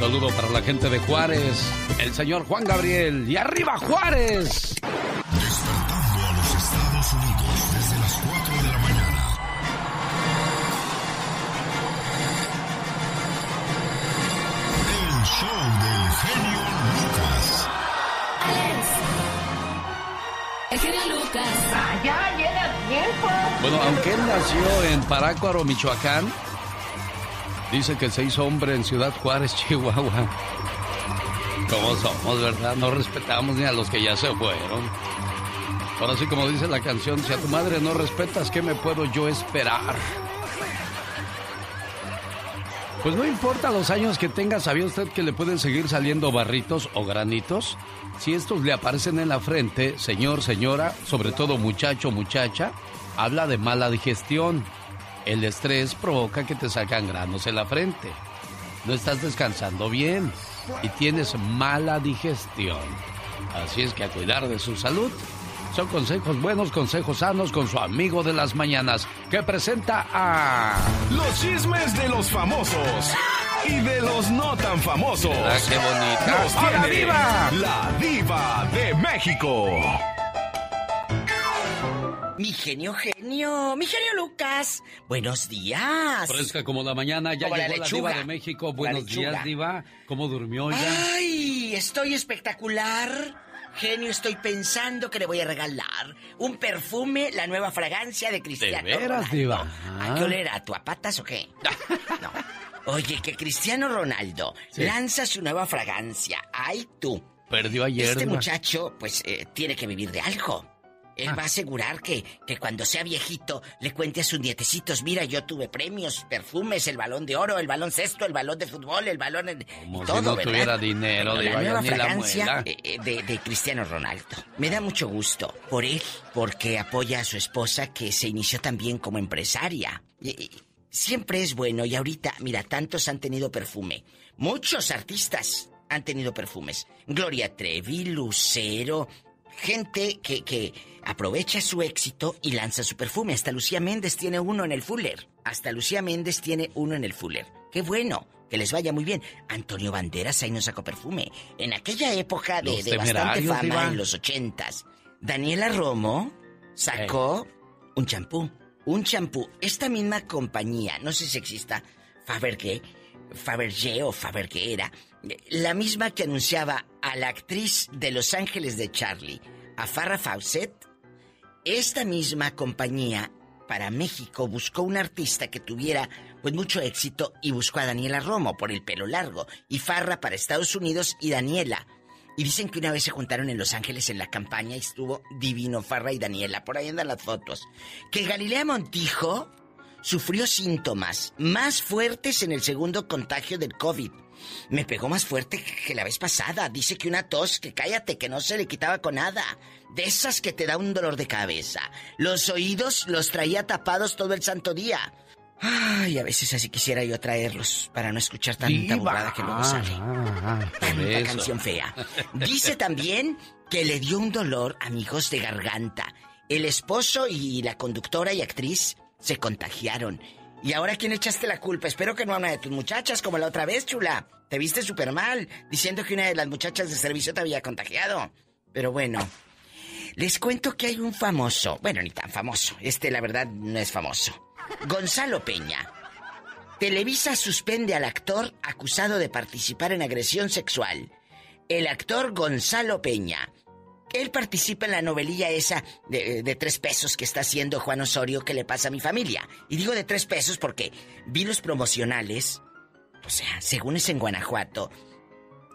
saludo para la gente de Juárez, el señor Juan Gabriel. ¡Y arriba Juárez! Despertando a los Estados Unidos desde las 4 de la mañana. El show del genio Lucas. Alex. El genio Lucas. Ya llega tiempo. Bueno, aunque él nació en Parácuaro, Michoacán, dice que se hizo hombre en Ciudad Juárez, Chihuahua. ¿Cómo somos, verdad? No respetamos ni a los que ya se fueron. Ahora sí, como dice la canción, si a tu madre no respetas, ¿qué me puedo yo esperar? Pues no importa los años que tenga, ¿sabía usted que le pueden seguir saliendo barritos o granitos? Si estos le aparecen en la frente, señor, señora, sobre todo muchacho, muchacha, habla de mala digestión. El estrés provoca que te sacan granos en la frente. No estás descansando bien y tienes mala digestión. Así es que a cuidar de su salud. Son consejos buenos, consejos sanos con su amigo de las mañanas que presenta a... Los chismes de los famosos y de los no tan famosos. Ah, qué bonita. La diva de México. Mi genio, genio, mi genio Lucas. Buenos días. Fresca como la mañana, ya Como la llegó la, lechuga. diva de México. La Buenos días, diva. ¿Cómo durmió ya? Ay, estoy espectacular. Genio, estoy pensando que le voy a regalar un perfume, la nueva fragancia de Cristiano. ¿De veras, Ronaldo. diva? ¿A qué olerá? ¿Tu a patas o qué? No. Oye, que Cristiano Ronaldo Sí. lanza su nueva fragancia. Ay, tú. Perdió ayer. Este muchacho, pues, eh, tiene que vivir de algo. Él Ah. va a asegurar que, que cuando sea viejito le cuente a sus nietecitos, mira, yo tuve premios, perfumes, el balón de oro, el balón cesto, el balón de fútbol, el balón en- Como y si todo, no ¿verdad? tuviera dinero, diva, la nueva ni la fragancia muela. eh, eh, de, de Cristiano Ronaldo. Me da mucho gusto por él, porque apoya a su esposa que se inició también como empresaria. Siempre es bueno y ahorita, mira, tantos han tenido perfume. Muchos artistas han tenido perfumes. Gloria Trevi, Lucero, gente que, que aprovecha su éxito y lanza su perfume. Hasta Lucía Méndez tiene uno en el Fuller. Hasta Lucía Méndez tiene uno en el Fuller. Qué bueno, que les vaya muy bien. Antonio Banderas ahí no sacó perfume. En aquella época de, de bastante fama, en los ochentas, Daniela Romo sacó un champú. Un champú. Esta misma compañía, no sé si exista, Fabergé, Fabergé o Fabergé era, la misma que anunciaba a la actriz de Los Ángeles de Charlie, a Farrah Fawcett, esta misma compañía para México buscó un artista que tuviera pues mucho éxito y buscó a Daniela Romo por el pelo largo y Farra para Estados Unidos y Daniela. Y dicen que una vez se juntaron en Los Ángeles en la campaña y estuvo divino Farra y Daniela. Por ahí andan las fotos. Que Galilea Montijo sufrió síntomas más fuertes en el segundo contagio del COVID. Me pegó más fuerte que la vez pasada. Dice que una tos, que cállate, que no se le quitaba con nada. De esas que te da un dolor de cabeza. Los oídos los traía tapados todo el santo día. Ay, a veces así quisiera yo traerlos para no escuchar tanta burrada que luego Ah, sale. ah, ah, por Tanta canción fea. Dice también que le dio un dolor, amigos, de garganta. El esposo y la conductora y actriz se contagiaron. ¿Y ahora quién echaste la culpa? Espero que no a una de tus muchachas como la otra vez, chula. Te viste súper mal, diciendo que una de las muchachas de servicio te había contagiado. Pero bueno, les cuento que hay un famoso, bueno, ni tan famoso, este la verdad no es famoso. Gonzalo Peña. Televisa suspende al actor acusado de participar en agresión sexual. El actor Gonzalo Peña. Él participa en la novelilla esa de, de tres pesos que está haciendo Juan Osorio que le pasa a mi familia. Y digo de tres pesos porque vi los promocionales. O sea, según es en Guanajuato.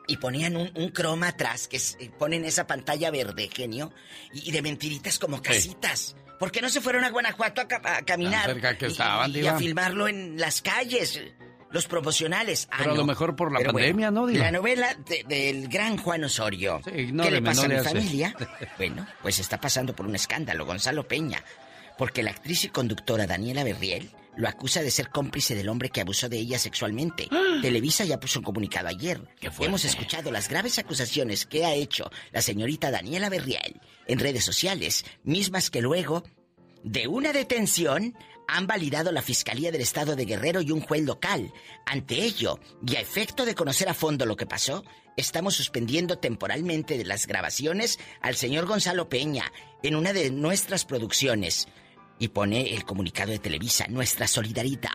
Y ponían un, un croma atrás que es- eh, ponen esa pantalla verde, genio. Y, y de mentiritas como casitas. ¿Por qué no se fueron a Guanajuato a, a caminar? Cerca que y- estaban, y, y a filmarlo en las calles. Los promocionales. Ah, Pero a lo mejor por la Pero pandemia, ¿no, Diva? La novela de- del gran Juan Osorio. Sí, ¿Qué le pasa no a mi familia? Bueno, pues está pasando por un escándalo, Gonzalo Peña. Porque la actriz y conductora Daniela Berriel lo acusa de ser cómplice del hombre que abusó de ella sexualmente. Televisa ya puso un comunicado ayer. Qué fuerte. Hemos escuchado las graves acusaciones que ha hecho la señorita Daniela Berriel en redes sociales, mismas que luego de una detención han validado la Fiscalía del Estado de Guerrero y un juez local. Ante ello, y a efecto de conocer a fondo lo que pasó, estamos suspendiendo temporalmente de las grabaciones al señor Gonzalo Peña en una de nuestras producciones. Y pone el comunicado de Televisa, nuestra solidaridad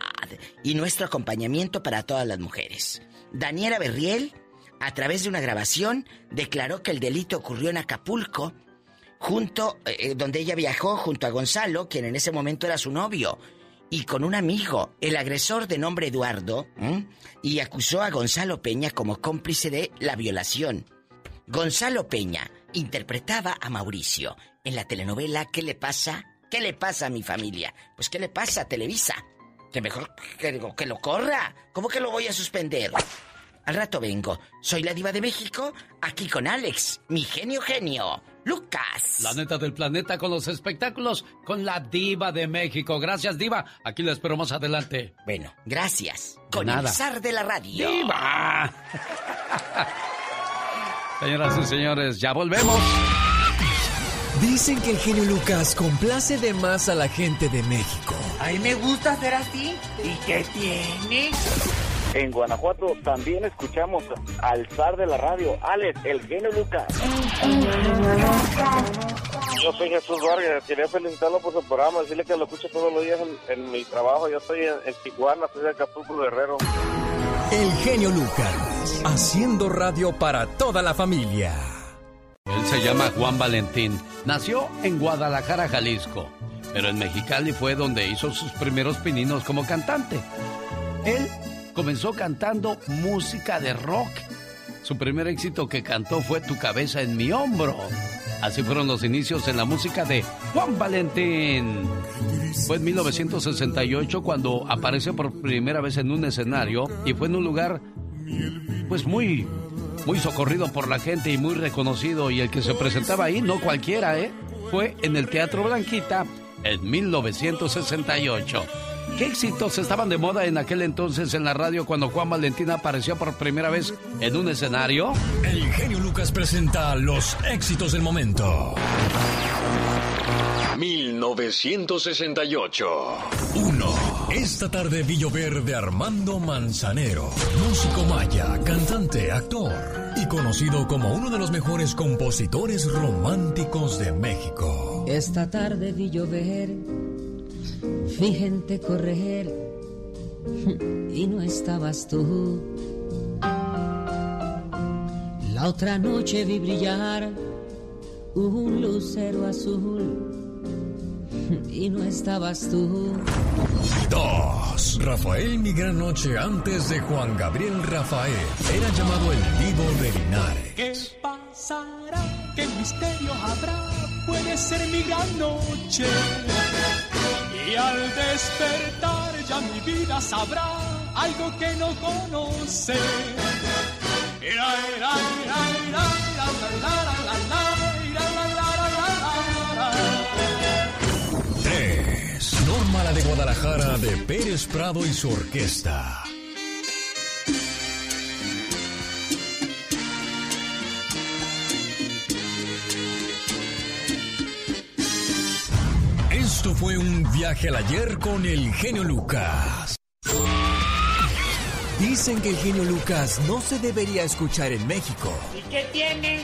y nuestro acompañamiento para todas las mujeres. Daniela Berriel, a través de una grabación, declaró que el delito ocurrió en Acapulco, junto, eh, eh, donde ella viajó junto a Gonzalo, quien en ese momento era su novio, y con un amigo, el agresor de nombre Eduardo, y acusó a Gonzalo Peña como cómplice de la violación. Gonzalo Peña interpretaba a Mauricio en la telenovela ¿Qué le pasa? ¿Qué le pasa a mi familia? Pues ¿qué le pasa a Televisa? Que mejor que, que lo corra. ¿Cómo que lo voy a suspender? Al rato vengo. Soy la diva de México, aquí con Alex, mi genio genio, Lucas. La neta del planeta con los espectáculos, con la diva de México. Gracias, diva. Aquí la espero más adelante. Bueno, gracias. De Con el zar de la radio. ¡Diva! Señoras y señores, ya volvemos. Dicen que el genio Lucas complace de más a la gente de México. A mí me gusta ser así. ¿Y qué tiene? En Guanajuato también escuchamos al zar de la radio, Alex, el genio Lucas. Yo soy Jesús Vargas, quería felicitarlo por su programa, decirle que lo escucho todos los días en, en mi trabajo. Yo estoy en, en Tijuana, soy de Acapulco Guerrero. El genio Lucas, haciendo radio para toda la familia. Él se llama Juan Valentín. Nació en Guadalajara, Jalisco. Pero en Mexicali fue donde hizo sus primeros pininos como cantante. Él comenzó cantando música de rock. Su primer éxito que cantó fue Tu cabeza en mi hombro. Así fueron los inicios en la música de Juan Valentín. Fue en 1968 cuando apareció por primera vez en un escenario y fue en un lugar pues muy muy socorrido por la gente y muy reconocido y el que se presentaba ahí no cualquiera, ¿eh? Fue en el Teatro Blanquita en 1968. ¿Qué éxitos estaban de moda en aquel entonces en la radio cuando Juan Valentín apareció por primera vez en un escenario? El genio Lucas presenta los éxitos del momento. 1968. 1. Esta tarde vi llover de Armando Manzanero, músico maya, cantante, actor y conocido como uno de los mejores compositores románticos de México. Esta tarde vi llover, vi gente correr y no estabas tú. La otra noche vi brillar un lucero azul y no estabas tú. 2. Rafael Mi Gran Noche antes de Juan Gabriel Rafael era llamado el Divo de Linares. ¿Qué pasará? ¿Qué misterio habrá? Puede ser mi gran noche. Y al despertar ya mi vida sabrá algo que no conoce. 3. Norma la de Guadalajara de Pérez Prado y su orquesta. Esto fue un viaje al ayer con el genio Lucas. Dicen que el genio Lucas no se debería escuchar en México. ¿Y qué tiene?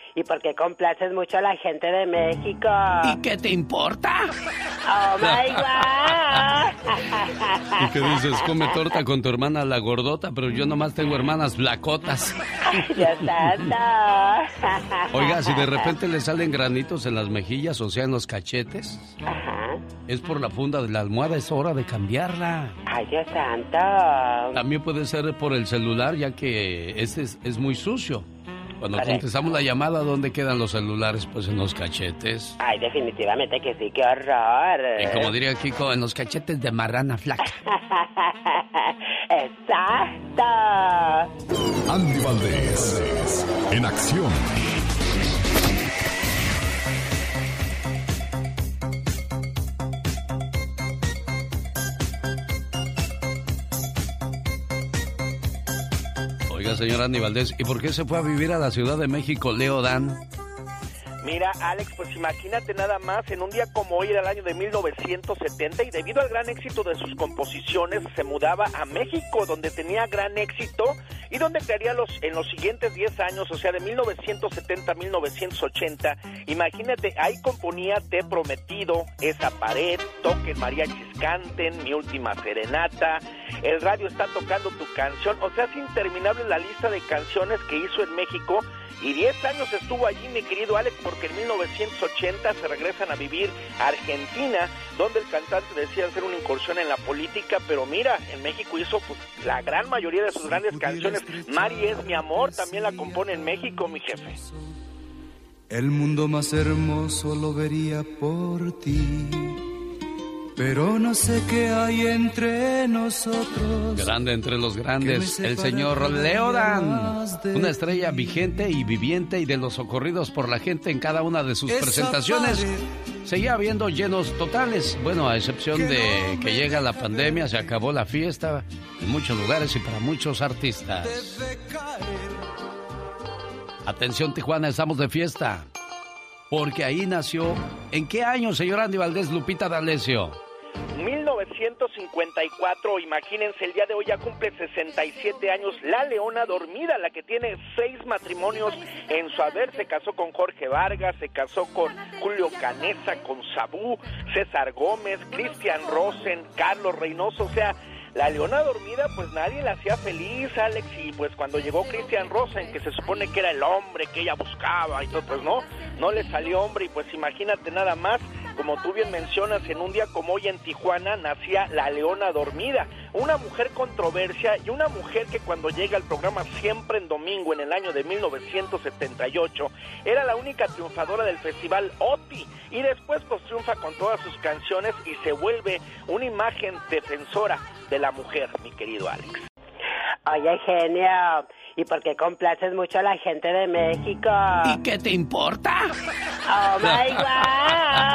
¿y por qué complaces mucho a la gente de México? ¿Y qué te importa? Oh my God. ¿Y qué dices? Come torta con tu hermana la gordota, pero yo nomás tengo hermanas flacotas. Ay, Dios santo. Oiga, si de repente le salen granitos en las mejillas, o sea, en los cachetes, Ajá. es por la funda de la almohada, es hora de cambiarla. Ay, Dios santo. También puede ser por el celular, ya que este es, es muy sucio. Cuando Correcto. contestamos la llamada, ¿dónde quedan los celulares? Pues en los cachetes. Ay, definitivamente que sí, qué horror. Y como diría Kiko, en los cachetes de marrana flaca. Exacto. Andy Valdés, en acción. Oiga, señor Andy Valdés, ¿y por qué se fue a vivir a la Ciudad de México Leo Dan? Mira, Alex, pues imagínate nada más, en un día como hoy era el año de 1970 y debido al gran éxito de sus composiciones se mudaba a México, donde tenía gran éxito y donde crearía los, en los siguientes 10 años, o sea, de 1970 a 1980, imagínate, ahí componía Te Prometido, Esa Pared, Toquen Mariachis Canten, Mi Última Serenata, El Radio está tocando tu canción, o sea, es interminable la lista de canciones que hizo en México y 10 años estuvo allí, mi querido Alex, porque en 1980 se regresan a vivir a Argentina, donde el cantante decía hacer una incursión en la política, pero mira, en México hizo pues, la gran mayoría de sus grandes canciones. Mari es mi amor, también la compone en México, mi jefe. El mundo más hermoso lo vería por ti. Pero no sé qué hay entre nosotros. Grande entre los grandes, el señor Leodan. Una estrella vigente y viviente y de los socorridos por la gente en cada una de sus presentaciones. Seguía habiendo llenos totales. Bueno, a excepción de que llega la pandemia, se acabó la fiesta en muchos lugares y para muchos artistas. Atención Tijuana, estamos de fiesta. Porque ahí nació. ¿En qué año, señor Andy Valdés Lupita D'Alessio? 1954, imagínense, el día de hoy ya cumple 67 años la Leona Dormida, la que tiene seis matrimonios en su haber, se casó con Jorge Vargas, se casó con Julio Canesa, con Sabú, César Gómez, Cristian Rosen, Carlos Reynoso, o sea, la leona dormida, pues nadie la hacía feliz, Alex, y pues cuando llegó Christian Rosen, que se supone que era el hombre que ella buscaba y todo, pues no, no le salió hombre, y pues imagínate nada más, como tú bien mencionas, en un día como hoy en Tijuana nacía la leona dormida, una mujer controversia y una mujer que cuando llega al programa siempre en domingo en el año de 1978 era la única triunfadora del festival OTI y después pues triunfa con todas sus canciones y se vuelve una imagen defensora de la mujer, mi querido Alex. Oye, genio, ¿y por qué complaces mucho a la gente de México? ¿Y qué te importa? Oh my God.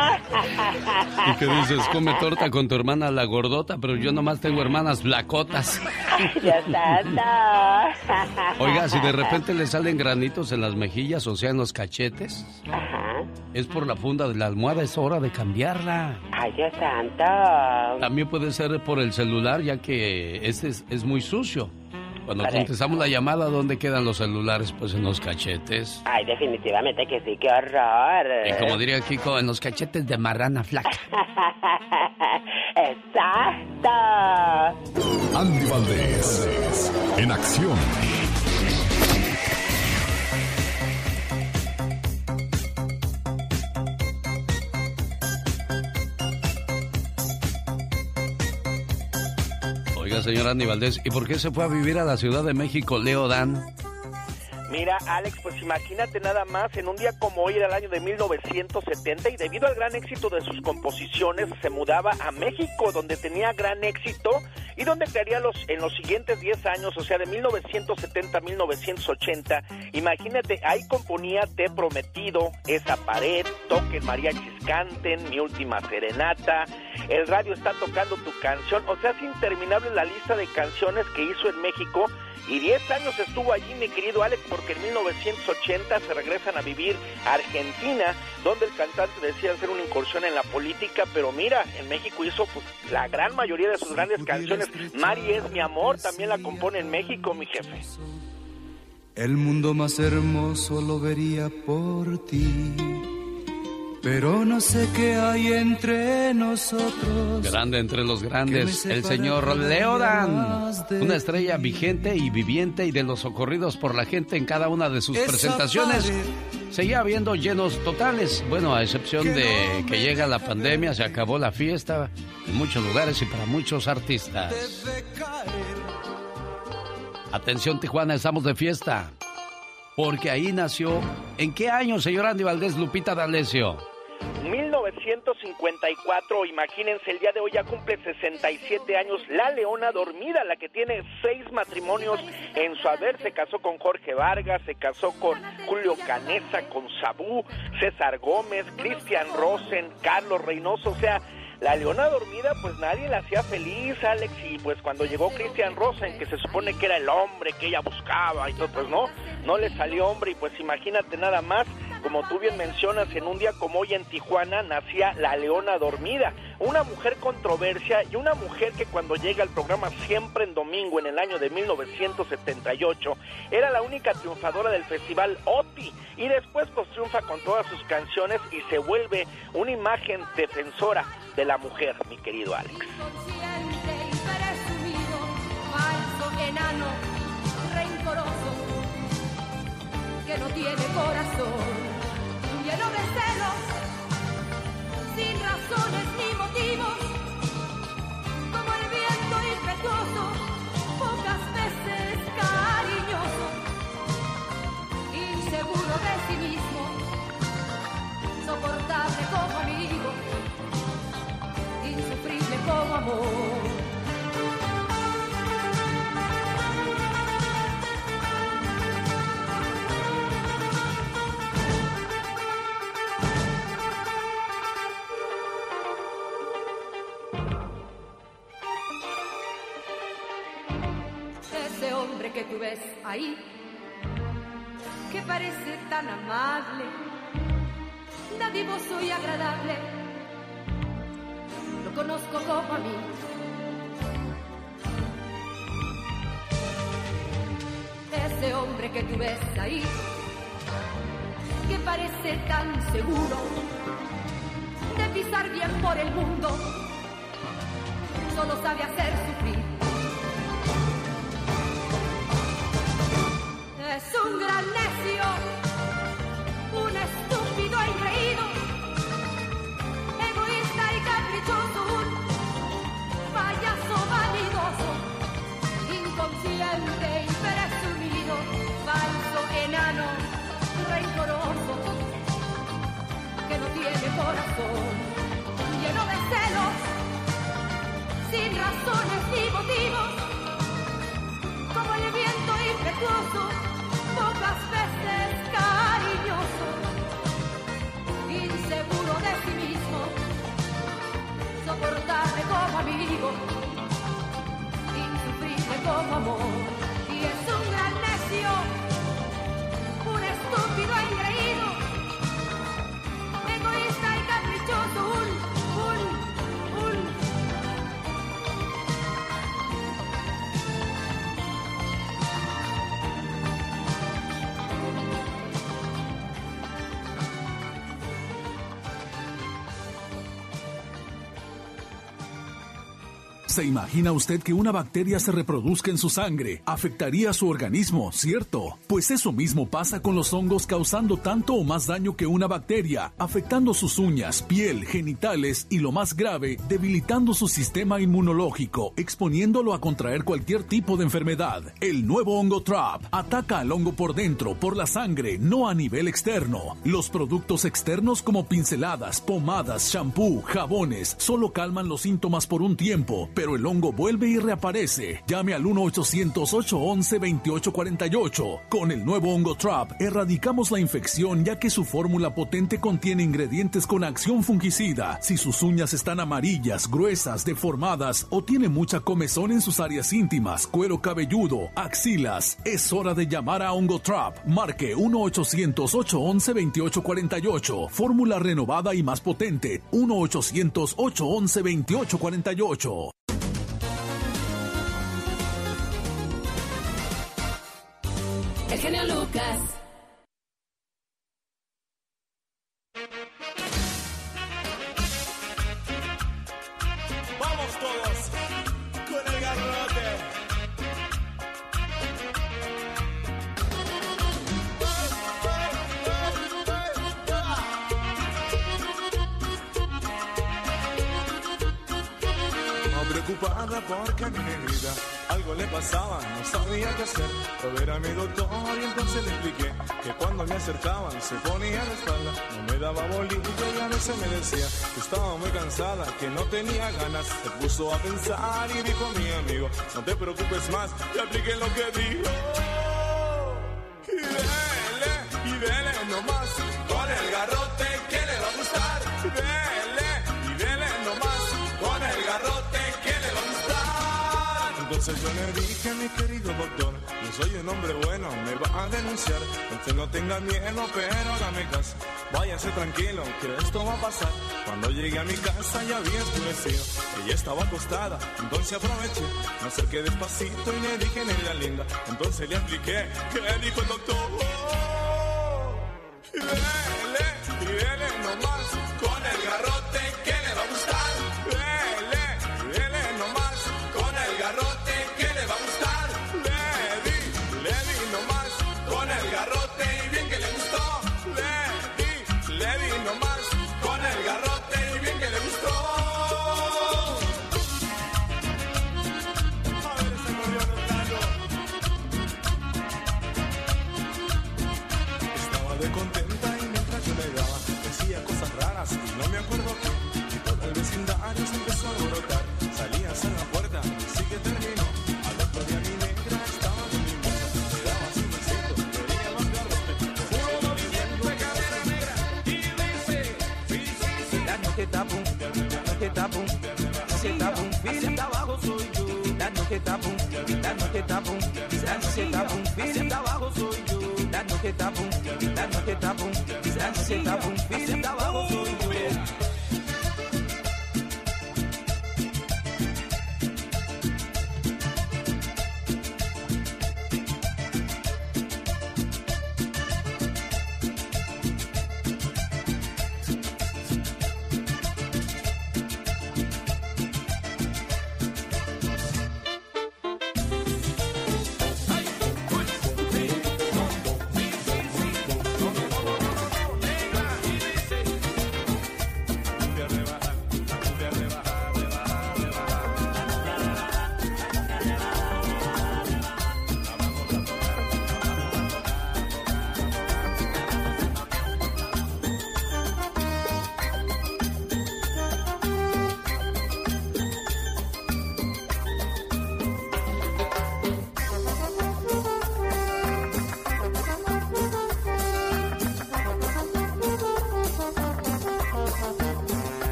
¿Y qué dices? Come torta con tu hermana la gordota, pero yo nomás tengo hermanas flacotas. Dios santo. Oiga, si de repente le salen granitos en las mejillas, o sea, en los cachetes, Ajá. es por la funda de la almohada, es hora de cambiarla. Ay, Dios santo. También puede ser por el celular, ya que este es, es muy sucio. Cuando contestamos la llamada, ¿dónde quedan los celulares? Pues en los cachetes. Ay, definitivamente que sí, qué horror. Y como diría Kiko, en los cachetes de marrana flaca. Exacto. Andy Valdés, en acción. Señor Andy Valdés, ¿y por qué se fue a vivir a la Ciudad de México Leo Dan? Mira, Alex, pues imagínate nada más, en un día como hoy era el año de 1970 y debido al gran éxito de sus composiciones se mudaba a México, donde tenía gran éxito y donde crearía los, en los siguientes 10 años, o sea, de 1970 a 1980, imagínate, ahí componía Te Prometido, Esa Pared, Toquen Mariachis Canten, Mi Última Serenata, El Radio está tocando tu canción, o sea, es interminable la lista de canciones que hizo en México y 10 años estuvo allí, mi querido Alex, porque en 1980 se regresan a vivir a Argentina, donde el cantante decía hacer una incursión en la política, pero mira, en México hizo pues, la gran mayoría de sus grandes canciones. Mari es mi amor, también la compone en México, mi jefe. El mundo más hermoso lo vería por ti. Pero no sé qué hay entre nosotros. Grande entre los grandes, el señor Leodan. Una estrella vigente y viviente y de los socorridos por la gente en cada una de sus presentaciones. Seguía habiendo llenos totales. Bueno, a excepción de que llega la pandemia, se acabó la fiesta en muchos lugares y para muchos artistas. Atención Tijuana, estamos de fiesta. Porque ahí nació. ¿En qué año, señor Andy Valdés Lupita D'Alessio? 1954, imagínense, el día de hoy ya cumple 67 años, la leona dormida, la que tiene seis matrimonios en su haber, se casó con Jorge Vargas, se casó con Julio Canesa, con Sabú, César Gómez, Cristian Rosen, Carlos Reynoso, o sea, la leona dormida, pues nadie la hacía feliz, Alex, y pues cuando llegó Christian Rosen, que se supone que era el hombre que ella buscaba y todo, pues no, no le salió hombre, y pues imagínate nada más, como tú bien mencionas, en un día como hoy en Tijuana nacía la leona dormida, una mujer controversia y una mujer que cuando llega al programa siempre en domingo en el año de 1978 era la única triunfadora del festival OTI y después pues triunfa con todas sus canciones y se vuelve una imagen defensora de la mujer, mi querido Alex. Enano, rencoroso, que no tiene corazón, lleno de celos, sin razones ni motivos, como el viento impetuoso, pocas veces cariñoso, inseguro de sí mismo, soportable como amigo insufrible como amor. Ese hombre que tú ves ahí, que parece tan amable, dadivoso y agradable conozco como a mí. Ese hombre que tú ves ahí, que parece tan seguro de pisar bien por el mundo, solo sabe hacer sufrir. Es un gran necio, inconsciente y presumido, falso, enano, rencoroso, que no tiene corazón, lleno de celos, sin razones ni motivos, como el viento impetuoso, pocas veces cariñoso inseguro de sí mismo, soportable como amigo, como amor. Y es un gran necio, un estúpido engreído, egoísta y caprichoso, un, ¿Se imagina usted que una bacteria se reproduzca en su sangre? Afectaría su organismo, ¿cierto? Pues eso mismo pasa con los hongos causando tanto o más daño que una bacteria, afectando sus uñas, piel, genitales y lo más grave, debilitando su sistema inmunológico, exponiéndolo a contraer cualquier tipo de enfermedad. El nuevo hongo Trap ataca al hongo por dentro, por la sangre, no a nivel externo. Los productos externos como pinceladas, pomadas, shampoo, jabones, solo calman los síntomas por un tiempo, pero el hongo vuelve y reaparece. Llame al 1-800-811-2848. Con el nuevo hongo Trap, erradicamos la infección ya que su fórmula potente contiene ingredientes con acción fungicida. Si sus uñas están amarillas, gruesas, deformadas o tiene mucha comezón en sus áreas íntimas, cuero cabelludo, axilas, es hora de llamar a Hongo Trap. Marque 1-800-811-2848. Fórmula renovada y más potente. 1-800-811-2848. Vamos todos con el garrote. Preocupada por Canel le pasaban, no sabía qué hacer. Pero era mi doctor y entonces le expliqué que cuando me acercaban se ponía la espalda. No me daba bolillo y a veces me decía que estaba muy cansada, que no tenía ganas. Se puso a pensar y dijo mi amigo, no te preocupes más, te apliqué lo que digo. Y dele, y dele nomás, con el garro Entonces yo le dije, a mi querido doctor, no soy un hombre bueno, me va a denunciar. Entonces no tenga miedo, pero hágame caso. Váyase tranquilo, que esto va a pasar. Cuando llegué a mi casa ya había escurecido. Ella estaba acostada, entonces aproveché. Me acerqué despacito y le dije, en negra linda. Entonces le expliqué, que dijo el doctor? que tá bom, vida no que tá bom, vida no que tá bom, vida o arroz Vida no que tá bom, vida no que tá bom, vida no que tá bom, vida o arroz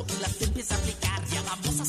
y las empieza a aplicar. Ya vamos a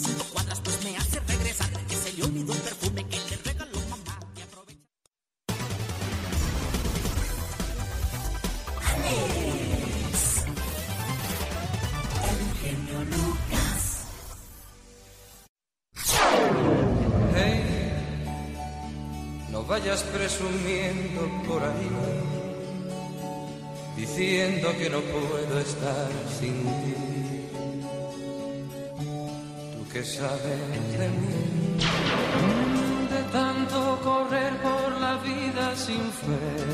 sabes de mí, de tanto correr por la vida sin fe.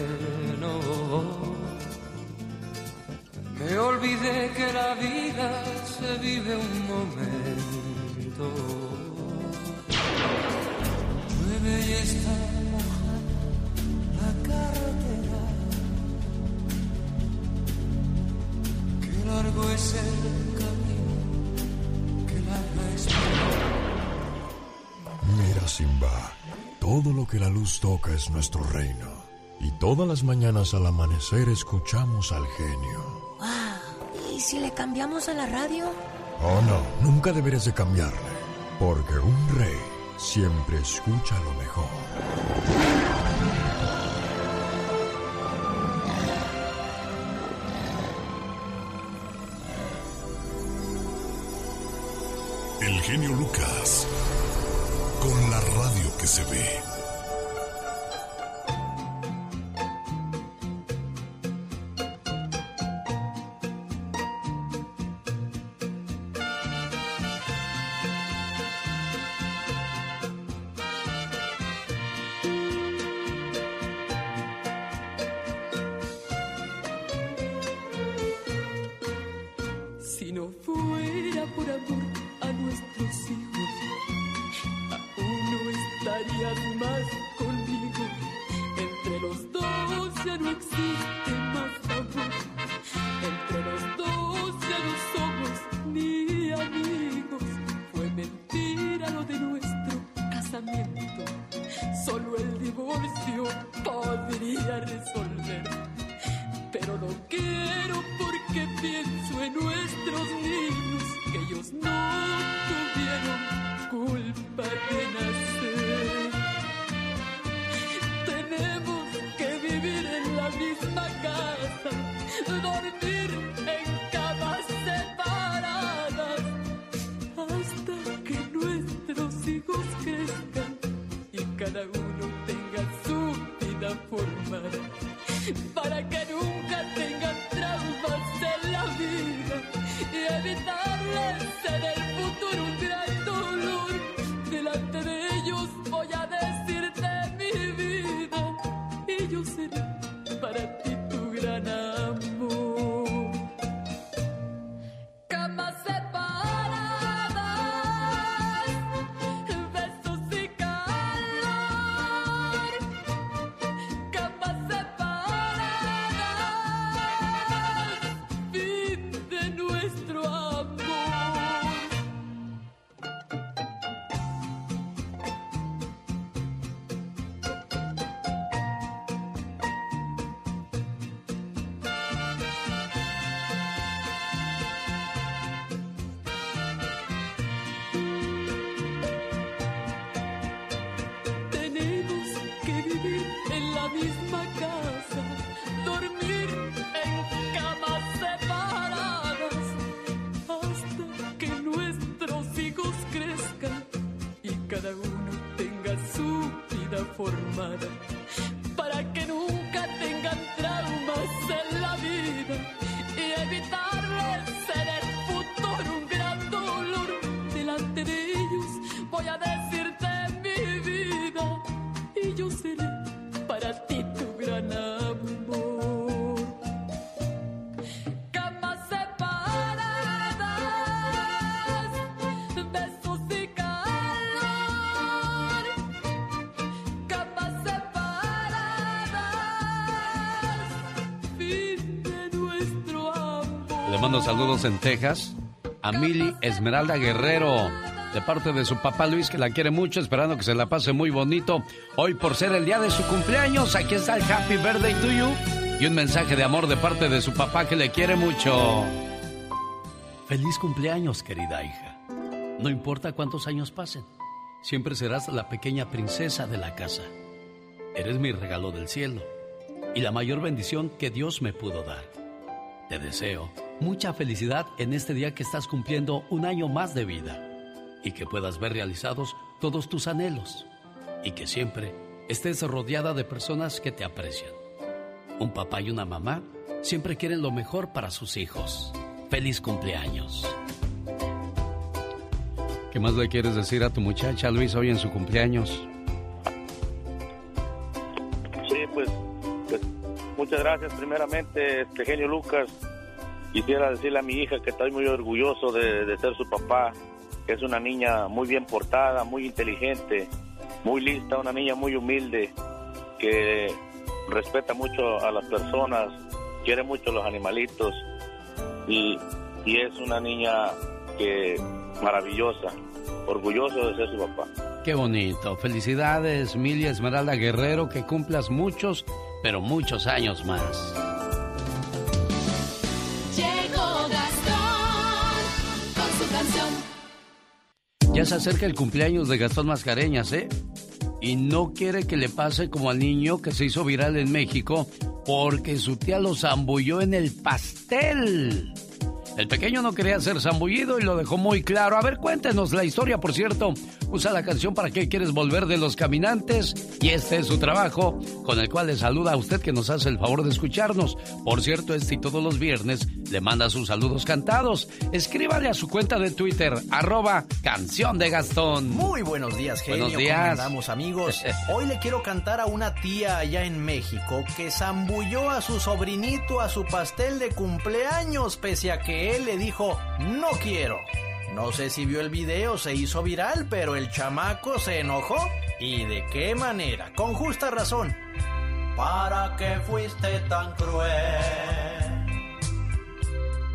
Todo lo que la luz toca es nuestro reino. Y todas las mañanas al amanecer escuchamos al genio. ¡Wow! ¿Y si le cambiamos a la radio? Oh, no, nunca deberías de cambiarle. Porque un rey siempre escucha lo mejor. El genio Lucas. Con la radio que se ve. mando saludos en Texas a Mili Esmeralda Guerrero, de parte de su papá Luis, que la quiere mucho, esperando que se la pase muy bonito. Hoy, por ser el día de su cumpleaños, aquí está el Happy Birthday to You y un mensaje de amor de parte de su papá que le quiere mucho. Feliz cumpleaños, querida hija. No importa cuántos años pasen, siempre serás la pequeña princesa de la casa. Eres mi regalo del cielo y la mayor bendición que Dios me pudo dar. Te deseo mucha felicidad en este día que estás cumpliendo un año más de vida y que puedas ver realizados todos tus anhelos y que siempre estés rodeada de personas que te aprecian. Un papá y una mamá siempre quieren lo mejor para sus hijos. Feliz cumpleaños. ¿Qué más le quieres decir a tu muchacha Luis hoy en su cumpleaños? Sí, pues, pues muchas gracias primeramente, este genio Lucas. Quisiera decirle a mi hija que estoy muy orgulloso de, ser su papá, que es una niña muy bien portada, muy inteligente, muy lista, una niña muy humilde, que respeta mucho a las personas, quiere mucho a los animalitos y, y es una niña que maravillosa, orgulloso de ser su papá. Qué bonito. Felicidades, Milia Esmeralda Guerrero, que cumplas muchos, pero muchos años más. Ya se acerca el cumpleaños de Gastón Mascareñas, ¿eh? Y no quiere que le pase como al niño que se hizo viral en México porque su tía lo zambulló en el pastel. El pequeño no quería ser zambullido y lo dejó muy claro. A ver, cuéntenos la historia, por cierto. Usa la canción para qué quieres volver de los caminantes y este es su trabajo, con el cual le saluda a usted que nos hace el favor de escucharnos. Por cierto, este y todos los viernes le manda sus saludos cantados. Escríbale a su cuenta de Twitter, arroba canción de Gastón. Muy buenos días, genio. Buenos días. ¿Cómo andamos, amigos? Hoy le quiero cantar a una tía allá en México que zambulló a su sobrinito a su pastel de cumpleaños, pese a que él le dijo, no quiero. No sé si vio el video, se hizo viral, pero el chamaco se enojó. ¿Y de qué manera? Con justa razón. ¿Para qué fuiste tan cruel?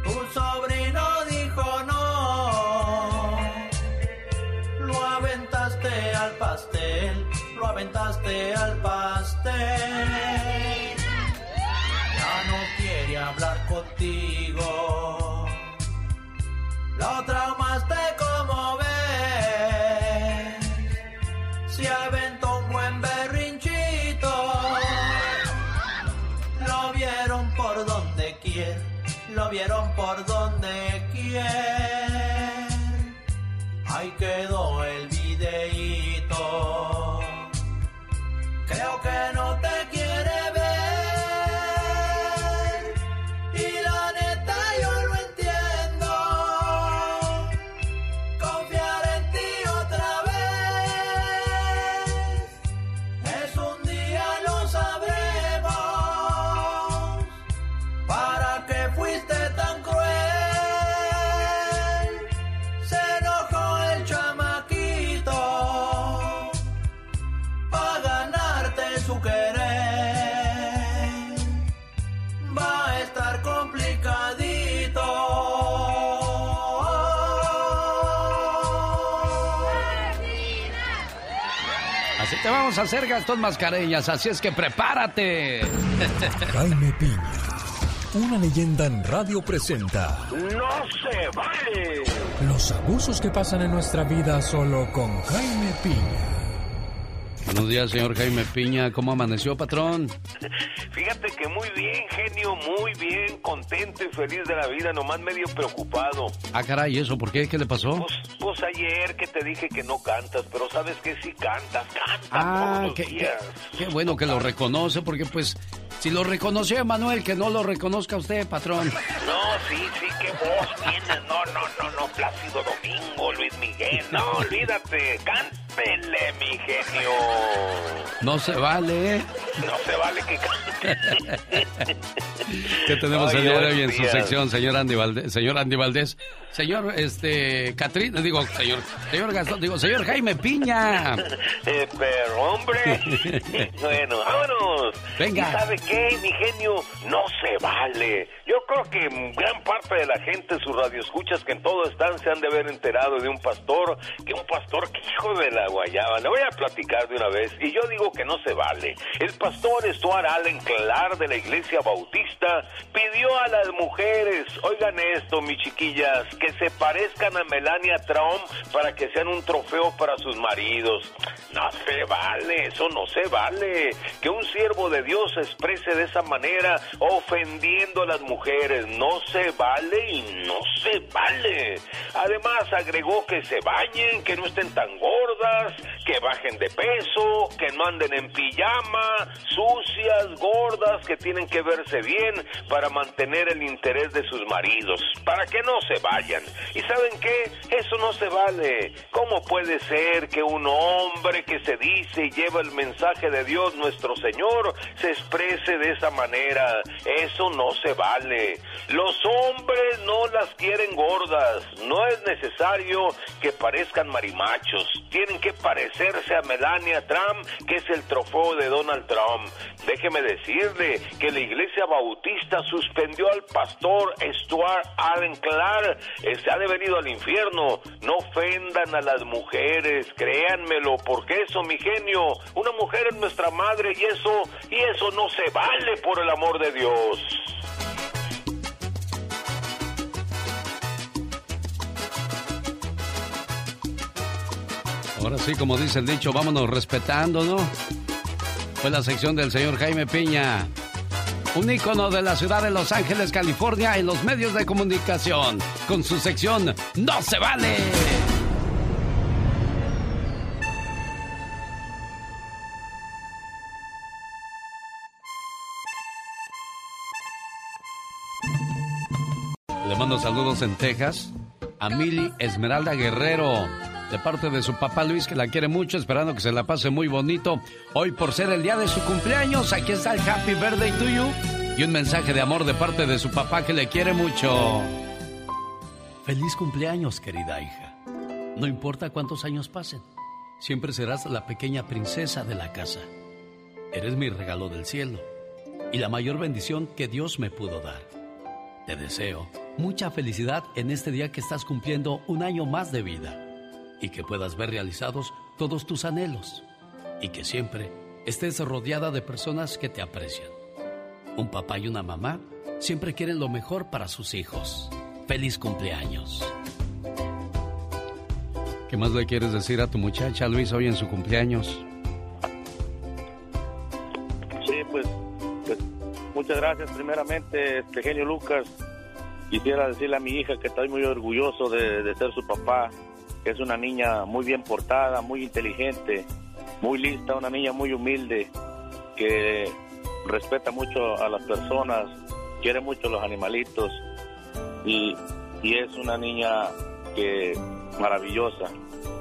Tu sobrino dijo no. Lo aventaste al pastel, lo aventaste al pastel. Ya no quiere hablar contigo. Lo traumaste como ves. Se aventó un buen berrinchito. Lo vieron por donde quiera. Lo vieron por donde quiera. Ahí quedó el videíto. Creo que no te te vamos a hacer, Gastón Mascareñas, así es que prepárate. Jaime Piña, una leyenda en radio presenta ¡No se vale! los abusos que pasan en nuestra vida solo con Jaime Piña. Buenos días, señor Jaime Piña. ¿Cómo amaneció, patrón? Fíjate que muy bien, genio, muy bien, contento y feliz de la vida, nomás medio preocupado. Ah, caray, ¿eso por qué? ¿Qué le pasó? Pues, pues ayer que te dije que no cantas, pero sabes que sí cantas, cantas Ah, todos los qué, días. qué bueno que lo reconoce, porque pues, si lo reconoció Emanuel, que no lo reconozca usted, patrón. No, sí, sí, qué voz tienes. No, no, no, no, Plácido Domingo, Luis Miguel. No, olvídate, cántele, mi genio. No se vale, ¿eh? No se vale que. ¿Qué tenemos Ay, el día de hoy en su sección, señor Andy Valdés? Señor Andy Valdés. Señor, este, Catrín, digo, señor, señor Gastón, digo, señor Jaime Piña. Eh, pero hombre, bueno, vámonos. Venga. ¿Y sabe qué, mi genio? No se vale. Yo creo que gran parte de la gente, sus radioescuchas que en todo están, se han de haber enterado de un pastor, que un pastor que hijo de la guayaba. Le voy a platicar de una vez. Y yo digo que no se vale. El pastor Stuart Allen Clark de la iglesia bautista pidió a las mujeres, oigan esto, mis chiquillas, que se parezcan a Melania Trump para que sean un trofeo para sus maridos. No se vale, eso no se vale. Que un siervo de Dios se exprese de esa manera, ofendiendo a las mujeres, no se vale y no se vale. Además agregó que se bañen, que no estén tan gordas, que bajen de peso, que no anden en pijama, sucias, gordas, que tienen que verse bien para mantener el interés de sus maridos, para que no se vayan. ¿Y saben qué? Eso no se vale. ¿Cómo puede ser que un hombre que se dice y lleva el mensaje de Dios nuestro Señor se exprese de esa manera? Eso no se vale. Los hombres no las quieren gordas. No es necesario que parezcan marimachos. Tienen que parecerse a Melania Trump, que es el trofeo de Donald Trump. Déjeme decirle que la iglesia bautista suspendió al pastor Stuart Allen Clark. Eh, Se ha devenido al infierno. No ofendan a las mujeres, créanmelo, porque eso, mi genio, una mujer es nuestra madre y eso, y eso no se vale por el amor de Dios. Ahora sí, como dice el dicho, vámonos respetando, ¿no? Fue la sección del señor Jaime Piña. Un ícono de la ciudad de Los Ángeles, California, en los medios de comunicación, con su sección No se vale. Le mando saludos en Texas a Mili Esmeralda Guerrero, de parte de su papá Luis, que la quiere mucho, esperando que se la pase muy bonito. Hoy, por ser el día de su cumpleaños, aquí está el Happy Birthday to you y un mensaje de amor de parte de su papá que le quiere mucho. Feliz cumpleaños, querida hija. No importa cuántos años pasen, siempre serás la pequeña princesa de la casa. Eres mi regalo del cielo y la mayor bendición que Dios me pudo dar. Te deseo mucha felicidad en este día que estás cumpliendo un año más de vida y que puedas ver realizados todos tus anhelos y que siempre estés rodeada de personas que te aprecian. Un papá y una mamá siempre quieren lo mejor para sus hijos. Feliz cumpleaños. ¿Qué más le quieres decir a tu muchacha Luis hoy en su cumpleaños? Sí, pues, pues muchas gracias primeramente, este genio Lucas. Quisiera decirle a mi hija que estoy muy orgulloso de, de ser su papá, es una niña muy bien portada, muy inteligente, muy lista, una niña muy humilde, que respeta mucho a las personas, quiere mucho a los animalitos y, y es una niña que maravillosa,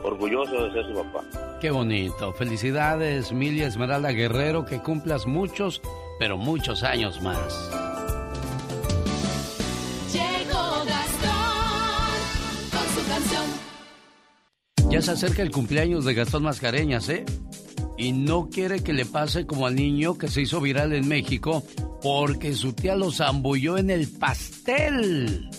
orgulloso de ser su papá. Qué bonito. Felicidades, Milia Esmeralda Guerrero, que cumplas muchos, pero muchos años más. Ya se acerca el cumpleaños de Gastón Mascareñas, ¿eh? Y no quiere que le pase como al niño que se hizo viral en México porque su tía lo zambulló en el pastel.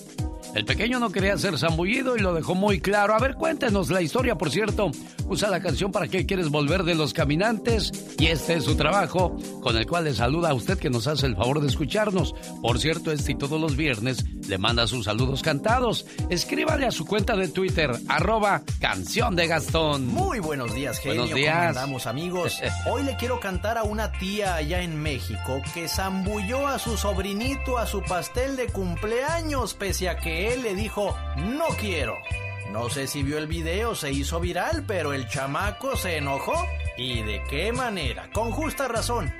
El pequeño no quería ser zambullido y lo dejó muy claro. A ver, cuéntenos la historia, por cierto. Usa la canción para qué quieres volver de los caminantes y este es su trabajo con el cual le saluda a usted que nos hace el favor de escucharnos. Por cierto, este y todos los viernes le manda sus saludos cantados. Escríbale a su cuenta de Twitter, arroba canción de Gastón. Muy buenos días, genio. Buenos días. ¿Cómo andamos, amigos? Hoy le quiero cantar a una tía allá en México que zambulló a su sobrinito a su pastel de cumpleaños pese a que él le dijo no quiero. No sé si vio el video, se hizo viral, pero el chamaco se enojó. ¿Y de qué manera? Con justa razón.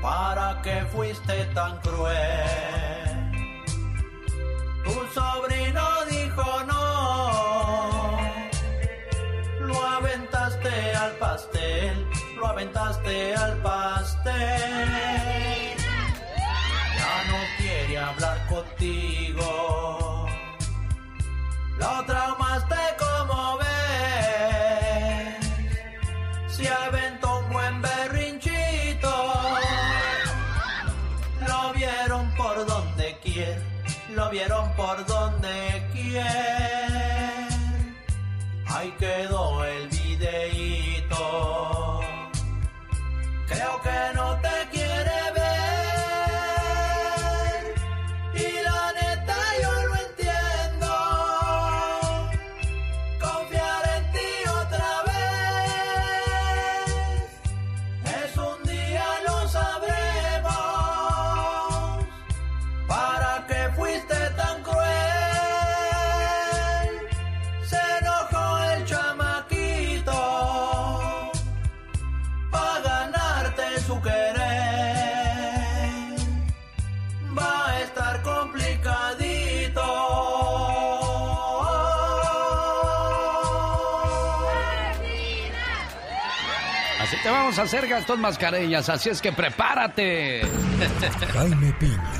¿Para qué fuiste tan cruel? Tu sobrino dijo no. Lo aventaste al pastel, lo aventaste al pastel. hablar contigo. Lo traumaste como ves. Si aventó un buen berrinchito. Lo vieron por donde quiera. Lo vieron por donde quiera. Ahí quedó vamos a hacer, Gastón Mascareñas, así es que prepárate. Jaime Piña,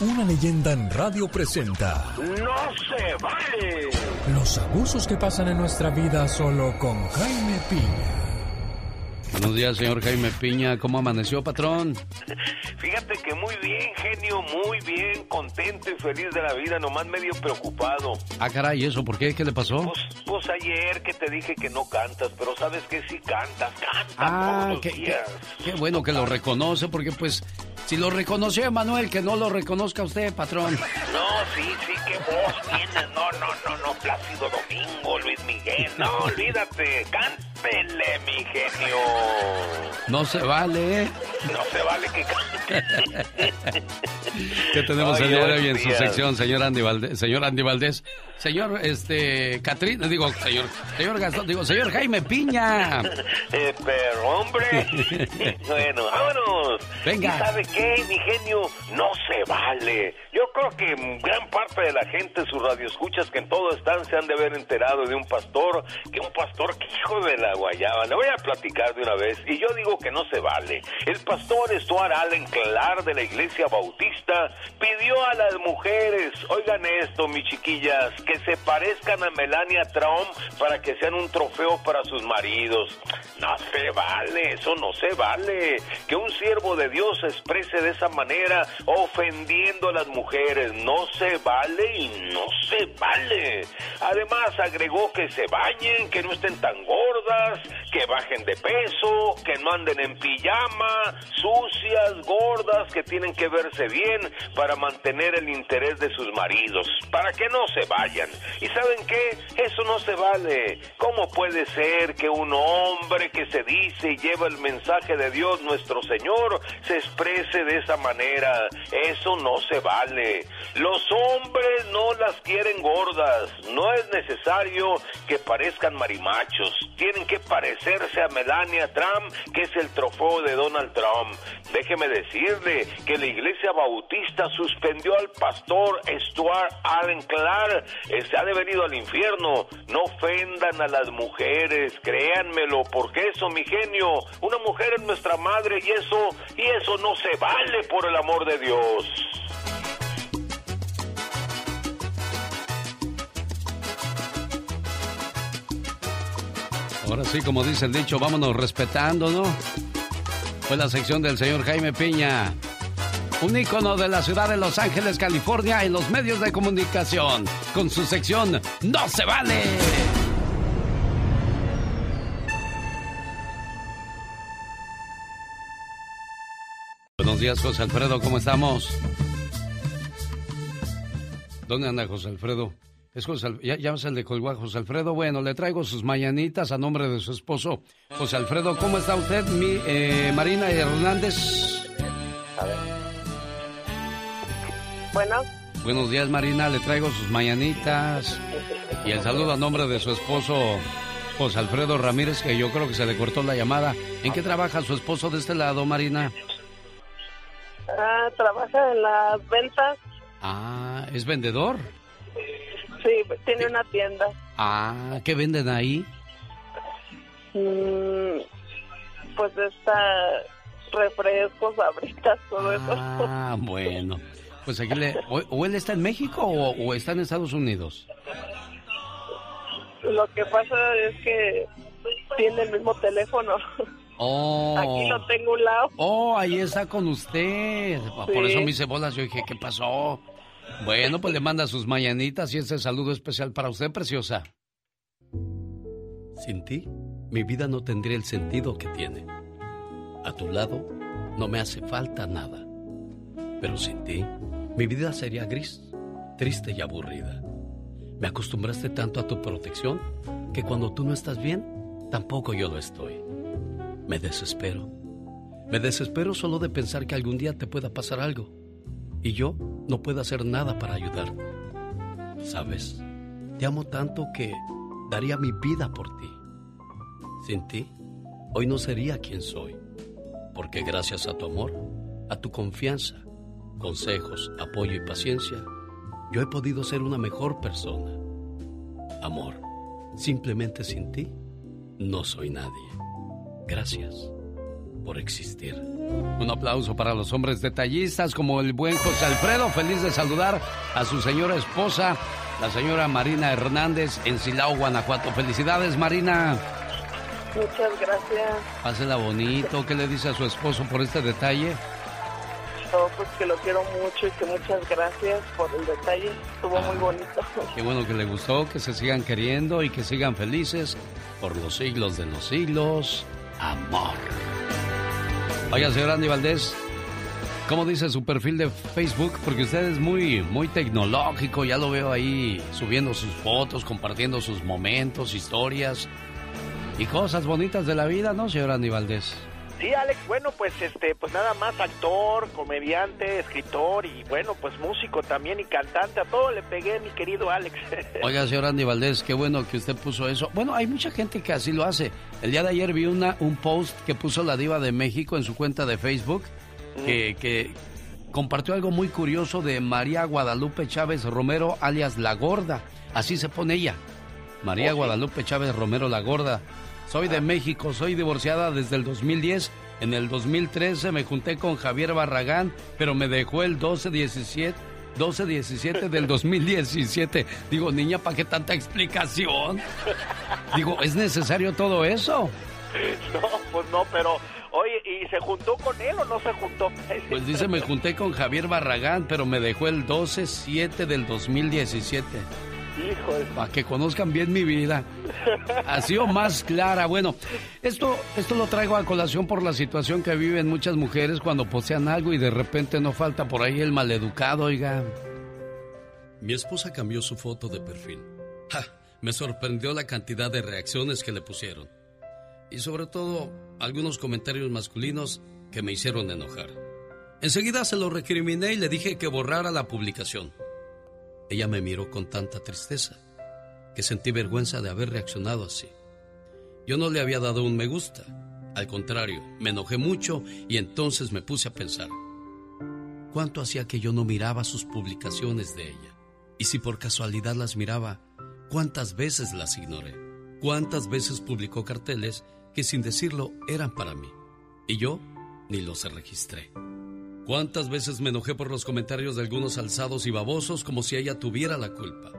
una leyenda en radio presenta ¡No se vale! los abusos que pasan en nuestra vida solo con Jaime Piña. Buenos días, señor Jaime Piña. ¿Cómo amaneció, patrón? Fíjate que muy bien, genio, muy bien, contento y feliz de la vida, nomás medio preocupado. Ah, caray, ¿eso por qué? ¿Qué le pasó? Pues, pues ayer que te dije que no cantas, pero sabes que sí cantas, cantas Ah, todos los qué, qué- días. qué bueno que lo reconoce, porque pues, si lo reconoció Emanuel, que no lo reconozca usted, patrón. No, sí, sí, qué voz tienes. No, no, no, no, Plácido Domingo, Luis Miguel. No, olvídate, cántele, mi genio. No se vale, ¿eh? No se vale que cante. ¿Qué tenemos el día de hoy en su sección, señor Andy Valdés? Señor Andy Valdés. Señor, este, Catrina, digo, señor, señor Gastón, digo, señor Jaime Piña. Eh, pero, hombre. bueno, vámonos. Venga. ¿Y sabe qué, mi genio? No se vale. Yo creo que gran parte de la gente, sus radioescuchas que en todo están, se han de haber enterado de un pastor, que un pastor que hijo de la guayaba. Le voy a platicar de una vez. Y yo digo que no se vale. El pastor Stuart Allen De la iglesia bautista pidió a las mujeres, oigan esto, mis chiquillas, que se parezcan a Melania Trump para que sean un trofeo para sus maridos. No se vale, eso no se vale. Que un siervo de Dios se exprese de esa manera, ofendiendo a las mujeres. No se vale y no se vale. Además, agregó que se bañen, que no estén tan gordas, que bajen de peso, que no anden en pijama, sucias, gordas, que tienen que verse bien para mantener el interés de sus maridos, para que no se vayan. ¿Y saben qué? Eso no se vale. ¿Cómo puede ser que un hombre que se dice y lleva el mensaje de Dios nuestro Señor se exprese de esa manera? Eso no se vale. Los hombres no las quieren gordas. No es necesario que parezcan marimachos. Tienen que parecerse a Melania Trump, que es el trofeo de Donald Trump. Déjeme decirle que la iglesia bautista suspendió al pastor Stuart Allen Clark. Se ha de venido al infierno. No ofendan a las mujeres, créanmelo, porque eso, mi genio, una mujer es nuestra madre y eso, y eso no se vale por el amor de Dios. Ahora sí, como dice el dicho, vámonos respetando, ¿no? Fue la sección del señor Jaime Piña. Un ícono de la ciudad de Los Ángeles, California, en los medios de comunicación, con su sección No se vale. Buenos días, José Alfredo, ¿cómo estamos? ¿Dónde anda José Alfredo? Es José ya, ya se le colgó a José Alfredo. Bueno, le traigo sus mañanitas a nombre de su esposo. José Alfredo, ¿cómo está usted? Mi, eh, Marina Hernández. Bueno, Buenos días, Marina. Le traigo sus mañanitas. Y el saludo a nombre de su esposo, José Alfredo Ramírez, que yo creo que se le cortó la llamada. ¿En qué trabaja su esposo de este lado, Marina? ah, trabaja en las ventas. Ah, ¿es vendedor? Sí, tiene una tienda. Ah, ¿qué venden ahí? Mm, pues está refrescos, abritas, todo eso. Ah, bueno. Pues aquí le... O, él está en México o, o está en Estados Unidos. Lo que pasa es que tiene el mismo teléfono. Oh. Aquí lo tengo a un lado. Oh, ahí está con usted. Por eso me hice bolas. Yo dije, ¿qué pasó? Bueno, pues le manda sus mañanitas y ese saludo especial para usted, preciosa. Sin ti, mi vida no tendría el sentido que tiene. A tu lado, no me hace falta nada. Pero sin ti, mi vida sería gris, triste y aburrida. Me acostumbraste tanto a tu protección que cuando tú no estás bien, tampoco yo lo estoy. Me desespero. Me desespero solo de pensar que algún día te pueda pasar algo y yo no puedo hacer nada para ayudar. Sabes, te amo tanto que daría mi vida por ti. Sin ti, hoy no sería quien soy, porque gracias a tu amor, a tu confianza, consejos, apoyo y paciencia, yo he podido ser una mejor persona. Amor, simplemente sin ti, no soy nadie. Gracias por existir. Un aplauso para los hombres detallistas como el buen José Alfredo, feliz de saludar a su señora esposa, la señora Marina Hernández en Silao, Guanajuato. Felicidades, Marina. Muchas gracias. Pásela bonito. ¿Qué le dice a su esposo por este detalle? Oh, pues que lo quiero mucho y que muchas gracias por el detalle. Estuvo muy bonito. Qué bueno que le gustó, que se sigan queriendo y que sigan felices por los siglos de los siglos amor. Oiga, señor Andy Valdés, ¿cómo dice su perfil de Facebook? Porque usted es muy, muy tecnológico, ya lo veo ahí subiendo sus fotos, compartiendo sus momentos, historias y cosas bonitas de la vida, ¿no, señor Andy Valdés? Sí, Alex, bueno, pues este, pues nada más actor, comediante, escritor y bueno, pues músico también y cantante, a todo le pegué, mi querido Alex. Oiga, señor Andy Valdés, qué bueno que usted puso eso. Bueno, hay mucha gente que así lo hace. El día de ayer vi una, un post que puso la diva de México en su cuenta de Facebook, que, que compartió algo muy curioso de María Guadalupe Chávez Romero, alias La Gorda. Así se pone ella. María Guadalupe Chávez Romero La Gorda. Soy de México, soy divorciada desde el 2010. En el 2013 me junté con Javier Barragán, pero me dejó el 12-17 12-17 del 2017. Digo, niña, ¿para qué tanta explicación? Digo, ¿es necesario todo eso? No, pues no, pero oye, ¿y se juntó con él o no se juntó? Pues dice, me junté con Javier Barragán, pero me dejó el 12-7 del 2017. Para que conozcan bien mi vida. Así o más clara. Bueno, esto, esto lo traigo a colación por la situación que viven muchas mujeres cuando posean algo y de repente no falta por ahí el maleducado, oiga. Mi esposa cambió su foto de perfil. Me sorprendió la cantidad de reacciones que le pusieron. Y sobre todo, algunos comentarios masculinos que me hicieron enojar. Enseguida se lo recriminé y le dije que borrara la publicación. Ella me miró con tanta tristeza que sentí vergüenza de haber reaccionado así. Yo no le había dado un me gusta. Al contrario, me enojé mucho y entonces me puse a pensar. ¿Cuánto hacía que yo no miraba sus publicaciones de ella? Y si por casualidad las miraba, ¿cuántas veces las ignoré? ¿Cuántas veces publicó carteles que sin decirlo eran para mí? Y yo ni los registré. ¿Cuántas veces me enojé por los comentarios de algunos alzados y babosos como si ella tuviera la culpa?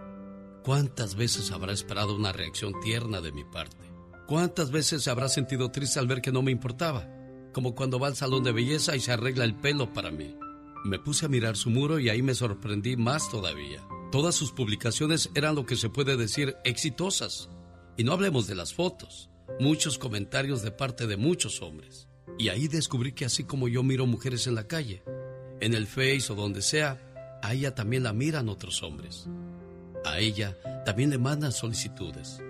¿Cuántas veces habrá esperado una reacción tierna de mi parte? ¿Cuántas veces se habrá sentido triste al ver que no me importaba? Como cuando va al salón de belleza y se arregla el pelo para mí. Me puse a mirar su muro y ahí me sorprendí más todavía. Todas sus publicaciones eran lo que se puede decir exitosas. Y no hablemos de las fotos, muchos comentarios de parte de muchos hombres. Y ahí descubrí que así como yo miro mujeres en la calle, en el Face o donde sea, a ella también la miran otros hombres. A ella también le mandan solicitudes.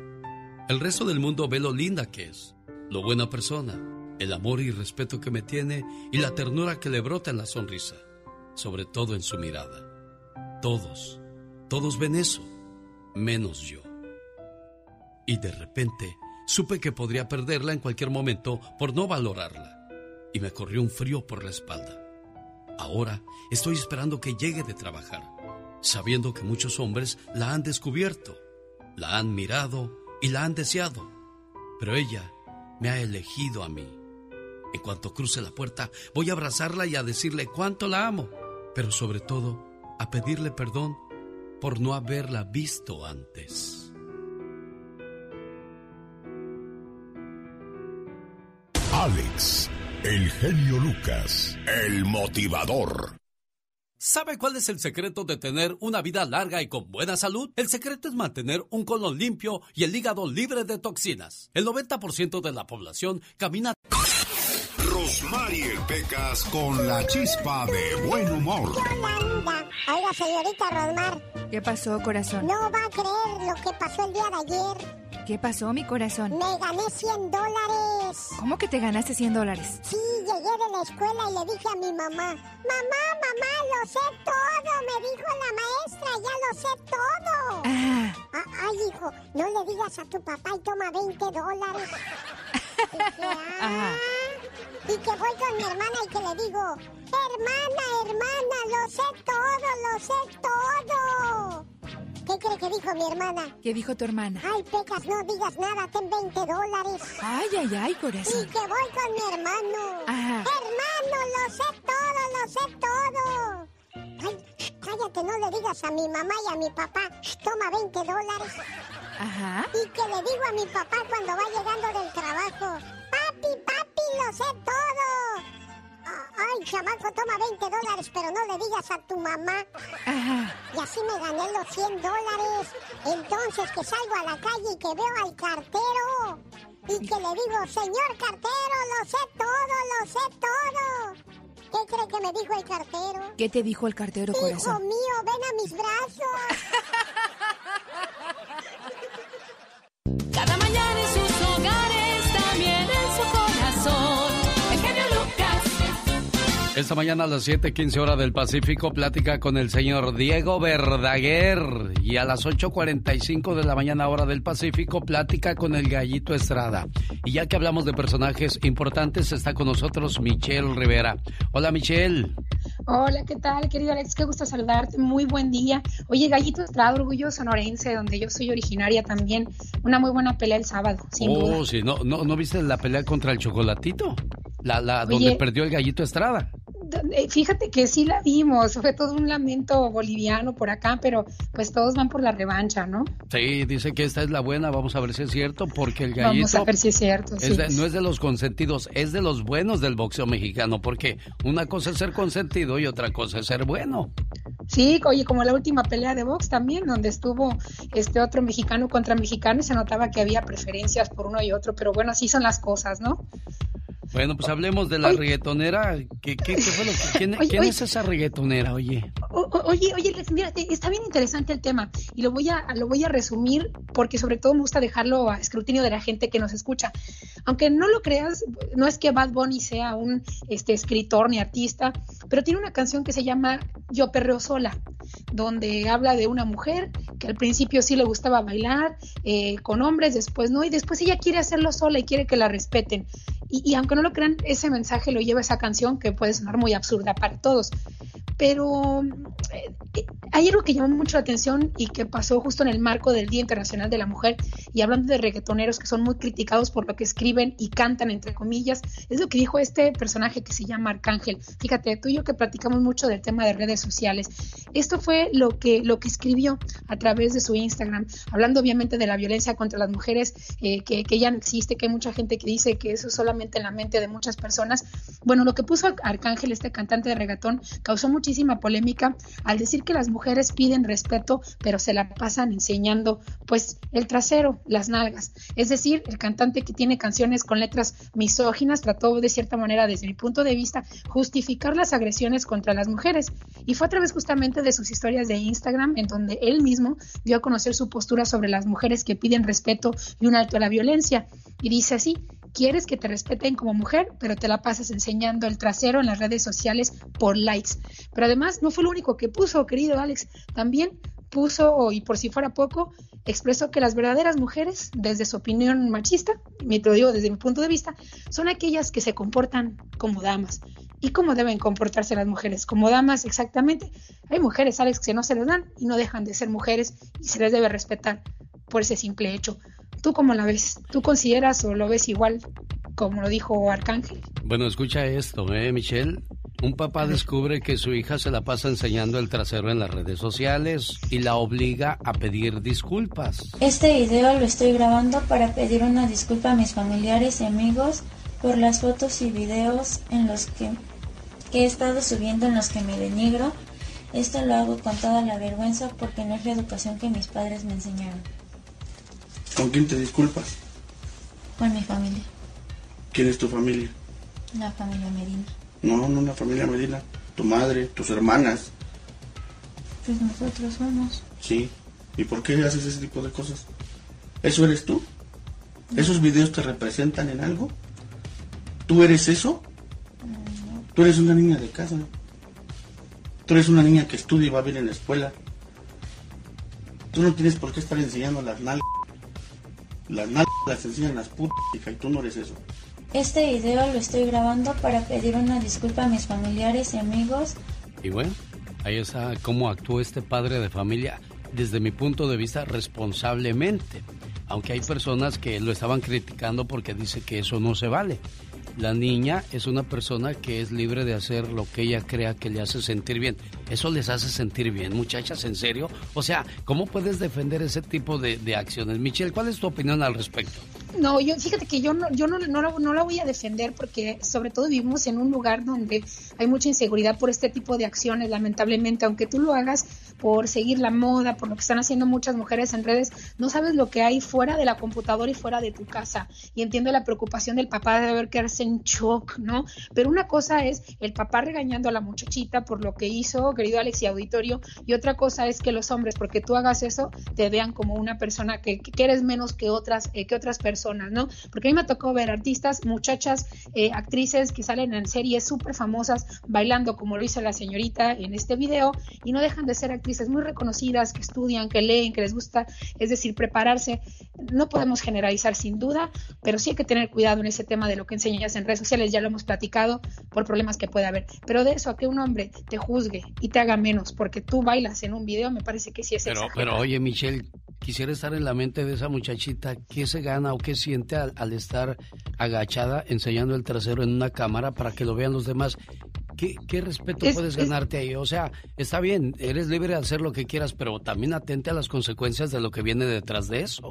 El resto del mundo ve lo linda que es, lo buena persona, el amor y respeto que me tiene y la ternura que le brota en la sonrisa, sobre todo en su mirada. Todos, todos ven eso, menos yo. Y de repente supe que podría perderla en cualquier momento por no valorarla y me corrió un frío por la espalda. Ahora estoy esperando que llegue de trabajar, sabiendo que muchos hombres la han descubierto, la han mirado y la han deseado, pero ella me ha elegido a mí. En cuanto cruce la puerta, voy a abrazarla y a decirle cuánto la amo, pero sobre todo, a pedirle perdón por no haberla visto antes. Alex, el genio Lucas, el motivador. ¿Sabe cuál es el secreto de tener una vida larga y con buena salud? El secreto es mantener un colon limpio y el hígado libre de toxinas. El 90% de la población camina... Rosmarie Pecas con la chispa de buen humor. Oiga, señorita Rosmar. ¿Qué pasó, corazón? No va a creer lo que pasó el día de ayer. ¿Qué pasó, mi corazón? Me gané 100 dólares. ¿Cómo que te ganaste 100 dólares? Sí, llegué de la escuela y le dije a mi mamá, mamá, mamá, lo sé todo. Me dijo la maestra, ya lo sé todo. Ah. Ah, ay, hijo, no le digas a tu papá y toma 20 dólares. Dije, ah. Y que voy con mi hermana y que le digo, hermana, hermana, lo sé todo, lo sé todo. ¿Qué cree que dijo mi hermana? ¿Qué dijo tu hermana? Ay, Pecas, no digas nada, ten 20 dólares. Ay, ay, ay, Y corazón. que voy con mi hermano. Ajá. Hermano, lo sé todo, lo sé todo. Ay, cállate, no le digas a mi mamá y a mi papá. Toma 20 dólares. Ajá. Y que le digo a mi papá cuando va llegando del trabajo. Papi, papi, lo sé todo. Ay, chamaco, toma 20 dólares, pero no le digas a tu mamá. Ajá. Y así me gané los 100 dólares. Entonces que salgo a la calle y que veo al cartero. Y que le digo, señor cartero, lo sé todo, lo sé todo. ¿Qué cree que me dijo el cartero? ¿Qué te dijo el cartero, Hijo corazón? mío, ven a mis brazos. Esta mañana a las 7:15 horas del Pacífico, plática con el señor Diego Verdaguer. Y a las 8:45 de la mañana, hora del Pacífico, plática con el Gallito Estrada. Y ya que hablamos de personajes importantes, está con nosotros Michelle Rivera. Hola, Michelle. Hola, ¿qué tal, querido Alex? Qué gusto saludarte. Muy buen día. Oye, Gallito Estrada, orgullo sonorense, donde yo soy originaria también. Una muy buena pelea el sábado, sin oh, duda. sí, ¿no, no, ¿no viste la pelea contra el Chocolatito? La, la, Oye. donde perdió el Gallito Estrada. Eh, Fíjate que sí la vimos, fue todo un lamento boliviano por acá, pero pues todos van por la revancha, ¿no? Sí, dice que esta es la buena, vamos a ver si es cierto, porque el Gallito... Vamos a ver si es cierto. Es sí. de- no es de los consentidos, es de los buenos del boxeo mexicano, porque una cosa es ser consentido y otra cosa es ser bueno. Sí, oye, como la última pelea de box también, donde estuvo este otro mexicano contra mexicano y se notaba que había preferencias por uno y otro, pero bueno, así son las cosas, ¿no? Bueno, pues hablemos de la reggaetonera. ¿Qué, qué, qué fue lo que, ¿Quién, Oye, quién oye. es esa reggaetonera, oye? O- Oye, oye, mira, está bien interesante el tema y lo voy a lo voy a resumir porque sobre todo me gusta dejarlo a escrutinio de la gente que nos escucha. Aunque no lo creas, no es que Bad Bunny sea un este escritor ni artista, pero tiene una canción que se llama Yo perreo sola, donde habla de una mujer que al principio sí le gustaba bailar eh, con hombres, después no, y después ella quiere hacerlo sola y quiere que la respeten. Y, y aunque no lo crean, ese mensaje lo lleva esa canción que puede sonar muy absurda para todos. Pero eh, hay algo que llamó mucho la atención y que pasó justo en el marco del Día Internacional de la Mujer y hablando de reggaetoneros que son muy criticados por lo que escriben y cantan, entre comillas, es lo que dijo este personaje que se llama Arcángel. Fíjate, tú y yo que platicamos mucho del tema de redes sociales. Esto fue lo que, lo que escribió a través de su Instagram, hablando obviamente de la violencia contra las mujeres, eh, que, que ya no existe, que hay mucha gente que dice que eso es solamente en la mente de muchas personas. Bueno, lo que puso Arcángel, este cantante de reggaetón, causó muchísima polémica al decir que las mujeres piden respeto, pero se la pasan enseñando pues el trasero, las nalgas. Es decir, el cantante que tiene canciones con letras misóginas trató de cierta manera, desde mi punto de vista, justificar las agresiones contra las mujeres. Y fue a través justamente de sus historias de Instagram, en donde él mismo dio a conocer su postura sobre las mujeres que piden respeto y un alto a la violencia. Y dice así, quieres que te respeten como mujer, pero te la pasas enseñando el trasero en las redes sociales por likes. Pero además no fue lo único que puso, querido Alex, también puso, y por si fuera poco, expresó que las verdaderas mujeres, desde su opinión machista, me lo digo desde mi punto de vista, son aquellas que se comportan como damas. ¿Y cómo deben comportarse las mujeres? Como damas, exactamente. Hay mujeres, Alex, que no se les dan y no dejan de ser mujeres y se les debe respetar por ese simple hecho. ¿Tú cómo la ves? ¿Tú consideras o lo ves igual como lo dijo Arcángel? Bueno, escucha esto, ¿eh, Michelle? Un papá descubre que su hija se la pasa enseñando el trasero en las redes sociales y la obliga a pedir disculpas. Este video lo estoy grabando para pedir una disculpa a mis familiares y amigos por las fotos y videos en los que, que he estado subiendo en los que me denigro. Esto lo hago con toda la vergüenza porque no es la educación que mis padres me enseñaron. ¿Con quién te disculpas? Con mi familia, ¿Quién es tu familia? la familia Medina. No, no la familia Medina. Tu madre, tus hermanas. Pues nosotros somos. Sí. ¿Y por qué haces ese tipo de cosas? ¿Eso eres tú? ¿Esos videos te representan en algo? ¿Tú eres eso? Tú eres una niña de casa. Tú eres una niña que estudia y va bien en la escuela. Tú no tienes por qué estar enseñando las nalgas. Las nalgas las enseñan las putas, hija, y tú no eres eso. Este video lo estoy grabando para pedir una disculpa a mis familiares y amigos. Y bueno, ahí está cómo actuó este padre de familia desde mi punto de vista responsablemente. Aunque hay personas que lo estaban criticando porque dice que eso no se vale. La niña es una persona que es libre de hacer lo que ella crea que le hace sentir bien. ¿Eso les hace sentir bien, muchachas? ¿En serio? O sea, ¿cómo puedes defender ese tipo de, acciones? Michelle, ¿cuál es tu opinión al respecto? No, yo fíjate que yo no, yo no, no, la- no la voy a defender porque sobre todo vivimos en un lugar donde hay mucha inseguridad por este tipo de acciones, lamentablemente, aunque tú lo hagas por seguir la moda, por lo que están haciendo muchas mujeres en redes, no sabes lo que hay fuera de la computadora y fuera de tu casa. Y entiendo la preocupación del papá de ver quedarse en shock, ¿no? Pero una cosa es el papá regañando a la muchachita por lo que hizo, querido Alex y auditorio, y otra cosa es que los hombres, porque tú hagas eso, te vean como una persona que, que eres menos que otras, eh, que otras personas, ¿no? Porque a mí me tocó ver artistas, muchachas, eh, actrices que salen en series súper famosas bailando como lo hizo la señorita en este video y no dejan de ser actrices muy reconocidas, que estudian, que leen, que les gusta, es decir, prepararse. No podemos generalizar sin duda, pero sí hay que tener cuidado en ese tema de lo que enseñas en redes sociales, ya lo hemos platicado por problemas que puede haber. Pero de eso a que un hombre te juzgue y te haga menos porque tú bailas en un video, me parece que sí es Pero, exagerado. pero oye, Michelle, quisiera estar en la mente de esa muchachita. ¿Qué se gana o qué siente al, al estar agachada enseñando el trasero en una cámara para que lo vean los demás? ¿Qué, qué respeto Es- puedes es- ganarte ahí? O sea, está bien, eres libre de hacer lo que quieras, pero también atente a las consecuencias de lo que viene detrás de eso.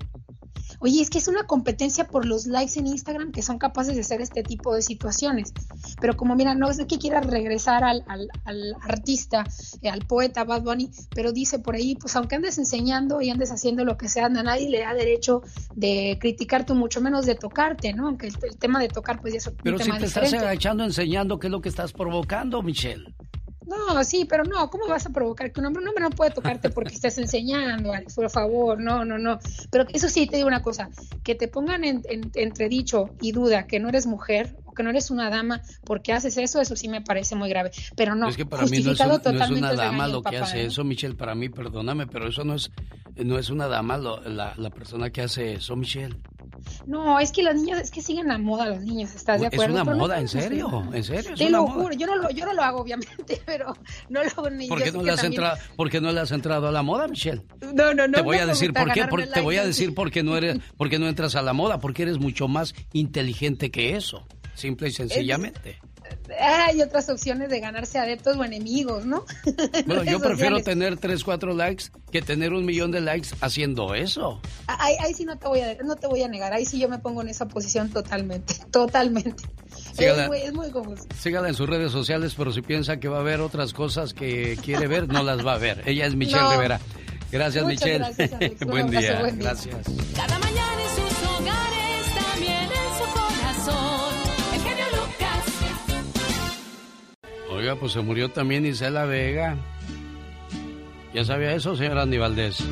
Oye, es que es una competencia por los likes en Instagram que son capaces de hacer este tipo de situaciones. Pero como mira, no es que quiera regresar al, al- al artista, eh, al poeta Bad Bunny, pero dice por ahí, pues aunque andes enseñando y andes haciendo lo que sea, a nadie le da derecho de criticarte, mucho menos de tocarte, ¿no? Aunque el, el tema de tocar, pues ya es un Pero si tema te estás agachando enseñando, ¿qué es lo que estás provocando, Michelle? No, sí, pero no, ¿cómo vas a provocar que un hombre, un hombre no puede tocarte porque estás enseñando, Alex, por favor, no, no, no. Pero eso sí, te digo una cosa, que te pongan en, en- entredicho y duda que no eres mujer o que no eres una dama porque haces eso, eso sí me parece muy grave. Pero no, es que para mí no es, un- no es una dama lo que papá, hace ¿eh? eso, Michelle. Para mí, perdóname, pero eso no es, no es una dama lo- la, la persona que hace eso, Michelle. No, es que los niños, es que siguen la moda los niños, ¿estás de Es acuerdo? una Pero no moda, ¿en serio? ¿En serio? Es Te una lo juro, yo no lo, yo no lo hago, obviamente, pero no lo hago ni ¿Por yo qué, no le has también- entrado, ¿Por qué no le has entrado a la moda, Michelle? No, no, no. te voy no a decir por qué, por- te voy a decir por qué no eres, por qué no entras a la moda, porque eres mucho más inteligente que eso, simple y sencillamente. Hay otras opciones de ganarse adeptos o enemigos, ¿no? Bueno, yo prefiero sociales. tener 3, 4 likes que tener un millón de likes haciendo eso. Ahí, ahí sí no te voy a no te voy a negar, ahí sí yo me pongo en esa posición totalmente, totalmente. Sígala. Es muy, es muy confuso. Sígala en sus redes sociales, pero si piensa que va a haber otras cosas que quiere ver, no las va a ver. Ella es Michelle No. Rivera. Gracias, Muchas Michelle. gracias, Alex. Un buen, abrazo, día. buen día. Gracias. Cada mañana en sus hogares, Oiga, pues se murió también Isela Vega. ¿Ya sabía eso, señor Andy Valdés?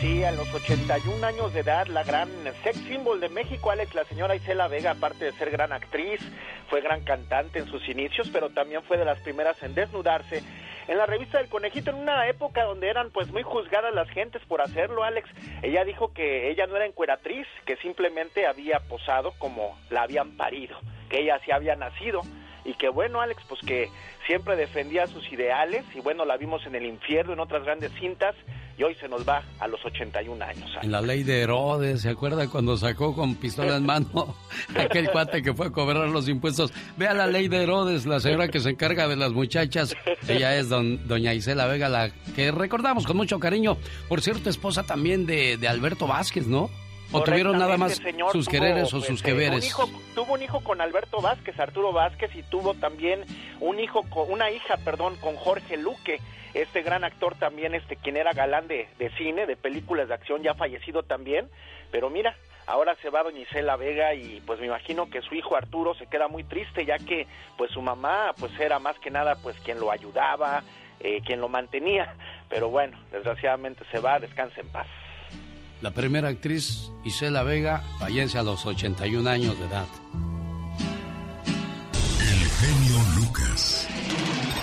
Sí, a los 81 años de edad, la gran sex symbol de México, Alex, la señora Isela Vega, aparte de ser gran actriz, fue gran cantante en sus inicios, pero también fue de las primeras en desnudarse en la revista del Conejito en una época donde eran pues muy juzgadas las gentes por hacerlo, Alex. Ella dijo que ella no era encueratriz, que simplemente había posado como la habían parido, que ella sí había nacido y que bueno, Alex, pues que siempre defendía sus ideales y bueno, la vimos en el infierno, en otras grandes cintas y hoy se nos va a los 81 años. En la ley de Herodes, ¿se acuerda cuando sacó con pistola en mano aquel cuate que fue a cobrar los impuestos? Vea la ley de Herodes, la señora que se encarga de las muchachas. Ella es don, doña Isela Vega, la que recordamos con mucho cariño. Por cierto, esposa también de, de Alberto Vázquez, ¿no? ¿O tuvieron nada más señor, sus tuvo, quereres o sus que un hijo- tuvo un hijo con Alberto Vázquez, Arturo Vázquez, y tuvo también un hijo, con, una hija, perdón, con Jorge Luque, este gran actor también, este quien era galán de, de cine, de películas de acción, ya fallecido también. Pero mira, ahora se va doña Isela Vega y pues me imagino que su hijo Arturo se queda muy triste, ya que pues su mamá pues era más que nada pues quien lo ayudaba, eh, quien lo mantenía. Pero bueno, desgraciadamente se va, descansa en paz. La primera actriz, Isela Vega, fallece a los 81 años de edad. El genio Lucas.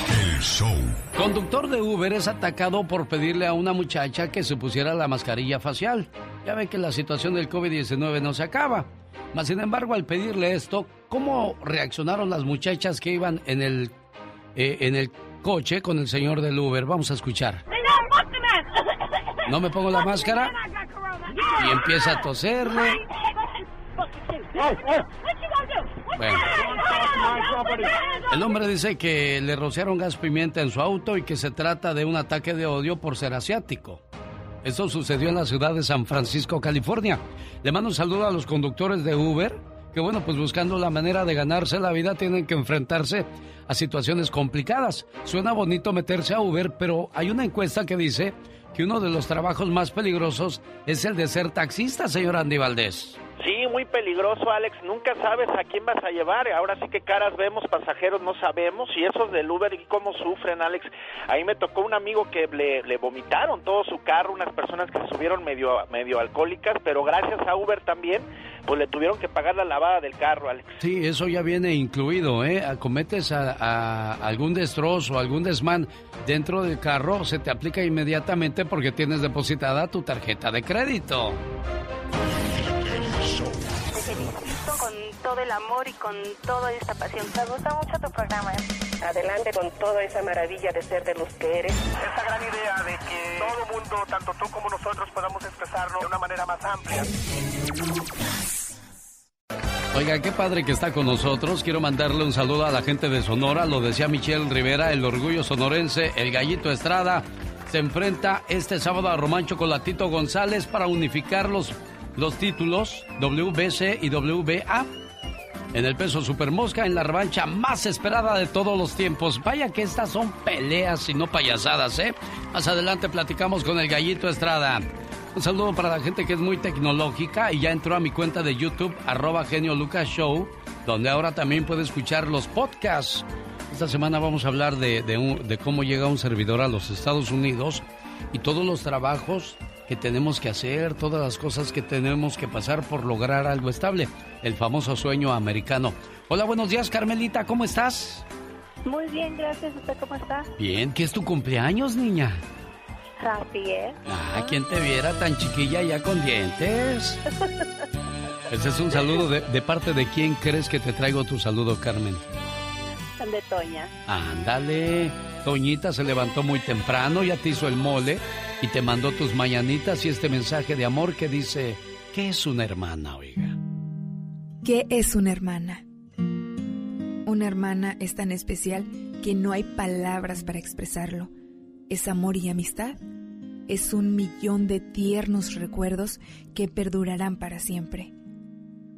El show. Conductor de Uber es atacado por pedirle a una muchacha que se pusiera la mascarilla facial. Ya ve que la situación del COVID-19 no se acaba. Mas, sin embargo, al pedirle esto, ¿cómo reaccionaron las muchachas que iban en el, eh, en el coche con el señor del Uber? Vamos a escuchar. No me pongo la máscara y empieza a toserle. Bueno. El hombre dice que le rociaron gas pimienta en su auto y que se trata de un ataque de odio por ser asiático. Esto sucedió en la ciudad de San Francisco, California. Le mando un saludo a los conductores de Uber, que bueno, pues buscando la manera de ganarse la vida tienen que enfrentarse a situaciones complicadas. Suena bonito meterse a Uber, pero hay una encuesta que dice que uno de los trabajos más peligrosos es el de ser taxista, señor Andy Valdés. Sí, muy peligroso, Alex. Nunca sabes a quién vas a llevar. Ahora sí que caras vemos, pasajeros no sabemos. Y esos del Uber, ¿y cómo sufren, Alex? Ahí me tocó un amigo que le, le vomitaron todo su carro, unas personas que se subieron medio, medio alcohólicas, pero gracias a Uber también, pues le tuvieron que pagar la lavada del carro, Alex. Sí, eso ya viene incluido, ¿eh? Acometes a, a algún destrozo, algún desmán dentro del carro, se te aplica inmediatamente porque tienes depositada tu tarjeta de crédito. Todo el amor y con toda esta pasión. Me gusta mucho tu programa. Adelante con toda esa maravilla de ser de los que eres. Esa gran idea de que todo el mundo, tanto tú como nosotros, podamos expresarlo de una manera más amplia. Oiga, qué padre que está con nosotros. Quiero mandarle un saludo a la gente de Sonora. Lo decía Michelle Rivera, el orgullo sonorense, el gallito Estrada. Se enfrenta este sábado a Román Chocolatito González para unificar los, los títulos WBC y WBA. En el peso supermosca, en la revancha más esperada de todos los tiempos. Vaya que estas son peleas y no payasadas, ¿eh? Más adelante platicamos con el gallito Estrada. Un saludo para la gente que es muy tecnológica y ya entró a mi cuenta de YouTube, arroba genio Lucas Show, donde ahora también puede escuchar los podcasts. Esta semana vamos a hablar de, cómo llega un servidor a los Estados Unidos y todos los trabajos que tenemos que hacer, todas las cosas que tenemos que pasar por lograr algo estable, el famoso sueño americano. Hola, buenos días, Carmelita, ¿cómo estás? Muy bien, gracias. ¿Usted cómo está? Bien, ¿qué es tu cumpleaños, niña? Así es. Ah, ¿quién te viera tan chiquilla ya con dientes? Ese es un saludo de, de parte de quién crees que te traigo tu saludo, Carmen. De Toña. Ándale, Toñita se levantó muy temprano, ya te hizo el mole y te mandó tus mañanitas y este mensaje de amor que dice, ¿qué es una hermana, oiga? ¿Qué es una hermana? Una hermana es tan especial que no hay palabras para expresarlo. Es amor y amistad. Es un millón de tiernos recuerdos que perdurarán para siempre.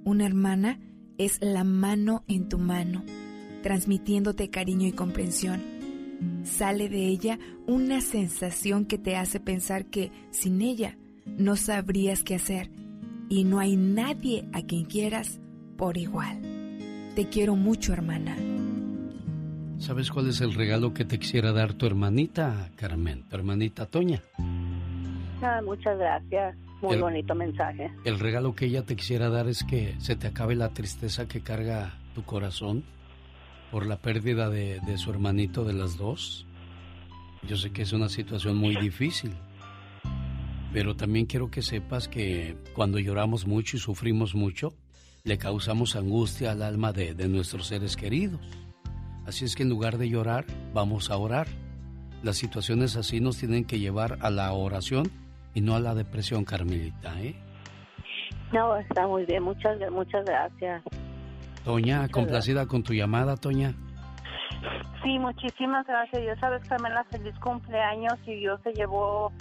Una hermana es la mano en tu mano, transmitiéndote cariño y comprensión. Sale de ella una sensación que te hace pensar que sin ella no sabrías qué hacer y no hay nadie a quien quieras por igual. Te quiero mucho, hermana. ¿Sabes cuál es el regalo que te quisiera dar tu hermanita, Carmen? Tu hermanita Toña. Ah, muchas gracias. Muy El- bonito mensaje. El regalo que ella te quisiera dar es que se te acabe la tristeza que carga tu corazón por la pérdida de, de su hermanito de las dos. Yo sé que es una situación muy difícil, pero también quiero que sepas que cuando lloramos mucho y sufrimos mucho, le causamos angustia al alma de, de nuestros seres queridos. Así es que en lugar de llorar, vamos a orar. las situaciones así nos tienen que llevar a la oración y no a la depresión, Carmelita, ¿eh? No, está muy bien, muchas, muchas gracias. Toña, complacida con tu llamada, Toña. Sí, muchísimas gracias. Ya sabes, Carmela, feliz cumpleaños y Dios se llevó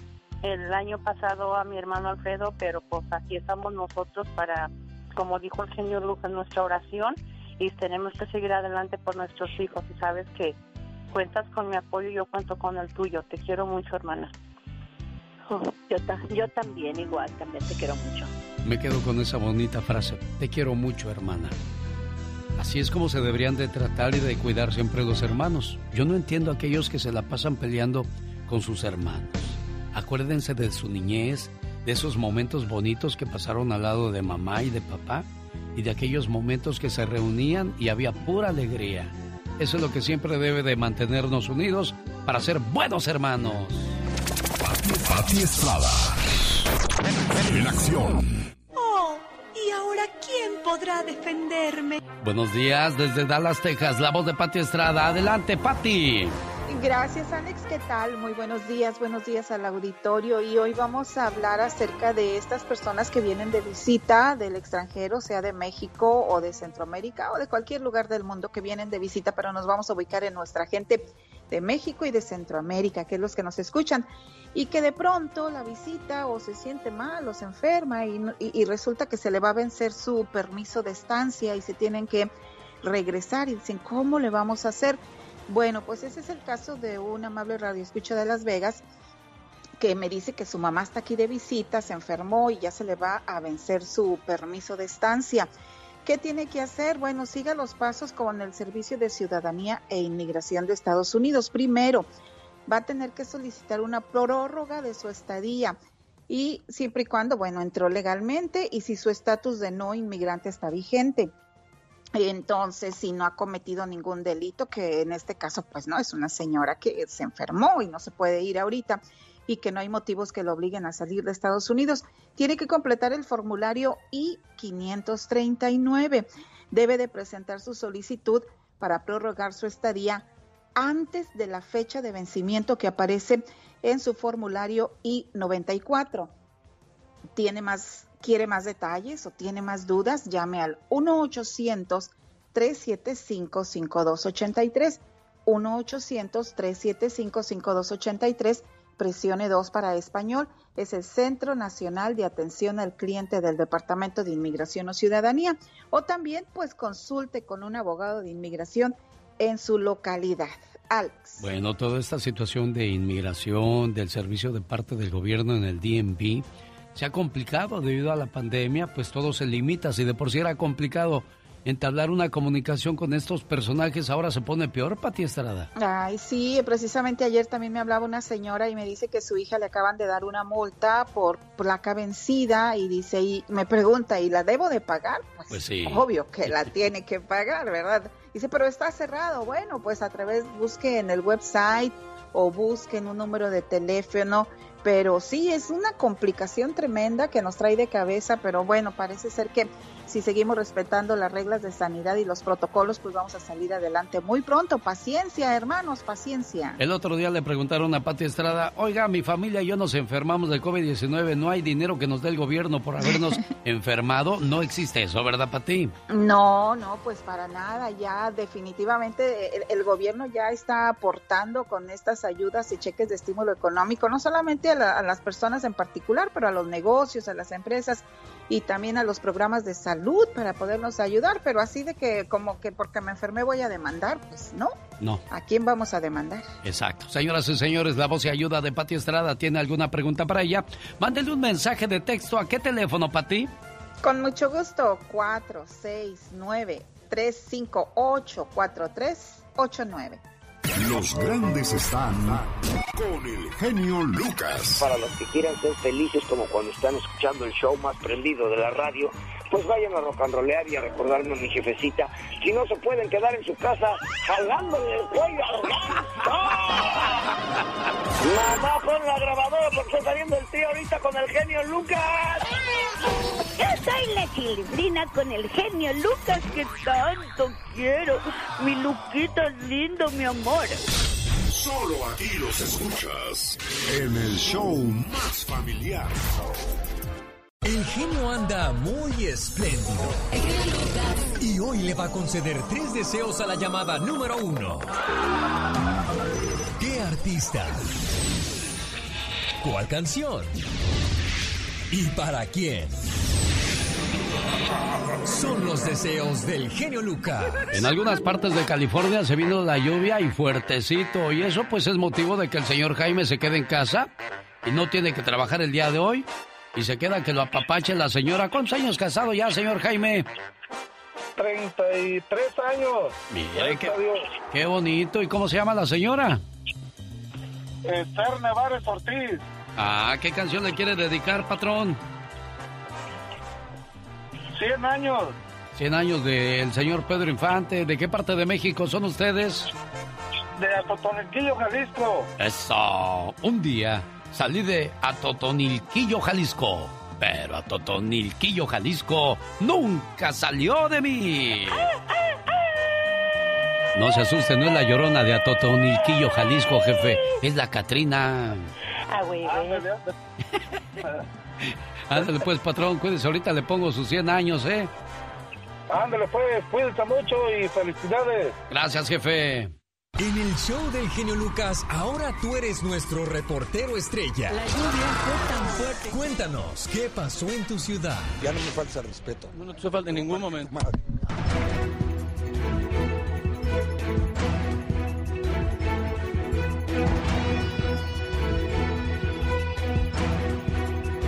el año pasado a mi hermano Alfredo, pero pues aquí estamos nosotros para, como dijo el señor Lucas, nuestra oración y tenemos que seguir adelante por nuestros hijos y sabes que cuentas con mi apoyo y yo cuento con el tuyo. Te quiero mucho, hermana. Oh, yo, yo también, igual, también te quiero mucho. Me quedo con esa bonita frase. Te quiero mucho, hermana. Así es como se deberían de tratar y de cuidar siempre los hermanos. Yo no entiendo a aquellos que se la pasan peleando con sus hermanos. Acuérdense de su niñez, de esos momentos bonitos que pasaron al lado de mamá y de papá y de aquellos momentos que se reunían y había pura alegría. Eso es lo que siempre debe de mantenernos unidos para ser buenos hermanos. Pati Estrada. En acción. Oh, ¿y ahora quién podrá defenderme? Buenos días desde Dallas, Texas. La voz de Pati Estrada. Adelante, Pati. Gracias, Alex. ¿Qué tal? Muy buenos días. Buenos días al auditorio. Y hoy vamos a hablar acerca de estas personas que vienen de visita del extranjero, sea de México o de Centroamérica o de cualquier lugar del mundo que vienen de visita, pero nos vamos a ubicar en nuestra gente de México y de Centroamérica, que es los que nos escuchan, y que de pronto la visita o se siente mal o se enferma y, y resulta que se le va a vencer su permiso de estancia y se tienen que regresar y dicen, ¿cómo le vamos a hacer? Bueno, pues ese es el caso de un amable radio escucha de Las Vegas que me dice que su mamá está aquí de visita, se enfermó y ya se le va a vencer su permiso de estancia. ¿Qué tiene que hacer? Bueno, siga los pasos con el Servicio de Ciudadanía e Inmigración de Estados Unidos. Primero, va a tener que solicitar una prórroga de su estadía y siempre y cuando, bueno, entró legalmente y si su estatus de no inmigrante está vigente. Entonces, si no ha cometido ningún delito, que en este caso, pues no, es una señora que se enfermó y no se puede ir ahorita y que no hay motivos que lo obliguen a salir de Estados Unidos, tiene que completar el formulario I-539. Debe de presentar su solicitud para prorrogar su estadía antes de la fecha de vencimiento que aparece en su formulario I-94. Tiene más quiere más detalles o tiene más dudas, llame al 1-800-375-5283. 1-800-375-5283. Presione 2 para español. Es el Centro Nacional de Atención al Cliente del Departamento de Inmigración o Ciudadanía. O también, pues, consulte con un abogado de inmigración en su localidad. Alex. Bueno, toda esta situación de inmigración, del servicio de parte del gobierno en el DMV, se ha complicado debido a la pandemia, pues todo se limita. Si de por sí era complicado entablar una comunicación con estos personajes, ahora se pone peor, Pati Estrada. Ay, sí, precisamente ayer también me hablaba una señora y me dice que su hija le acaban de dar una multa por placa vencida y dice, y me pregunta, ¿y la debo de pagar? Pues, pues sí. Obvio que la tiene que pagar, ¿verdad? Dice, pero está cerrado. Bueno, pues a través, busque en el website o busquen un número de teléfono pero sí es una complicación tremenda que nos trae de cabeza, pero bueno, parece ser que si seguimos respetando las reglas de sanidad y los protocolos, pues vamos a salir adelante muy pronto. Paciencia, hermanos, paciencia. El otro día le preguntaron a Pati Estrada, oiga, mi familia y yo nos enfermamos de COVID-19, no hay dinero que nos dé el gobierno por habernos enfermado. No existe eso, ¿verdad, Pati? No, no, pues para nada. Ya definitivamente el, gobierno ya está aportando con estas ayudas y cheques de estímulo económico, no solamente a las personas en particular, pero a los negocios, a las empresas y también a los programas de salud para podernos ayudar, pero así de que como que porque me enfermé voy a demandar, pues no. No. ¿A quién vamos a demandar? Exacto. Señoras y señores, la voz y ayuda de Pati Estrada. ¿Tiene alguna pregunta para ella? Mándele un mensaje de texto. ¿A qué teléfono, Pati? Con mucho gusto. 469 358 4389 los grandes están con el genio Lucas. Para los que quieran ser felices como cuando están escuchando el show más prendido de la radio, pues vayan a rock and rollear y a recordarme a mi jefecita. Si no se pueden quedar en su casa jalándole el cuello Mamá, pon la grabadora porque está saliendo el tío ahorita con el genio Lucas. Yo soy la chilibrina con el genio Lucas que tanto quiero. Mi Luquita lindo, mi amor. Solo aquí los escuchas en el show más familiar. El genio anda muy espléndido. Y hoy le va a conceder tres deseos a la llamada número uno. ¿Qué artista? ¿Cuál canción? ¿Y para quién? Son los deseos del genio Lucas. En algunas partes de California se vino la lluvia y fuertecito. Y eso pues es motivo de que el señor Jaime se quede en casa y no tiene que trabajar el día de hoy. Y se queda que lo apapache la señora. ¿Cuántos años casado ya, señor Jaime? 33 años. Mire, qué, qué bonito. ¿Y cómo se llama la señora? Esther Nevares Ortiz. Ah, ¿qué canción le quiere dedicar, patrón? 100 años. 100 años del señor Pedro Infante. ¿De qué parte de México son ustedes? De Atotonilquillo, Jalisco. Eso. Un día salí de Atotonilquillo, Jalisco. Pero Atotonilquillo, Jalisco nunca salió de mí. No se asuste, no es la llorona de Atotonilquillo, Jalisco, jefe. Es la Catrina. Ah, güey, Ándale pues, patrón, cuídese. Ahorita le pongo sus 100 años, ¿eh? Ándale pues, cuídese mucho y felicidades. Gracias, jefe. En el show del genio Lucas, ahora tú eres nuestro reportero estrella. La lluvia fue tan fuerte. Cuéntanos, ¿qué pasó en tu ciudad? Ya no me falta respeto. No, no te falta en ningún momento.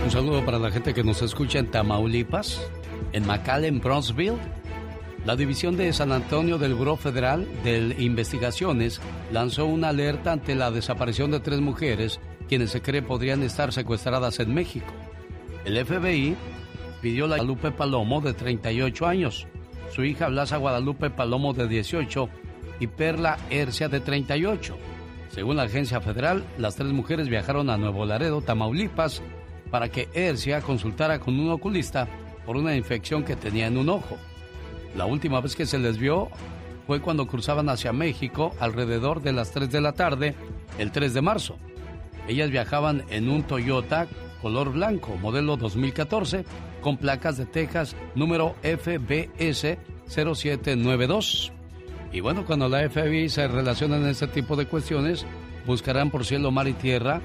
Un saludo para la gente que nos escucha en Tamaulipas, en McAllen, Bronxville. La División de San Antonio del Bureau Federal de Investigaciones lanzó una alerta ante la desaparición de tres mujeres quienes se cree podrían estar secuestradas en México. El FBI pidió a Guadalupe Palomo de 38 años, su hija Blasa Guadalupe Palomo de 18 y Perla Hercia de 38. Según la agencia federal, las tres mujeres viajaron a Nuevo Laredo, Tamaulipas, para que Hercia consultara con un oculista por una infección que tenía en un ojo. La última vez que se les vio fue cuando cruzaban hacia México alrededor de las 3 de la tarde, el 3 de marzo. Ellas viajaban en un Toyota color blanco, modelo 2014, con placas de Texas número FBS 0792. Y bueno, cuando la FBI se relaciona en este tipo de cuestiones, buscarán por cielo, mar y tierra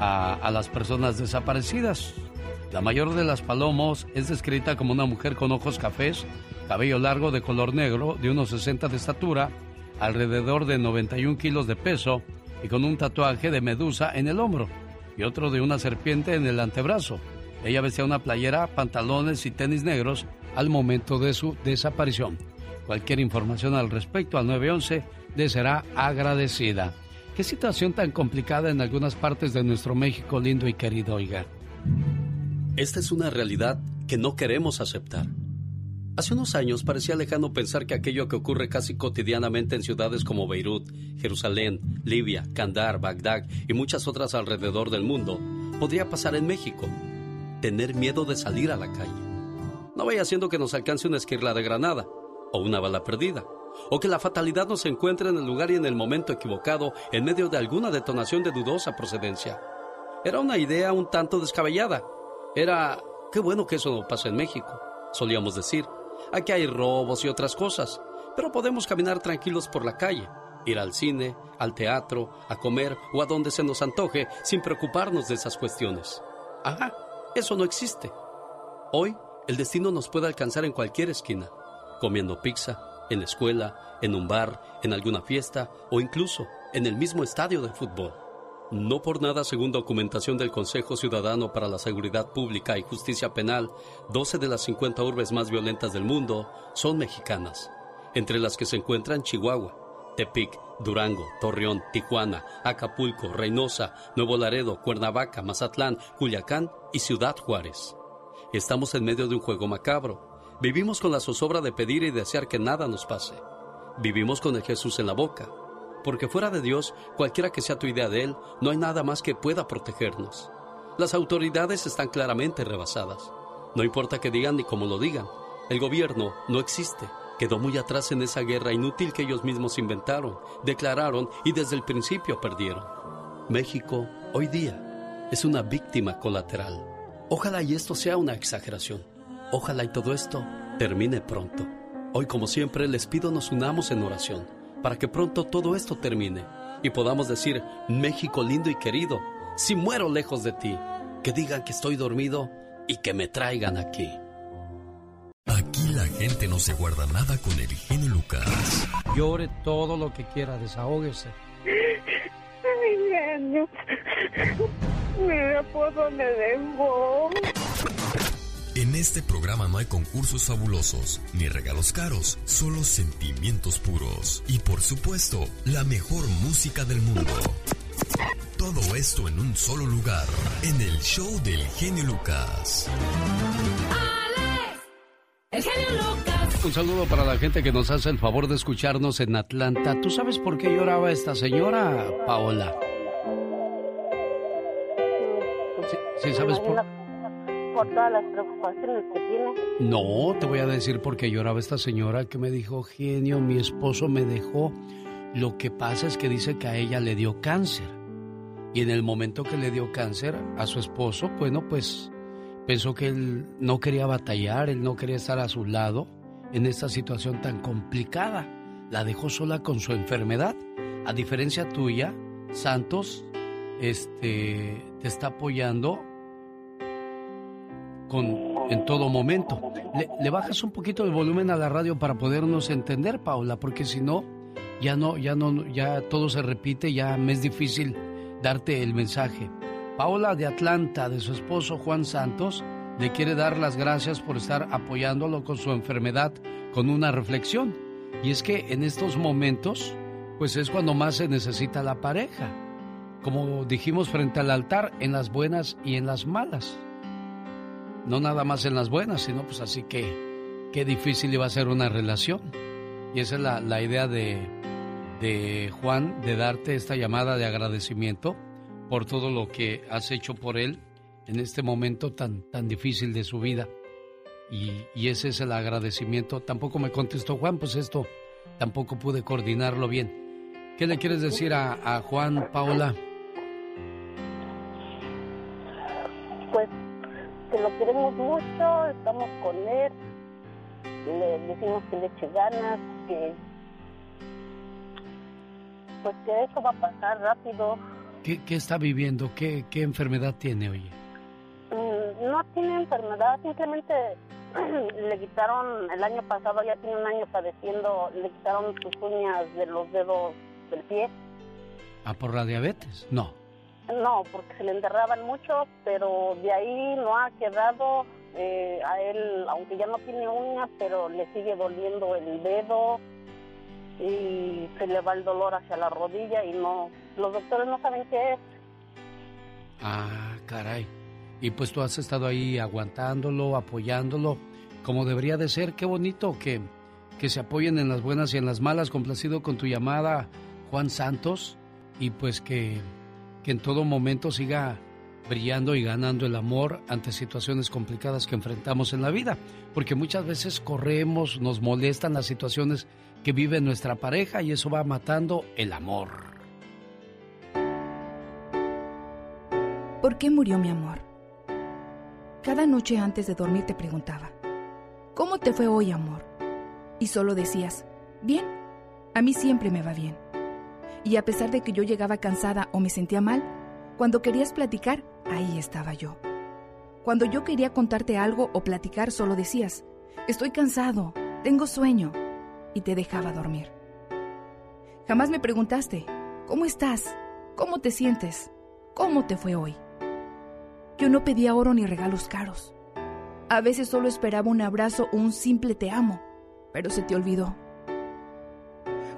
a, a las personas desaparecidas. La mayor de las palomos es descrita como una mujer con ojos cafés, cabello largo de color negro, de unos 60 de estatura, alrededor de 91 kilos de peso y con un tatuaje de medusa en el hombro y otro de una serpiente en el antebrazo. Ella vestía una playera, pantalones y tenis negros al momento de su desaparición. Cualquier información al respecto al 911 le será agradecida. Qué situación tan complicada en algunas partes de nuestro México lindo y querido, oiga. Esta es una realidad que no queremos aceptar. Hace unos años parecía lejano pensar que aquello que ocurre casi cotidianamente en ciudades como Beirut, Jerusalén, Libia, Kandar, Bagdad y muchas otras alrededor del mundo podría pasar en México. Tener miedo de salir a la calle. No vaya siendo que nos alcance una esquirla de granada o una bala perdida, o que la fatalidad nos encuentre en el lugar y en el momento equivocado en medio de alguna detonación de dudosa procedencia. Era una idea un tanto descabellada. Era, qué bueno que eso no pasa en México, solíamos decir. Aquí hay robos y otras cosas, pero podemos caminar tranquilos por la calle, ir al cine, al teatro, a comer o a donde se nos antoje sin preocuparnos de esas cuestiones. Ajá, eso no existe. Hoy, el destino nos puede alcanzar en cualquier esquina, comiendo pizza, en la escuela, en un bar, en alguna fiesta o incluso en el mismo estadio de fútbol. No por nada, según documentación del Consejo Ciudadano para la Seguridad Pública y Justicia Penal, 12 de las 50 urbes más violentas del mundo son mexicanas, entre las que se encuentran Chihuahua, Tepic, Durango, Torreón, Tijuana, Acapulco, Reynosa, Nuevo Laredo, Cuernavaca, Mazatlán, Culiacán y Ciudad Juárez. Estamos en medio de un juego macabro. Vivimos con la zozobra de pedir y desear que nada nos pase. Vivimos con el Jesús en la boca porque fuera de Dios, cualquiera que sea tu idea de Él, no hay nada más que pueda protegernos. Las autoridades están claramente rebasadas. No importa que digan ni cómo lo digan, el gobierno no existe. quedó muy atrás en esa guerra inútil que ellos mismos inventaron, declararon y desde el principio perdieron. México, hoy día, es una víctima colateral. Ojalá y esto sea una exageración. Ojalá y todo esto termine pronto. Hoy, como siempre, les pido nos unamos en oración para que pronto todo esto termine y podamos decir, México lindo y querido, si muero lejos de ti, que digan que estoy dormido y que me traigan aquí. Aquí la gente no se guarda nada con el genio Lucas. Llore todo lo que quiera, desahógese. Ay, genio. Mi esposo me dejó. En este programa no hay concursos fabulosos ni regalos caros, solo sentimientos puros y por supuesto la mejor música del mundo. Todo esto en un solo lugar, en el show del genio Lucas. Alex, el genio Lucas. Un saludo para la gente que nos hace el favor de escucharnos en Atlanta. ¿Tú sabes por qué lloraba esta señora, Paola? Sí, sí sabes por... Por todas las preocupaciones que tiene. No, te voy a decir por qué lloraba esta señora que me dijo, genio, mi esposo me dejó. Lo que pasa es que dice que a ella le dio cáncer. Y en el momento que le dio cáncer a su esposo, bueno, pues pensó que él no quería batallar, él no quería estar a su lado en esta situación tan complicada. La dejó sola con su enfermedad. A diferencia tuya, Santos este, te está apoyando en todo momento. Le, bajas un poquito el volumen a la radio para podernos entender, Paula, porque si no, ya no, ya no, ya todo se repite, ya me es difícil darte el mensaje. Paola de Atlanta, de su esposo Juan Santos, le quiere dar las gracias por estar apoyándolo con su enfermedad con una reflexión. Y es que en estos momentos, pues es cuando más se necesita la pareja. Como dijimos frente al altar, en las buenas y en las malas. No nada más en las buenas, sino pues así que qué difícil iba a ser una relación. Y esa es la, la idea de, de Juan de darte esta llamada de agradecimiento por todo lo que has hecho por él en este momento tan, tan difícil de su vida. Y, y ese es el agradecimiento. Tampoco me contestó Juan, pues esto tampoco pude coordinarlo bien. ¿Qué le quieres decir a, a Juan, Paola? Que lo queremos mucho, estamos con él, le decimos que le eche ganas, que pues que eso va a pasar rápido. ¿Qué, qué está viviendo? ¿Qué, ¿Qué enfermedad tiene, oye? Mm, No tiene enfermedad, simplemente le quitaron, el año pasado ya tiene un año padeciendo, le quitaron sus uñas de los dedos del pie. ¿Ah, por la diabetes? No. No, porque se le enterraban mucho, pero de ahí no ha quedado. eh, a él, aunque ya no tiene uñas, pero le sigue doliendo el dedo y se le va el dolor hacia la rodilla y no, los doctores no saben qué es. Ah, caray. Y pues tú has estado ahí aguantándolo, apoyándolo, como debería de ser. Qué bonito que, que se apoyen en las buenas y en las malas. Complacido con tu llamada, Juan Santos. Y pues que, que en todo momento siga brillando y ganando el amor ante situaciones complicadas que enfrentamos en la vida. Porque muchas veces corremos, nos molestan las situaciones que vive nuestra pareja y eso va matando el amor. ¿Por qué murió mi amor? Cada noche antes de dormir te preguntaba, ¿cómo te fue hoy, amor? Y solo decías, bien, a mí siempre me va bien. Y a pesar de que yo llegaba cansada o me sentía mal, cuando querías platicar, ahí estaba yo. Cuando yo quería contarte algo o platicar, solo decías, estoy cansado, tengo sueño, y te dejaba dormir. Jamás me preguntaste, ¿cómo estás? ¿Cómo te sientes? ¿Cómo te fue hoy? Yo no pedía oro ni regalos caros. A veces solo esperaba un abrazo o un simple te amo, pero se te olvidó.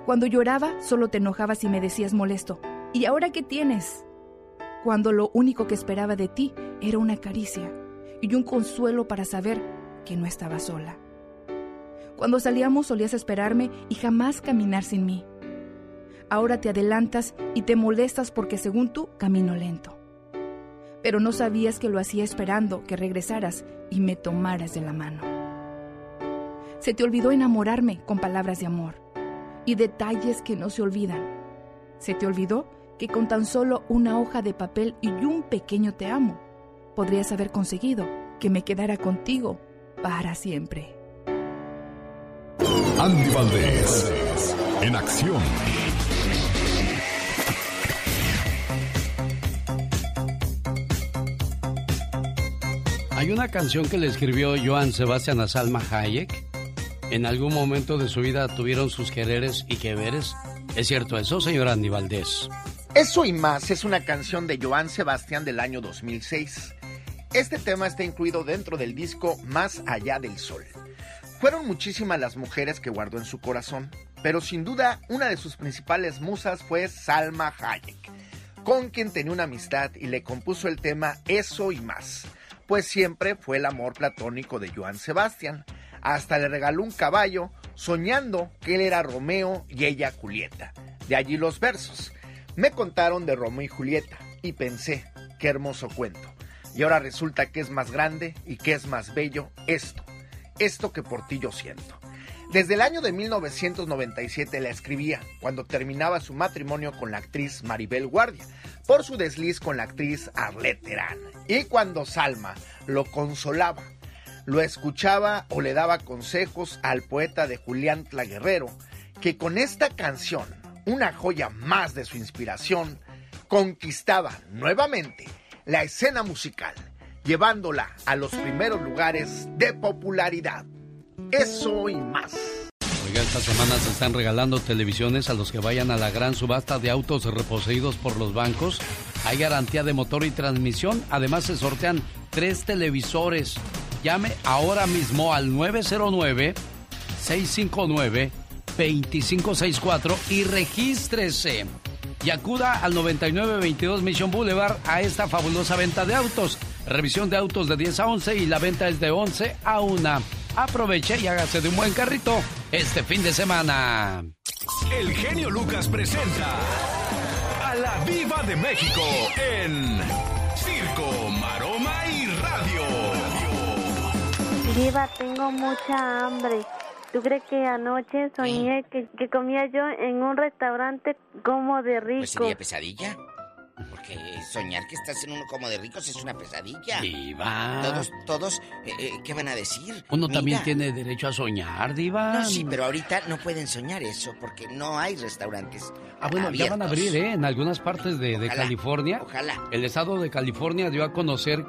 Cuando lloraba, solo te enojabas y me decías molesto, ¿y ahora qué tienes? Cuando lo único que esperaba de ti era una caricia y un consuelo para saber que no estaba sola. Cuando salíamos solías esperarme y jamás caminar sin mí. Ahora te adelantas y te molestas porque según tú camino lento. Pero no sabías que lo hacía esperando que regresaras y me tomaras de la mano. Se te olvidó enamorarme con palabras de amor y detalles que no se olvidan. Se te olvidó que con tan solo una hoja de papel y un pequeño te amo, podrías haber conseguido que me quedara contigo para siempre. Andy Valdés, en acción. Hay una canción que le escribió Joan Sebastián a Salma Hayek. En algún momento de su vida tuvieron sus quereres y que veres. ¿Es cierto eso, señor Andy Valdés? Eso y más es una canción de Joan Sebastián del año 2006. Este tema está incluido dentro del disco Más allá del sol. Fueron muchísimas las mujeres que guardó en su corazón, pero sin duda una de sus principales musas fue Salma Hayek, con quien tenía una amistad y le compuso el tema Eso y más pues siempre fue el amor platónico de Joan Sebastián. Hasta le regaló un caballo, soñando que él era Romeo y ella Julieta. De allí los versos. Me contaron de Romeo y Julieta y pensé, qué hermoso cuento. Y ahora resulta que es más grande y que es más bello esto, esto que por ti yo siento. Desde el año de 1997 la escribía, cuando terminaba su matrimonio con la actriz Maribel Guardia, por su desliz con la actriz Arlette Terán. Y cuando Salma lo consolaba, lo escuchaba o le daba consejos al poeta de Julián Tlaguerrero, que con esta canción, una joya más de su inspiración, conquistaba nuevamente la escena musical, llevándola a los primeros lugares de popularidad. Eso y más. Oiga, esta semana se están regalando televisiones a los que vayan a la gran subasta de autos reposeídos por los bancos. Hay garantía de motor y transmisión. Además se sortean tres televisores. Llame ahora mismo al 909-659-2564 y regístrese. Y acuda al 9922 Mission Boulevard a esta fabulosa venta de autos. Revisión de autos de 10 a 11 y la venta es de 11 a 1. Aproveche y hágase de un buen carrito este fin de semana. El genio Lucas presenta a la Viva de México en Viva, tengo mucha hambre. ¿Tú crees que anoche soñé que, que comía yo en un restaurante como de rico? Pues sería pesadilla. Porque soñar que estás en uno como de ricos es una pesadilla. Diva. Todos, todos, eh, eh, ¿qué van a decir? Uno Mira. también tiene derecho a soñar, Diva. No, sí, pero ahorita no pueden soñar eso porque no hay restaurantes. Ah, bueno, ya van a abrir, ¿eh? En algunas partes de, de California. ojalá. El estado de California dio a conocer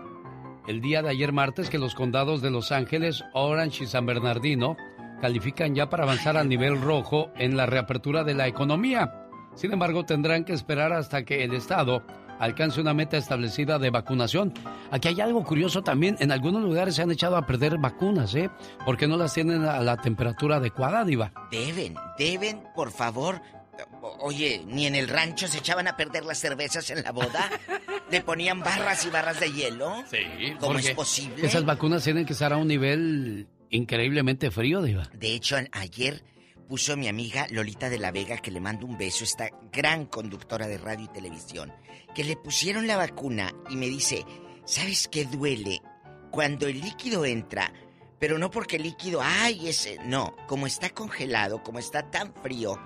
el día de ayer martes que los condados de Los Ángeles, Orange y San Bernardino califican ya para avanzar al nivel rojo en la reapertura de la economía. Sin embargo, tendrán que esperar hasta que el estado alcance una meta establecida de vacunación. Aquí hay algo curioso también. En algunos lugares se han echado a perder vacunas, ¿eh? Porque no las tienen a la temperatura adecuada, Diva. Deben, deben, por favor. Oye, ni en el rancho se echaban a perder las cervezas en la boda. Le ponían barras y barras de hielo. Sí. ¿Cómo es posible? Esas vacunas tienen que estar a un nivel increíblemente frío, Diva. De hecho, ayer puso mi amiga Lolita de la Vega, que le mando un beso, esta gran conductora de radio y televisión, que le pusieron la vacuna y me dice, ¿sabes qué duele? Cuando el líquido entra, pero no porque el líquido, ay, ese, no, como está congelado, como está tan frío,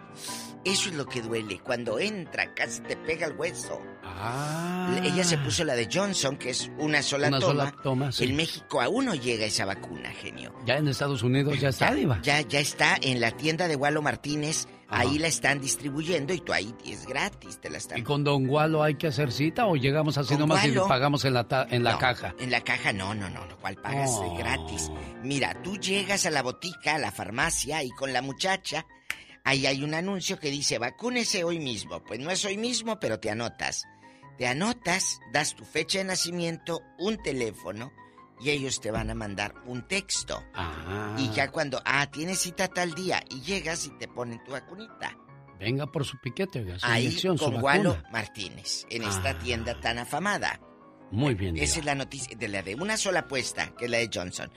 eso es lo que duele. Cuando entra, casi te pega el hueso. Ah. Ella se puso la de Johnson, que es una sola Una toma. sola toma, sí. En México aún no llega esa vacuna, genio. Ya en Estados Unidos ya está, Diva. Ya, ya está en la tienda de Walo Martínez. Ahí la están distribuyendo y tú ahí es gratis, te la están. ¿Y con Don Gualo hay que hacer cita o llegamos así nomás y Gualo. pagamos en la, ta- en la No, caja? En la caja no, no, no, lo cual pagas eh, Oh. gratis. Mira, tú llegas a la botica, a la farmacia y con la muchacha, ahí hay un anuncio que dice vacúnese hoy mismo. Pues no es hoy mismo, pero te anotas. Te anotas, das tu fecha de nacimiento, un teléfono y ellos te van a mandar un texto. Ah. Y ya cuando, ah, tienes cita tal día y llegas y te ponen tu vacunita. Venga por su piquete, oiga, su Ahí su con. Gualo Martínez, en esta Ah. tienda tan afamada. Muy bien, Esa Diva. es la noticia de la de una sola apuesta, que es la de Johnson.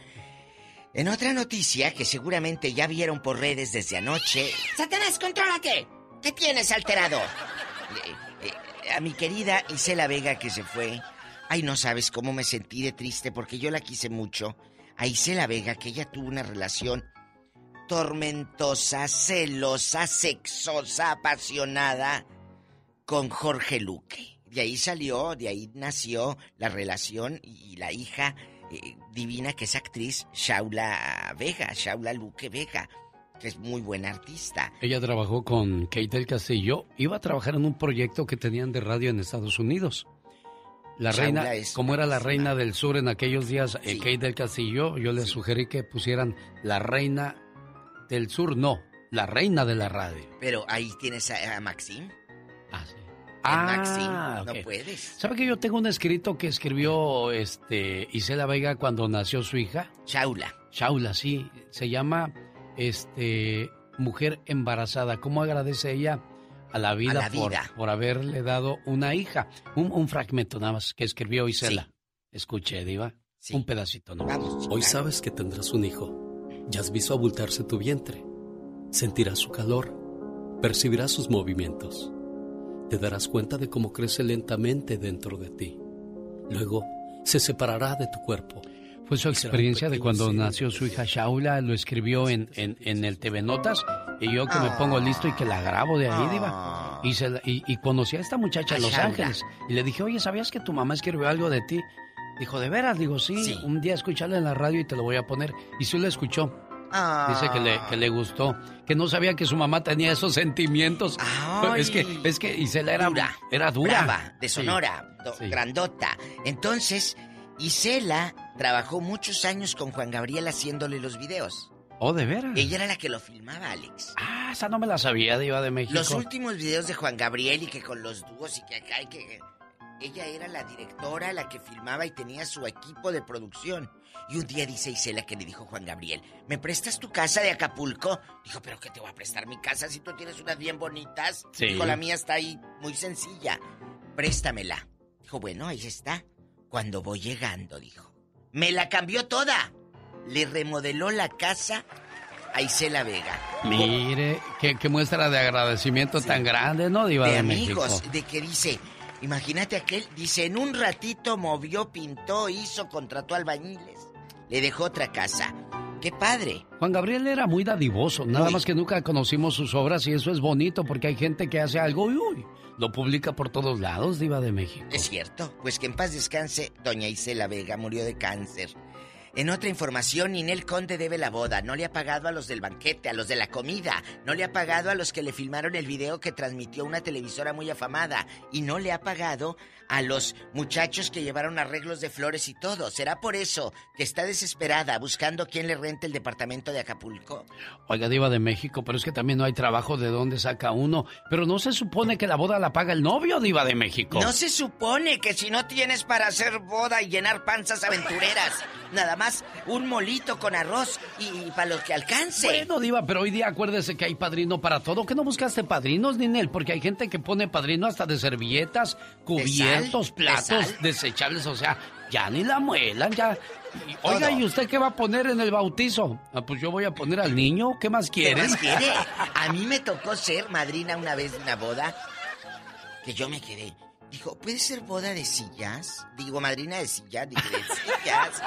En otra noticia que seguramente ya vieron por redes desde anoche. ¡Satanás, contrólate! ¿Qué tienes alterado? Eh, eh, a mi querida Isela Vega que se fue. Ay, no sabes cómo me sentí de triste porque yo la quise mucho. A Isela Vega, que ella tuvo una relación tormentosa, celosa, sexosa, apasionada con Jorge Luque. De ahí salió, de ahí nació la relación y la hija eh, divina que es actriz, Shaula Vega, Shaula Luque Vega, que es muy buena artista. Ella trabajó con Kate del Castillo, iba a trabajar en un proyecto que tenían de radio en Estados Unidos. La Shaula reina, es como era la reina del sur en aquellos días, eh, Kate del Castillo, yo le sugerí que pusieran la reina del sur, no, la reina de la radio. Pero ahí tienes a, a Maxim. Ah, sí. En Maxim, no ok. puedes. ¿Sabe que yo tengo un escrito que escribió este Isela Vega cuando nació su hija? Shaula. Shaula, sí. Se llama este Mujer embarazada. ¿Cómo agradece ella a la vida, la por, vida. por haberle dado una hija? Un, un fragmento nada más que escribió Isela. Escuche, Diva. Un pedacito, ¿no? Hoy sabes que tendrás un hijo. Ya has visto abultarse tu vientre. Sentirás su calor. Percibirás sus movimientos. Te darás cuenta de cómo crece lentamente dentro de ti. Luego se separará de tu cuerpo. Fue su experiencia de cuando nació su hija Shaula, lo escribió en, en, en el TV Notas y yo que me pongo listo y que la grabo de ahí, Diva. Y, se la- y, y conocí a esta muchacha en Los. Ángeles y le dije, oye, ¿sabías que tu mamá escribió algo de ti? Dijo, ¿de veras? Digo, sí, un día escucharla en la radio y te lo voy a poner. Y sí lo escuchó. Dice que le, que le gustó, que no sabía que su mamá tenía esos sentimientos. Ay. Es que, es que Isela era dura. Era dura. Brava, de Sí. Sonora, do- grandota. Entonces, Isela trabajó muchos años con Juan Gabriel haciéndole los videos. Oh, de veras. Ella era la que lo filmaba, Alex. Ah, esa no me la sabía, Diva de México. Los últimos videos de Juan Gabriel y que con los dúos y que acá y que... Ella era la directora, la que filmaba y tenía su equipo de producción. Y un día dice Isela que le dijo Juan Gabriel, ¿me prestas tu casa de Acapulco? Dijo, ¿pero qué te voy a prestar mi casa si tú tienes unas bien bonitas? Sí. Dijo, la mía está ahí muy sencilla. Préstamela. Dijo, bueno, ahí está. Cuando voy llegando, dijo. Me la cambió toda. Le remodeló la casa a Isela Vega. Mire, qué, qué muestra de agradecimiento tan grande, ¿no, Diva de, de México? amigos, de que dice, imagínate aquel, dice, en un ratito movió, pintó, hizo, contrató albañiles, le dejó otra casa. ¡Qué padre! Juan Gabriel era muy dadivoso, nada más que nunca conocimos sus obras y eso es bonito porque hay gente que hace algo y uy, lo publica por todos lados, Diva de México. Es cierto, pues que en paz descanse, doña Isela Vega murió de cáncer. En otra información, Ninel Conde debe la boda. No le ha pagado a los del banquete, a los de la comida. No le ha pagado a los que le filmaron el video que transmitió una televisora muy afamada. Y no le ha pagado a los muchachos que llevaron arreglos de flores y todo. ¿Será por eso que está desesperada buscando quién le rente el departamento de Acapulco? Oiga, Diva de México, pero es que también no hay trabajo de dónde saca uno. Pero no se supone que la boda la paga el novio, Diva de México. No se supone que si no tienes para hacer boda y llenar panzas aventureras, nada más un molito con arroz y, para lo que alcance. Bueno, Diva, pero hoy día acuérdese que hay padrino para todo. ¿Qué no buscaste padrinos, Ninel? Porque hay gente que pone padrino hasta de servilletas, cubiertos, de platos desechables. O sea, ya ni la muelan, ya. Y, Oiga. ¿y usted qué va a poner en el bautizo? Ah, pues yo voy a poner al niño. ¿Qué más ¿Qué quiere? más quiere? A mí me tocó ser madrina una vez de una boda que yo me quedé. Dijo, ¿puede ser boda de sillas? Digo, madrina de sillas, dije, de sillas.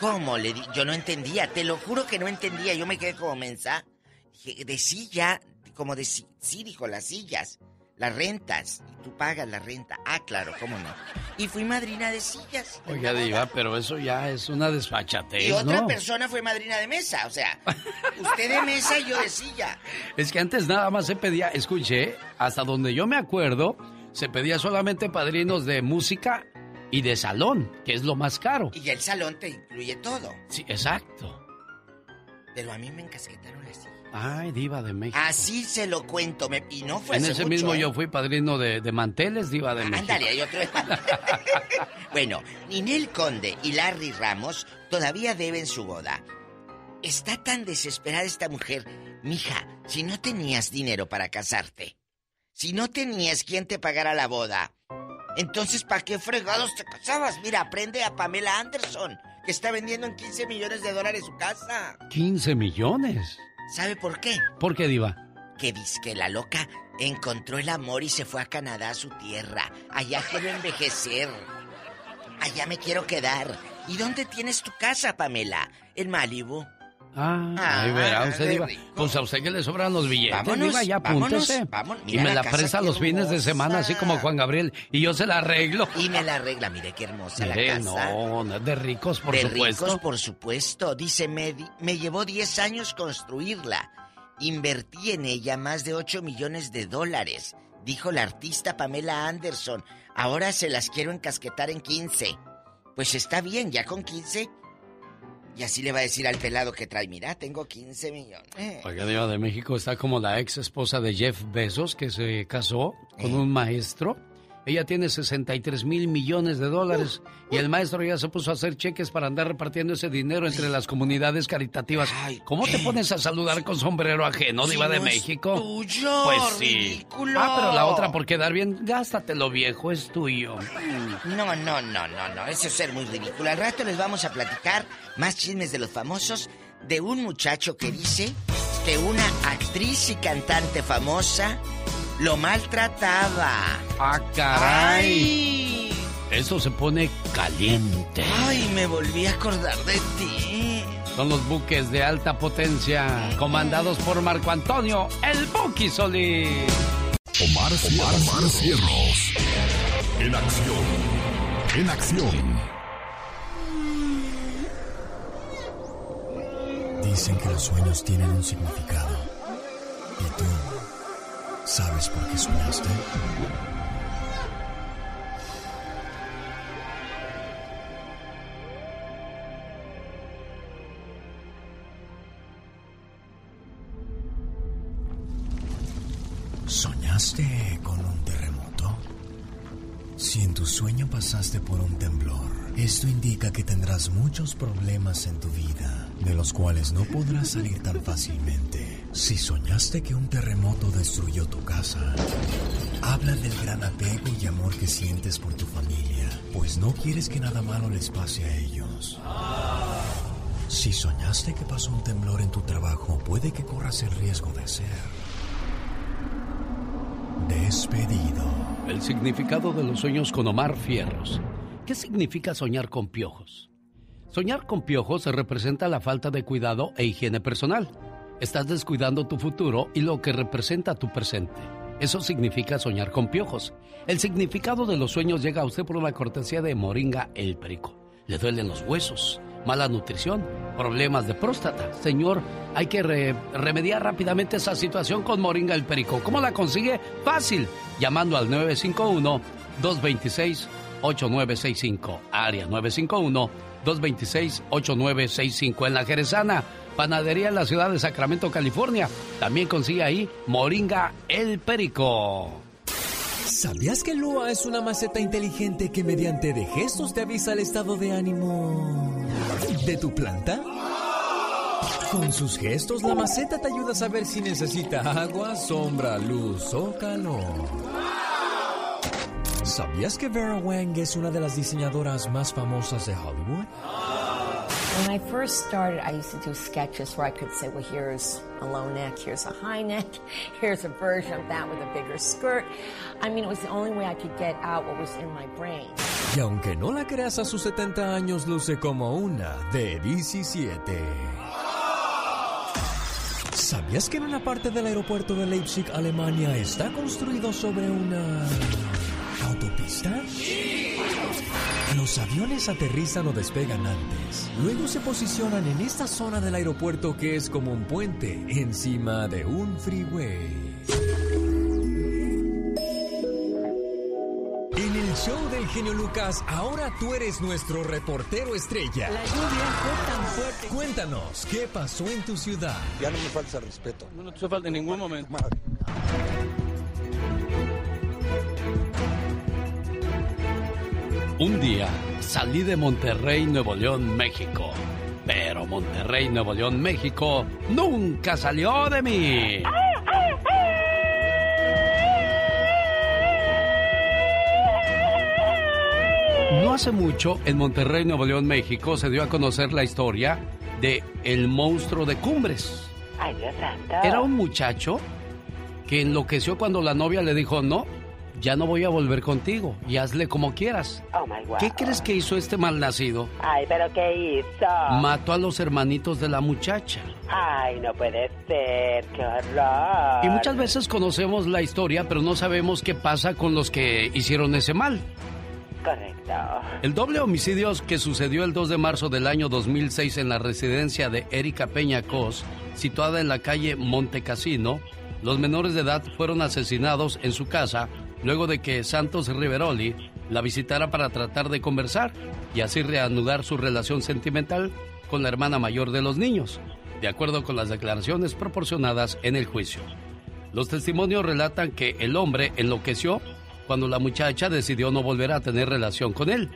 ¿Cómo? Le di? Yo no entendía, te lo juro que no entendía. Yo me quedé como mensa. Dije, de silla, como de si- sí, dijo, las sillas, las rentas. Y tú pagas la renta. Ah, claro, ¿cómo no? Y fui madrina de sillas. Oiga, Diva, pero eso ya es una desfachatez, Y otra ¿no? persona fue madrina de mesa, o sea, usted de mesa y yo de silla. Es que antes nada más se pedía, escuché, hasta donde yo me acuerdo, se pedía solamente padrinos de música y de salón, que es lo más caro. Y el salón te incluye todo. Sí, exacto. Pero a mí me encasquetaron. Ay, diva de México. Así se lo cuento, me- y no fue en hace ese mucho, mismo ¿eh? yo fui padrino de, de manteles, diva de México. Ándale, hay otro. bueno, Ninel Conde y Larry Ramos todavía deben su boda. Está tan desesperada esta mujer. Mija, si no tenías dinero para casarte, si no tenías quien te pagara la boda, entonces ¿para qué fregados te casabas? Mira, aprende a Pamela Anderson, que está vendiendo en 15 millones de dólares su casa. 15 millones. ¿Sabe por qué? ¿Por qué, diva? Que dice que la loca encontró el amor y se fue a Canadá, a su tierra. Allá quiero envejecer. Allá me quiero quedar. ¿Y dónde tienes tu casa, Pamela? En Malibu. Ah, ahí verá usted, de Diva. rico. Pues a usted que le sobran los billetes, Vámonos, Diva, ya vámonos, apúntese. vamos. y Mira me la la presta los fines de semana, así como. Juan Gabriel, y yo se la arreglo. Y me la arregla, mire qué hermosa Mire, la casa. no, no de ricos, por de supuesto. ricos, por supuesto. Dice, me, me llevó 10 años construirla. Invertí en ella más de 8 millones de dólares, dijo la artista Pamela Anderson. Ahora se las quiero encasquetar en 15. Pues está bien, ya con 15. Y así le va a decir al pelado que trae, mira, tengo 15 millones. Oiga, Diva de México está como la ex esposa de Jeff Bezos, que se casó Eh. con un maestro. Ella tiene 63 mil millones de dólares y el maestro ya se puso a hacer cheques para andar repartiendo ese dinero entre las comunidades caritativas. ¿Cómo te pones a saludar con sombrero ajeno, Diva de México? tuyo, pues sí. ridículo. Ah, pero la otra por quedar bien, gástatelo viejo, es tuyo. No, no, no, no, no, eso es ser muy ridículo. Al rato les vamos a platicar más chismes de los famosos de un muchacho que dice que una actriz y cantante famosa lo maltrataba. ¡Ah, caray! Eso se pone caliente. Ay, me volví a acordar de ti. Son los buques de alta potencia, comandados por Marco Antonio, el Buki Solís. Omar, Omar, Omar Cierros. En acción. En acción. Dicen que los sueños tienen un significado. ¿Y tú sabes por qué soñaste? ¿Soñaste con un terremoto? Si en tu sueño pasaste por un temblor, esto indica que tendrás muchos problemas en tu vida, de los cuales no podrás salir tan fácilmente. Si soñaste que un terremoto destruyó tu casa, habla del gran apego y amor que sientes por tu familia, pues no quieres que nada malo les pase a ellos. Si soñaste que pasó un temblor en tu trabajo, puede que corras el riesgo de ser despedido. El significado de los sueños con Omar Fierros. ¿Qué significa soñar con piojos? Soñar con piojos representa la falta de cuidado e higiene personal. Estás descuidando tu futuro y lo que representa tu presente. Eso significa soñar con piojos. El significado de los sueños llega a usted por una cortesía de Moringa el Perico. Le duelen los huesos, mala nutrición, problemas de próstata. Señor, hay que re- remediar rápidamente esa situación con Moringa el Perico. ¿Cómo la consigue? Fácil, llamando al 951-226-8965. Área 951-226-8965 en la Jerezana. Panadería en la ciudad de Sacramento, California. También consigue ahí Moringa el Perico. ¿Sabías que Lua es una maceta inteligente que mediante de gestos te avisa el estado de ánimo de tu planta? Con sus gestos, la maceta te ayuda a saber si necesita agua, sombra, luz o calor. ¿Sabías que Vera Wang es una de las diseñadoras más famosas de Hollywood? When I first started, I used to do sketches where I could say, well, here's a low neck, here's a high neck, here's a version of that with a bigger skirt. I mean, it was the only way I could get out what was in my brain. Y aunque no la creas a sus 70 años, luce como una de 17. ¿Sabías que en una parte del aeropuerto de Leipzig, Alemania, está construido sobre una autopista? Los aviones aterrizan o despegan antes. Luego se posicionan en esta zona del aeropuerto que es como un puente encima de un freeway. En el show del genio Lucas, ahora tú eres nuestro reportero estrella. La lluvia fue tan fuerte. Cuéntanos, ¿qué pasó en tu ciudad? Ya no me falta respeto. No, no te falta en ningún momento. Un día salí de Monterrey, Nuevo León, México. Pero Monterrey, Nuevo León, México nunca salió de mí. No hace mucho, en Monterrey, Nuevo León, México, se dio a conocer la historia de El monstruo de Cumbres. Ay, Dios santo. Era un muchacho que enloqueció cuando la novia le dijo, no, ya no voy a volver contigo y hazle como quieras. Oh my God. ¿Qué crees que hizo este malnacido? Ay, pero ¿qué hizo? Mató a los hermanitos de la muchacha. Ay, no puede ser, qué horror. Y muchas veces conocemos la historia, pero no sabemos qué pasa con los que hicieron ese mal. Correcto. El doble homicidio que sucedió el 2 de marzo del año 2006 en la residencia de Erika Peña Cos, situada en la calle Montecasino, los menores de edad fueron asesinados en su casa luego de que Santos Riveroli la visitara para tratar de conversar y así reanudar su relación sentimental con la hermana mayor de los niños, de acuerdo con las declaraciones proporcionadas en el juicio. Los testimonios relatan que el hombre enloqueció cuando la muchacha decidió no volver a tener relación con él.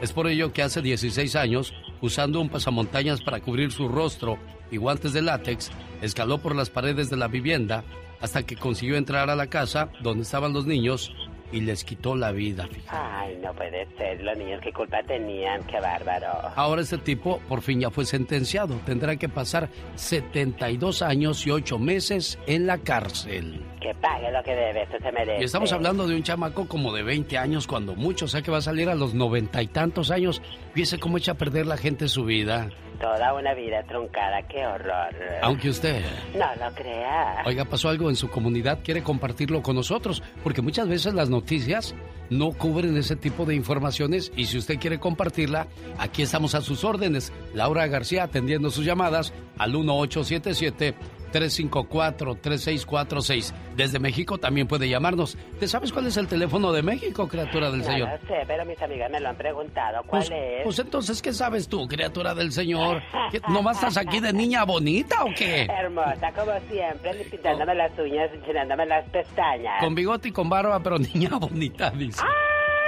Es por ello que hace 16 años, usando un pasamontañas para cubrir su rostro y guantes de látex, escaló por las paredes de la vivienda hasta que consiguió entrar a la casa donde estaban los niños y les quitó la vida. Ay, no puede ser. Los niños, ¿qué culpa tenían? Qué bárbaro. Ahora este tipo por fin ya fue sentenciado. Tendrá que pasar 72 años y 8 meses en la cárcel. Que pague lo que debe, eso se merece. Y estamos hablando de un chamaco como de 20 años cuando mucho, o sea que va a salir a los noventa y tantos años. Fíjese cómo echa a perder la gente su vida. Toda una vida truncada, qué horror. Aunque usted... No lo crea. Oiga, pasó algo en su comunidad, quiere compartirlo con nosotros, porque muchas veces las noticias no cubren ese tipo de informaciones y si usted quiere compartirla, aquí estamos a sus órdenes. Laura García atendiendo sus llamadas al 1877 354-3646. Desde México también puede llamarnos. ¿Te sabes cuál es el teléfono de México, criatura del No Señor? lo sé, pero mis amigas me lo han preguntado. ¿Cuál Pues, es? pues entonces, ¿qué sabes tú, criatura del Señor? ¿Qué, ¿Nomás estás aquí de niña bonita o qué? Hermosa, como siempre, pintándome las uñas, enchinándome las pestañas. Con bigote y con barba, pero niña bonita, dice. ¡Ah,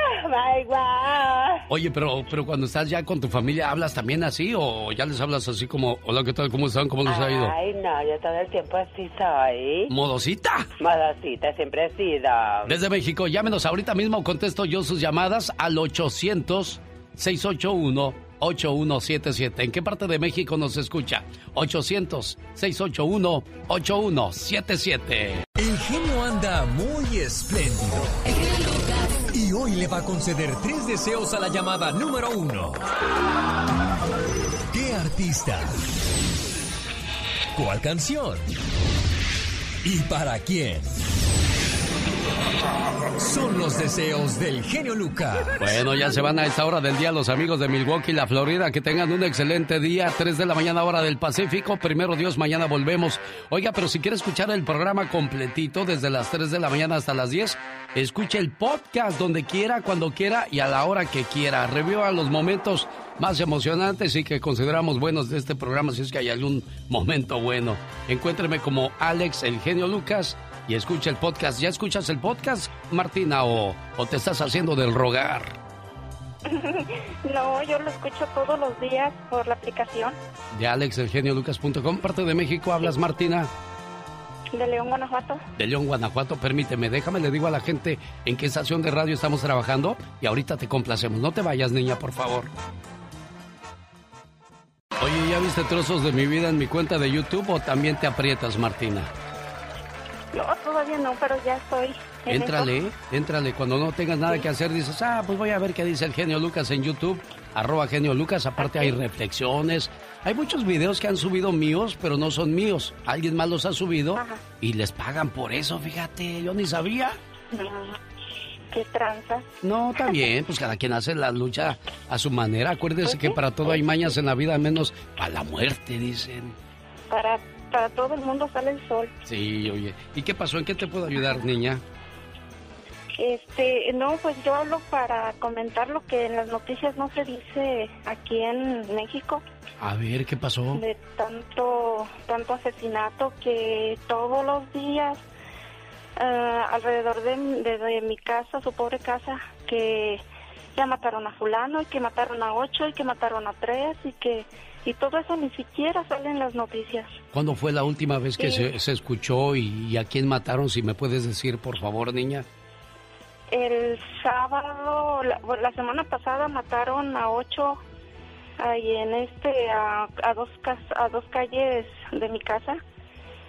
Oye, pero, pero cuando estás ya con tu familia, ¿hablas también así o ya les hablas así como, hola, ¿qué tal? ¿Cómo están? ¿Cómo les ha ido? Ay, no, yo todo el tiempo así soy. ¿Modosita? Modosita, siempre he sido. Desde México, llámenos ahorita mismo, contesto yo sus llamadas al 800-681-8177. ¿En qué parte de México nos escucha? 800-681-8177. El genio anda muy espléndido. Y hoy le va a conceder tres deseos a la llamada número uno. ¿Qué artista? ¿Cuál canción? ¿Y para quién? Son los deseos del genio Lucas. Bueno, ya se van a esta hora del día los amigos de Milwaukee, la Florida. Que tengan un excelente día. 3 de la mañana, hora del Pacífico. Primero Dios, mañana volvemos. Oiga, pero si quiere escuchar el programa completito desde las 3 de la mañana hasta las 10, escuche el podcast donde quiera, cuando quiera y a la hora que quiera. Reviva los momentos más emocionantes y que consideramos buenos de este programa, si es que hay algún momento bueno. Encuéntreme como Alex, el genio Lucas, y escucha el podcast. ¿Ya escuchas el podcast, Martina, o, o te estás haciendo del rogar? no, yo lo escucho todos los días por la aplicación De alexelgeniolucas.com, parte de México, hablas, Martina. de León, Guanajuato. De León, Guanajuato, permíteme, déjame, le digo a la gente en qué estación de radio estamos trabajando y ahorita te complacemos. No te vayas, niña, por favor. Oye, ¿ya viste trozos de mi vida en mi cuenta de YouTube o también te aprietas, Martina? No, todavía no, pero ya estoy. en Éntrale, eso. éntrale. Cuando no tengas nada que hacer, dices, ah, pues voy a ver qué dice el genio Lucas en YouTube. Arroba genio Lucas. Aparte hay reflexiones. Hay muchos videos que han subido míos, pero no son míos. Alguien más los ha subido y les pagan por eso, fíjate. Yo ni sabía. Mm, Qué tranza. No, está bien, pues cada quien hace la lucha a su manera. Acuérdese que para todo hay mañas en la vida, menos para la muerte, dicen. Para, para todo el mundo sale el sol. Sí, oye. ¿Y qué pasó? ¿En qué te puedo ayudar, niña? Este, no, pues yo hablo para comentar lo que en las noticias no se dice aquí en México. A ver, ¿qué pasó? de tanto tanto asesinato que todos los días eh, alrededor de, de- de mi casa, su pobre casa, que ya mataron a fulano y que mataron a ocho y que mataron a tres y que y todo eso ni siquiera sale en las noticias. ¿Cuándo fue la última vez que Sí. se, se escuchó y, y a quién mataron? Si me puedes decir, por favor, niña. El sábado, la, semana pasada mataron a ocho ahí en este a, a dos a dos calles de mi casa,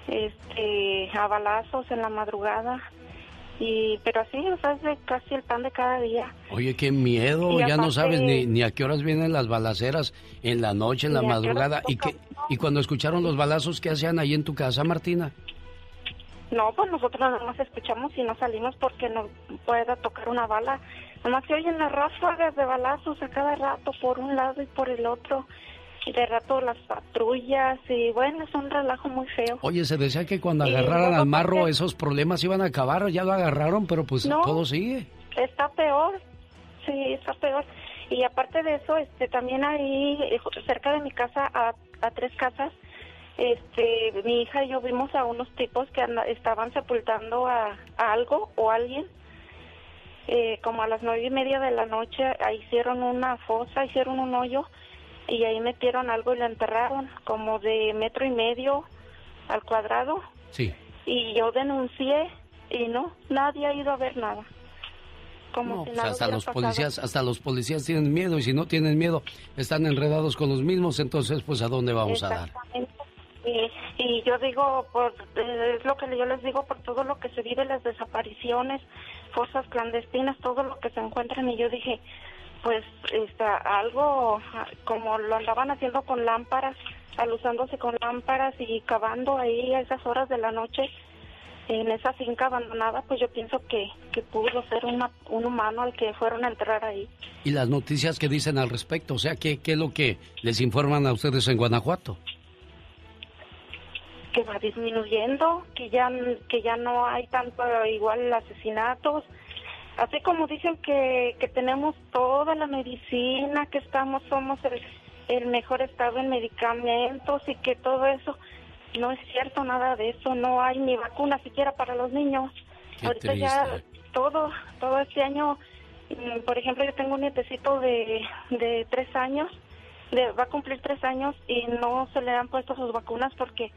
este a balazos en la madrugada Y, pero así, o sea, es de casi el pan de cada día. Oye, qué miedo, Y ya no sabes ni, ni a qué horas vienen las balaceras, en la noche, en la madrugada. ¿Y, qué, y cuando escucharon los balazos, ¿qué hacían ahí en tu casa, Martina? No, pues nosotros nada más escuchamos y no salimos porque nos pueda tocar una bala. Nada más se oyen las ráfagas de balazos a cada rato por un lado y por el otro. De rato las patrullas y bueno, es un relajo muy feo. Oye, se decía que cuando Y agarraran al marro esos problemas iban a acabar, ya lo agarraron, pero pues No. todo sigue. Está peor, sí, está peor. Y aparte de eso, este, también ahí, eh, cerca de mi casa, a, a tres casas, este, mi hija y yo vimos a unos tipos que anda- estaban sepultando a, a algo o alguien. Eh, como a las nueve y media de la noche, hicieron una fosa, hicieron un hoyo y ahí metieron algo y lo enterraron, como de metro y medio al cuadrado. Sí. Y yo denuncié y no, nadie ha ido a ver nada. Como No, si pues nada hasta los pasado. policías, hasta los policías tienen miedo y si no tienen miedo están enredados con los mismos, entonces pues a dónde vamos a dar. Y, y yo digo, por, eh, es lo que yo les digo por todo lo que se vive, las desapariciones, fuerzas clandestinas, todo lo que se encuentran. Y yo dije, pues está algo ah, como lo andaban haciendo con lámparas, alusándose con lámparas y cavando ahí a esas horas de la noche en esa finca abandonada, pues yo pienso que, que pudo ser una, un humano al que fueron a enterrar ahí. Y las noticias que dicen al respecto, o sea, ¿qué, qué es lo que les informan a ustedes en Guanajuato? que va disminuyendo, que ya que ya no hay tanto igual asesinatos, así como dicen que, que tenemos toda la medicina, que estamos somos el, el mejor estado en medicamentos y que todo eso no es cierto nada de eso, no hay ni vacuna siquiera para los niños. Qué Ahorita ya todo todo este año, mm, por ejemplo, yo tengo un nietecito de de tres años, de- va a cumplir tres años y no se le han puesto sus vacunas porque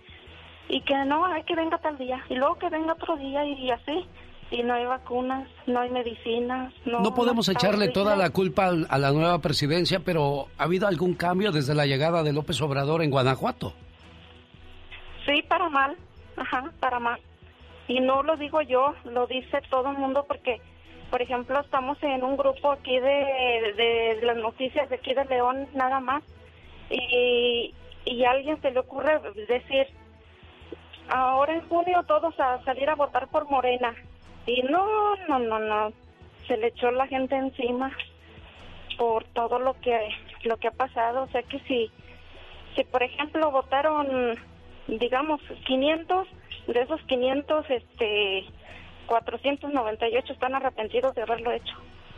y que no, hay que venga tal día, y luego que venga otro día y, así, y no hay vacunas, no hay medicinas, no... No podemos echarle toda la culpa a la nueva presidencia, pero ¿ha habido algún cambio desde la llegada de López Obrador en Guanajuato? Sí, para mal, ajá, para mal. Y no lo digo yo, lo dice todo el mundo porque, por ejemplo, estamos en un grupo aquí de, de las noticias de aquí de León, nada más, y, y a alguien se le ocurre decir, ahora en junio todos a salir a votar por Morena. Y no, no, no, no, se le echó la gente encima por todo lo que lo que ha pasado, o sea que si si por ejemplo votaron digamos 500 de esos 500 este 498 están arrepentidos de haberlo hecho.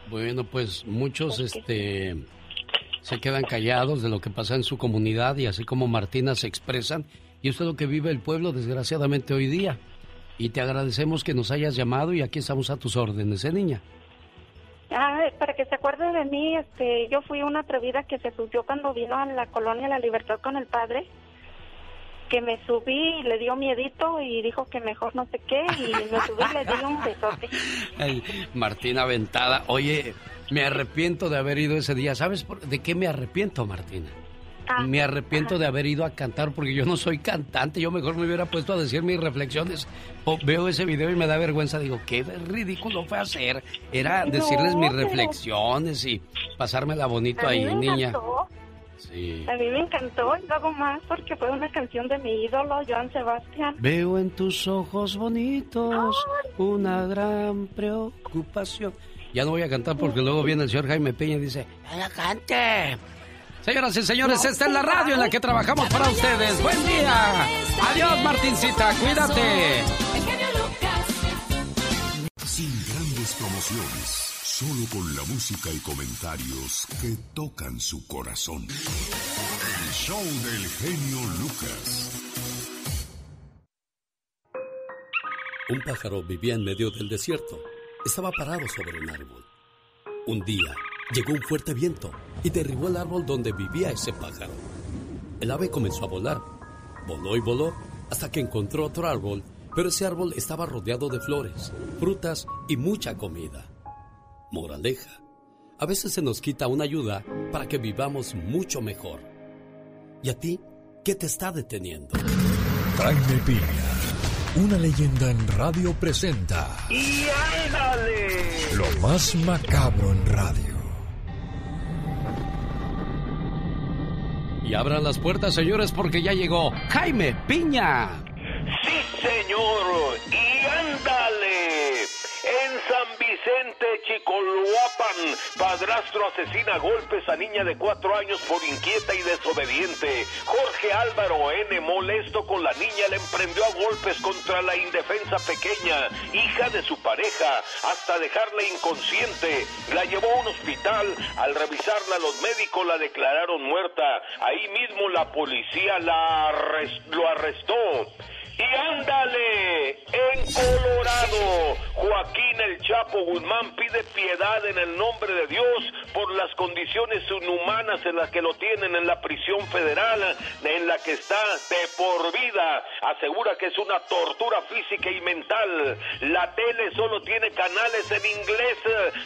Bueno, pues muchos este se quedan callados de lo que pasa en su comunidad y así como Martina se expresan y esto es lo que vive el pueblo desgraciadamente hoy día. Y te agradecemos que nos hayas llamado y aquí estamos a tus órdenes, ¿eh, niña? Ah, para que se acuerde de mí, este, yo fui una atrevida que se subió cuando vino a la colonia La Libertad con el padre, que me subí y le dio miedito y dijo que mejor no sé qué y me subí y le di un besote. Ay, Martina Aventada, oye, me arrepiento de haber ido ese día. ¿Sabes por- de qué me arrepiento, Martina? Ah, me arrepiento de haber ido a cantar porque yo no soy cantante. Yo mejor me hubiera puesto a decir mis reflexiones. O veo ese video y me da vergüenza. Digo, qué ridículo fue hacer. Era decirles mis reflexiones y pasármela bonito ahí, niña. Sí. A mí me encantó y luego más porque fue una canción de mi ídolo, Joan Sebastián. Veo en tus ojos bonitos una gran preocupación. Ya no voy a cantar porque luego viene el señor Jaime Peña y dice, ¡No la cante! Señoras y señores, esta es la radio en la que trabajamos para ustedes. ¡Buen día! Adiós, Martincita, cuídate. Sin grandes promociones, solo con la música y comentarios que tocan su corazón. El show del genio Lucas. Un pájaro vivía en medio del desierto. Estaba parado sobre un árbol. Un día llegó un fuerte viento y derribó el árbol donde vivía ese pájaro. El ave comenzó a volar. Voló y voló hasta que encontró otro árbol, pero ese árbol estaba rodeado de flores, frutas y mucha comida. Moraleja. A veces se nos quita una ayuda para que vivamos mucho mejor. ¿Y a ti qué te está deteniendo? Jaime Piña, Una leyenda en radio presenta ¡Y ándale! lo más macabro en radio. Y abran las puertas, señores, porque ya llegó Jaime Piña. Sí, señor. Y ándale. En San Vicente, Chicoluapan, padrastro asesina a golpes a niña de cuatro años por inquieta y desobediente. Jorge Álvaro N., molesto con la niña, le emprendió a golpes contra la indefensa pequeña, hija de su pareja, hasta dejarla inconsciente. La llevó a un hospital. Al revisarla, los médicos la declararon muerta. Ahí mismo la policía la lo arrestó. Y ándale, en Colorado, Joaquín el Chapo Guzmán pide piedad en el nombre de Dios por las condiciones inhumanas en las que lo tienen en la prisión federal, en la que está de por vida. Asegura que es una tortura física y mental. La tele solo tiene canales en inglés,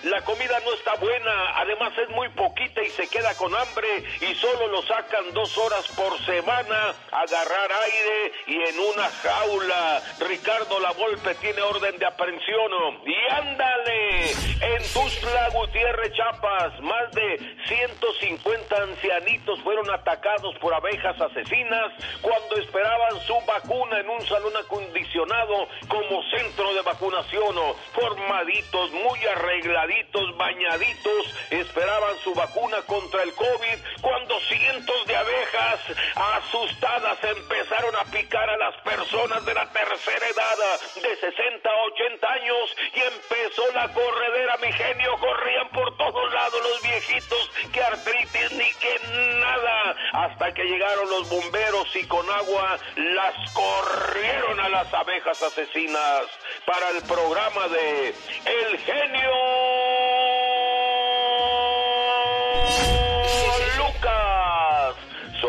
la comida no está buena, además es muy poquita y se queda con hambre y solo lo sacan dos horas por semana a agarrar aire y en una jaula. Ricardo La Volpe tiene orden de aprehensión. Y ándale, en Tuzla Gutiérrez Chiapas, más de 150 ancianitos fueron atacados por abejas asesinas cuando esperaban su vacuna en un salón acondicionado como centro de vacunación. Formaditos, muy arregladitos, bañaditos, esperaban su vacuna contra el COVID cuando cientos de abejas asustadas empezaron a picar a las personas de la tercera edad, de 60 a 80 años, y empezó la corredera, mi genio, corrían por todos lados los viejitos, que artritis ni que nada, hasta que llegaron los bomberos y con agua las corrieron a las abejas asesinas para el programa de El Genio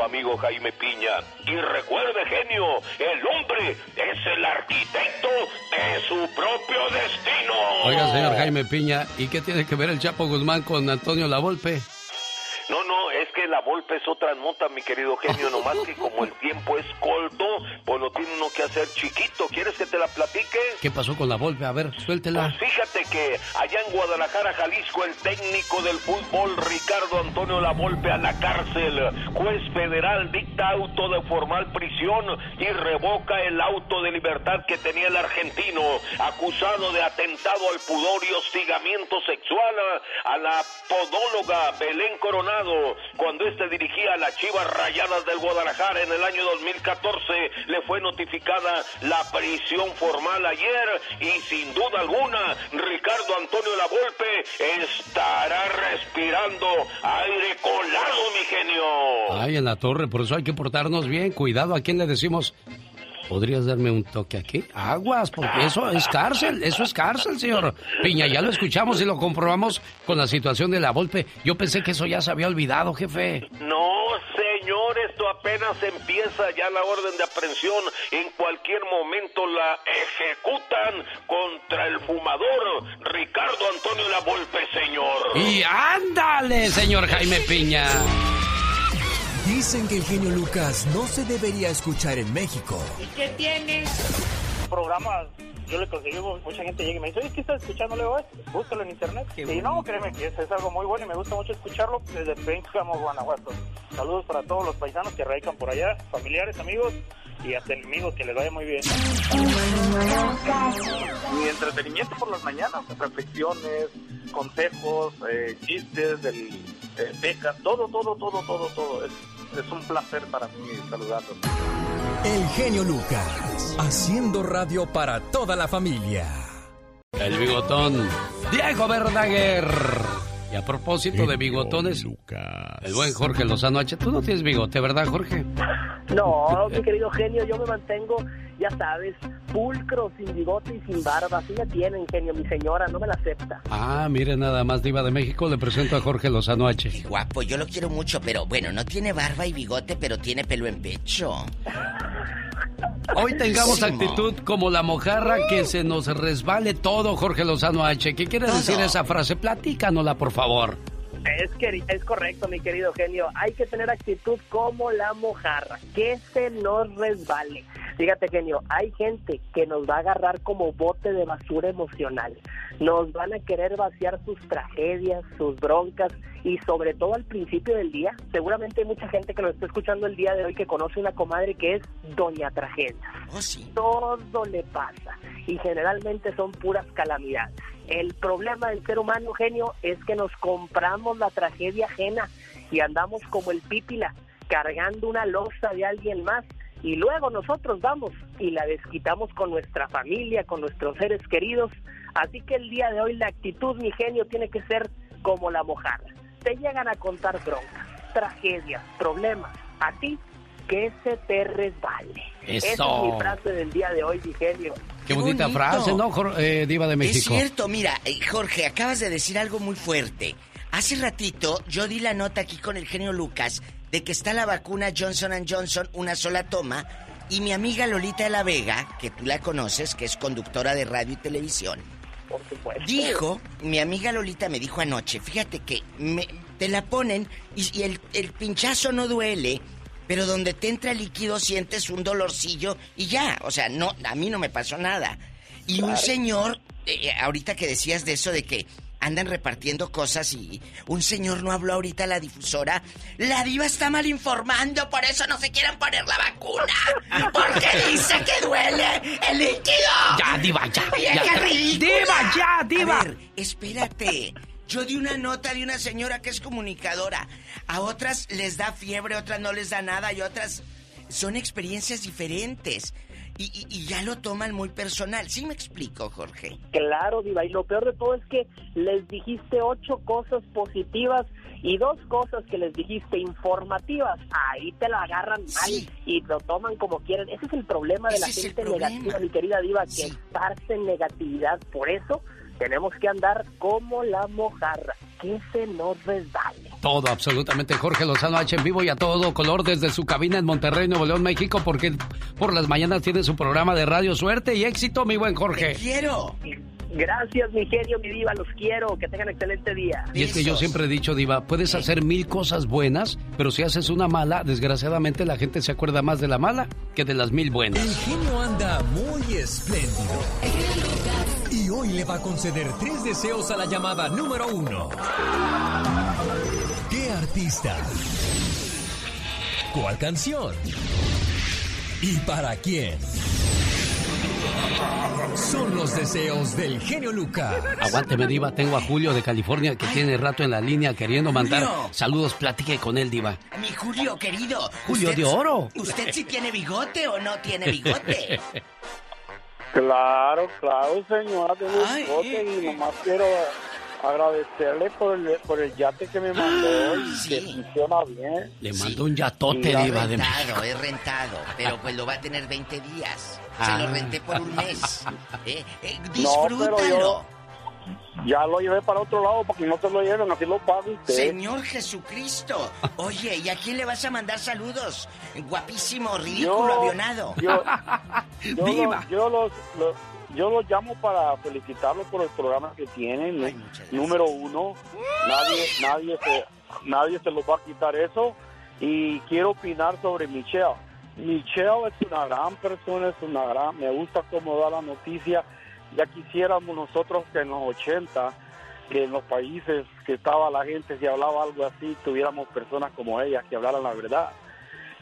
amigo Jaime Piña. Y recuerde, genio, el hombre es el arquitecto de su propio destino. Oiga, señor Jaime Piña, ¿y qué tiene que ver el Chapo Guzmán con Antonio Lavolpe? No, no, es que la Volpe es otra nota, mi querido genio, nomás que como el tiempo es corto, pues lo tiene uno que hacer chiquito. ¿Quieres que te la platique? ¿Qué pasó con Lavolpe? A ver, suéltela. Pues fíjate que allá en Guadalajara, Jalisco, el técnico del fútbol Ricardo Antonio Lavolpe a la cárcel. Juez federal dicta auto de formal prisión y revoca el auto de libertad que tenía el argentino, acusado de atentado al pudor y hostigamiento sexual a la podóloga Belén Coronado cuando este dirigía a las Chivas Rayadas del Guadalajara en el año 2014. Le fue notificada la prisión formal ayer y sin duda alguna Ricardo Antonio Lavolpe estará respirando aire colado, mi genio. Ay, en la torre, por eso hay que portarnos bien. Cuidado, ¿a quién le decimos? ¿Podrías darme un toque aquí? Aguas, porque eso es cárcel, eso es cárcel, señor Piña. Ya lo escuchamos y lo comprobamos con la situación de la Volpe. Yo pensé que eso ya se había olvidado, jefe. No, señor, esto apenas empieza ya la orden de aprehensión. En cualquier momento la ejecutan contra el fumador Ricardo Antonio Lavolpe, señor. Y ándale, señor Jaime Piña. Dicen que el genio Lucas no se debería escuchar en México. ¿Y qué tienes? Programas, yo le conseguí, mucha gente llega y me dice, oye, ¿qué estás escuchando, Leo? Búscalo en internet. Y no, créeme que es, es algo muy bueno y me gusta mucho escucharlo desde Pénjamo, Guanajuato. Saludos para todos los paisanos que radican por allá, familiares, amigos y hasta enemigos, que les vaya muy bien. Mi entretenimiento por las mañanas, reflexiones, consejos, eh, chistes, del, eh, becas, todo, todo, todo, todo, todo. Es, es un placer para mí saludarlos. El genio Lucas, haciendo radio para toda la familia. El bigotón, Diego Verdaguer. Y a propósito de bigotones, el buen Jorge Lozano H. Tú no tienes bigote, ¿verdad, Jorge? No, mi querido genio, yo me mantengo, ya sabes, pulcro, sin bigote y sin barba. Así me tienen, genio, mi señora, no me la acepta. Ah, mire nada más, Diva de México, le presento a Jorge Lozano H. Guapo, yo lo quiero mucho, pero bueno, no tiene barba y bigote, pero tiene pelo en pecho. Hoy tengamos actitud como la mojarra que se nos resbale todo, Jorge Lozano H. ¿Qué quiere decir esa frase? Platícanosla, por favor. Es, que, es correcto, mi querido genio. Hay que tener actitud como la mojarra, que se nos resbale. Fíjate, genio, hay gente que nos va a agarrar como bote de basura emocional. Nos van a querer vaciar sus tragedias, sus broncas y sobre todo al principio del día. Seguramente hay mucha gente que nos está escuchando el día de hoy que conoce una comadre que es Doña Tragedia. Todo le pasa y generalmente son puras calamidades. El problema del ser humano, genio, es que nos compramos la tragedia ajena y andamos como el pípila cargando una losa de alguien más y luego nosotros vamos y la desquitamos con nuestra familia, con nuestros seres queridos. Así que el día de hoy la actitud, mi genio, tiene que ser como la mojarra. Te llegan a contar broncas, tragedias, problemas. A ti, que se te resbale. Eso. Esa es mi frase del día de hoy, mi genio. Qué, bonita bonito. frase, ¿no, Jor- eh, Diva de México? Es cierto, mira, eh, Jorge, acabas de decir algo muy fuerte. Hace ratito yo di la nota aquí con el genio Lucas de que está la vacuna Johnson Johnson, una sola toma, y mi amiga Lolita de la Vega, que tú la conoces, que es conductora de radio y televisión, Por supuesto. dijo, mi amiga Lolita me dijo anoche, fíjate que me- te la ponen y, y el, el pinchazo no duele, pero donde te entra el líquido sientes un dolorcillo y ya, o sea, no, a mí no me pasó nada. Y un señor, eh, ahorita que decías de eso de que andan repartiendo cosas y un señor no habló ahorita a la difusora, la diva está mal informando, por eso no se quieren poner la vacuna, porque dice que duele el líquido. Ya, Diva, ya, Oye, ya. qué ridícula. Diva, ya, Diva. A ver, espérate. Yo di una nota de una señora que es comunicadora. A otras les da fiebre, otras no les da nada y otras son experiencias diferentes. Y, y- y ya lo toman muy personal. ¿Sí me explico, Jorge? Claro, Diva, y lo peor de todo es que les dijiste ocho cosas positivas y dos cosas que les dijiste informativas. Ahí te la agarran mal y lo toman como quieren. Ese es el problema de Ese la gente negativa, mi querida Diva, que esparce negatividad. Por eso tenemos que andar como la mojarra, que se nos resbale. Todo, absolutamente. Jorge Lozano H en vivo y a todo color desde su cabina en Monterrey, Nuevo León, México, porque por las mañanas tiene su programa de radio. Suerte y éxito, mi buen Jorge. quiero! Gracias, mi genio, mi diva, los quiero. Que tengan excelente día. Y es que yo siempre he dicho, Diva, puedes hacer mil cosas buenas, pero si haces una mala, desgraciadamente la gente se acuerda más de la mala que de las mil El buenas. genio anda muy espléndido. Y hoy le va a conceder tres deseos a la llamada número uno. ¿Qué artista? ¿Cuál canción? ¿Y para quién? Son los deseos del genio Lucas. Aguánteme, Diva. Tengo a Julio de California que tiene rato en la línea queriendo mandar Julio. saludos. Platique con él, Diva. Mi Julio, querido. Julio ¿usted- de oro. ¿Usted sí tiene bigote o no tiene bigote? Claro, claro, señora, tengo Ay, bigote y nomás quiero agradecerle por el, por el yate que me mandó y que funciona bien. Le mando un yatote, he Diva de rentado, México. he rentado, pero pues lo va a tener 20 días. Se Ah. lo renté por un mes. Eh, eh, No, disfrútalo. pero yo ya lo llevé para otro lado para que no te lo lleven, así lo paga usted. Señor Jesucristo. Oye, ¿y a quién le vas a mandar saludos? Guapísimo, ridículo, Yo- avionado. Yo, yo los, los- yo los llamo para felicitarlos por el programa que tienen, ¿eh? número uno. Nadie, nadie, se, nadie se los va a quitar eso. Y quiero opinar sobre Michelle. Michelle es una gran persona, es una gran, me gusta cómo da la noticia. Ya quisiéramos nosotros que en los 80, que en los países que estaba la gente, si hablaba algo así, tuviéramos personas como ella que hablaran la verdad.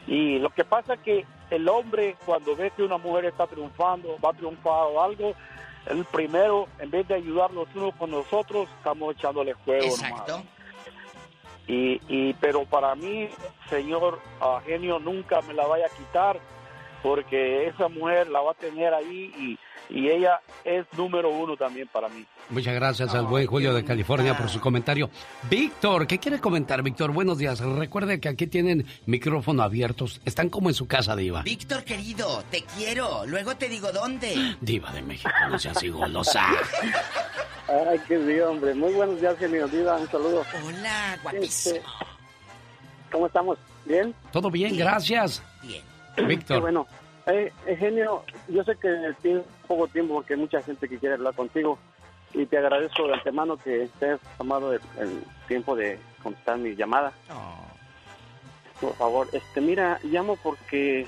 Y lo que pasa es que el hombre cuando ve que una mujer está triunfando, va a triunfar o algo, el primero, en vez de ayudar los unos con nosotros, estamos echándole juego Exacto. nomás. Y, y, pero para mí, señor ah, genio, nunca me la vaya a quitar, porque esa mujer la va a tener ahí y, ella es número uno también para mí. Muchas gracias al buen Julio de California por su comentario. Víctor, ¿qué quiere comentar, Víctor? Buenos días. Recuerde que aquí tienen micrófono abiertos. Están como en su casa, Diva. Víctor, querido, te quiero. Luego te digo dónde. Diva de México, no seas así golosa. Ay, qué bien, hombre. Muy buenos días, genio. Diva, un saludo. Hola, guapísimo. ¿Cómo estamos? ¿Bien? Todo bien, gracias. Bien. Víctor. Qué bueno. Eh, eh, genio, yo sé que tienes poco tiempo porque hay mucha gente que quiere hablar contigo y te agradezco de antemano que estés tomado el, el tiempo de contestar mi llamada. Por favor, este, mira, llamo porque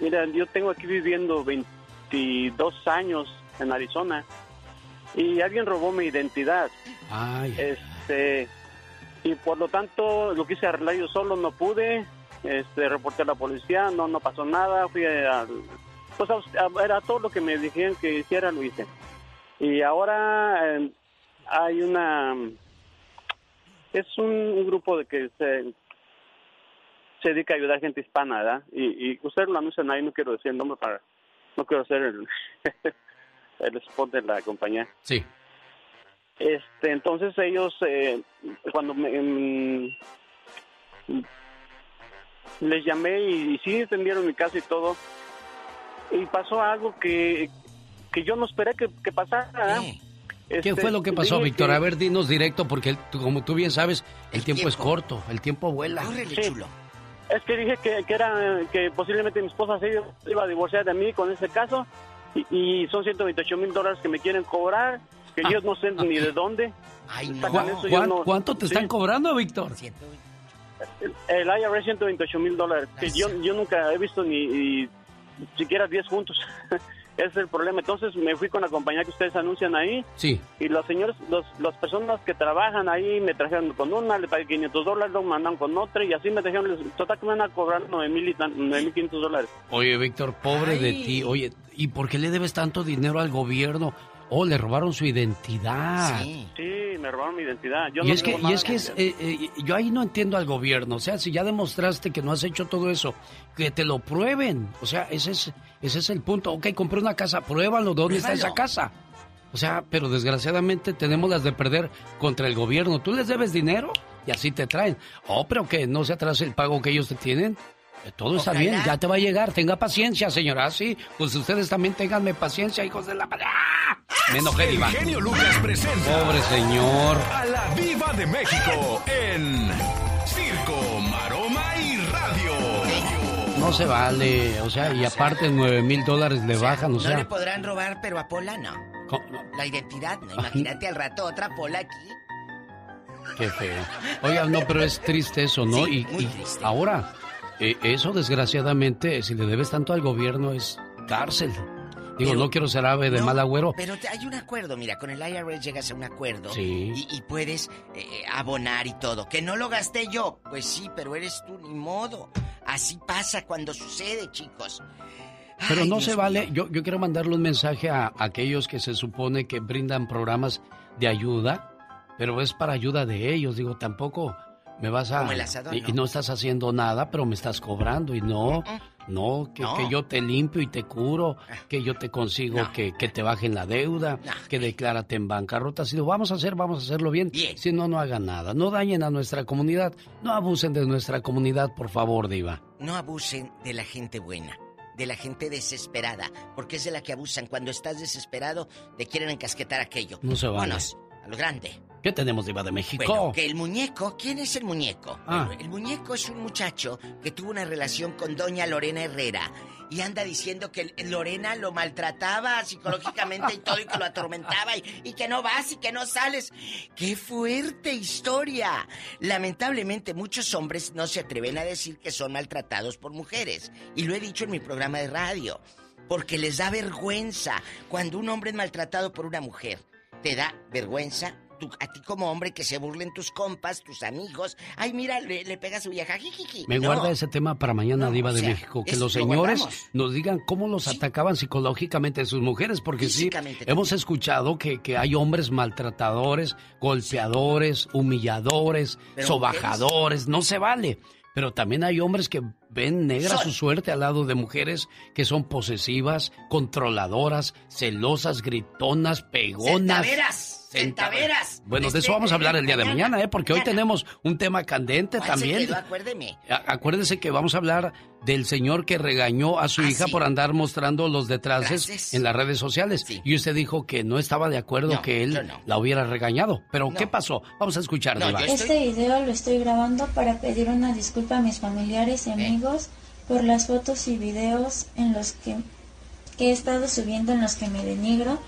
Mira, yo tengo aquí viviendo 22 años en Arizona y alguien robó mi identidad. Ay. Este, y por lo tanto lo quise arreglar yo solo, no pude. Este, reporté a la policía, no, no pasó nada. Fui a, pues era todo lo que me dijeron que hiciera, lo hice. Y ahora eh, hay una, es un, grupo de que se, se dedica a ayudar a gente hispana, ¿verdad? Y, y ustedes lo anuncian ahí, no quiero decir el nombre para, no quiero ser el, el spot de la compañía. Sí. Este, entonces ellos, eh, cuando me, em, les llamé y, sí entendieron mi caso y todo, y pasó algo que, que yo no esperé que, pasara. ¿Qué este, fue lo que pasó, Víctor? A ver, dinos directo, porque como tú bien sabes, el, tiempo, es corto, el tiempo vuela. Es que dije que, que, era que posiblemente mi esposa se iba a divorciar de mí con ese caso y, son 128 mil dólares que me quieren cobrar, que yo no sé ni de dónde. ¿Cuánto te están cobrando, Víctor? El IRS 128 mil dólares, que yo, yo nunca he visto ni, siquiera 10 juntos. Ese es el problema. Entonces me fui con la compañía que ustedes anuncian ahí. Sí. Y los señores, los, las personas que trabajan ahí me trajeron con una, le pagué 500 dólares, luego mandan con otra y así me trajeron, total que me van a cobrar 9.500 dólares. Oye, Víctor, pobre de ti. Oye, ¿y por qué le debes tanto dinero al gobierno? Oh, le robaron su identidad. Sí, sí me robaron mi identidad. y, es que, y es que, eh, eh, yo ahí no entiendo al gobierno. O sea, si ya demostraste que no has hecho todo eso, que te lo prueben. O sea, ese es, ese es el punto. Ok, compré una casa, pruébalo. ¿Dónde está esa casa? O sea, pero desgraciadamente tenemos las de perder contra el gobierno. Tú les debes dinero y así te traen. Oh, pero que no se atrase el pago que ellos te tienen. Todo está bien, ya te va a llegar. Tenga paciencia, señora. Sí, pues ustedes también tenganme paciencia, hijos de la... ¡Ah! Me enojé, El genio Lucas presenta... Pobre señor. A la Viva de México en Circo, Maroma y Radio. No se vale, o sea, y aparte nueve mil dólares le bajan, o sea... No le podrán robar, pero a Pola no. La identidad, no. Imagínate al rato otra Pola aquí. Qué feo. Oiga, no, pero es triste eso, ¿no? y, y ahora eh, eso, desgraciadamente, si le debes tanto al gobierno, es cárcel. Digo, no quiero ser ave de mal agüero. Pero hay un acuerdo, mira, con el IRS llegas a un acuerdo sí. y, puedes eh, abonar y todo. Que no lo gasté yo, pues sí, pero eres tú, ni modo. Así pasa cuando sucede, chicos. Pero no se vale, yo, yo quiero mandarle un mensaje a, a aquellos que se supone que brindan programas de ayuda, pero es para ayuda de ellos. Digo, tampoco me vas a... y, no estás haciendo nada, pero me estás cobrando y no, no, que, yo te limpio y te curo, ah. que yo te consigo que, que, te bajen la deuda, que declárate en bancarrota. Si lo vamos a hacer, vamos a hacerlo bien. Si no, no hagan nada. No dañen a nuestra comunidad, no abusen de nuestra comunidad, por favor, Diva. No abusen de la gente buena de la gente desesperada, porque es de la que abusan. Cuando estás desesperado, te quieren encasquetar aquello. No se vale. a lo grande. ¿Qué tenemos, Diva de México? Bueno, que el muñeco, ¿quién es el muñeco? Ah. el muñeco es un muchacho que tuvo una relación con doña Lorena Herrera y anda diciendo que Lorena lo maltrataba psicológicamente y todo y que lo atormentaba y, y, que no vas y que no sales. ¡Qué fuerte historia! Lamentablemente muchos hombres no se atreven a decir que son maltratados por mujeres y lo he dicho en mi programa de radio porque les da vergüenza cuando un hombre es maltratado por una mujer. Te da vergüenza a ti como hombre que se burlen tus compas, tus amigos. Ay, mira, le, le pega a su vieja. Me guarda ese tema para mañana, Diva de México. Que los señores nos digan cómo los atacaban psicológicamente sus mujeres, porque sí, hemos escuchado que, que, hay hombres maltratadores, golpeadores, humilladores, sobajadores. No se vale. Pero también hay hombres que ven negra su suerte al lado de mujeres que son posesivas, controladoras, celosas, gritonas, pegonas. Centaveras. Bueno, de eso vamos a hablar el día de mañana, ¿eh? Porque hoy tenemos un tema candente también. Acuérdeme. Acuérdese que vamos a hablar del señor que regañó a su ah, hija por andar mostrando los detraces en las redes sociales. Y usted dijo que no estaba de acuerdo que él la hubiera regañado. Pero, ¿qué pasó? Vamos a escuchar, Este video lo estoy grabando para pedir una disculpa a mis familiares y amigos por las fotos y videos en los que, que he estado subiendo en los que me denigro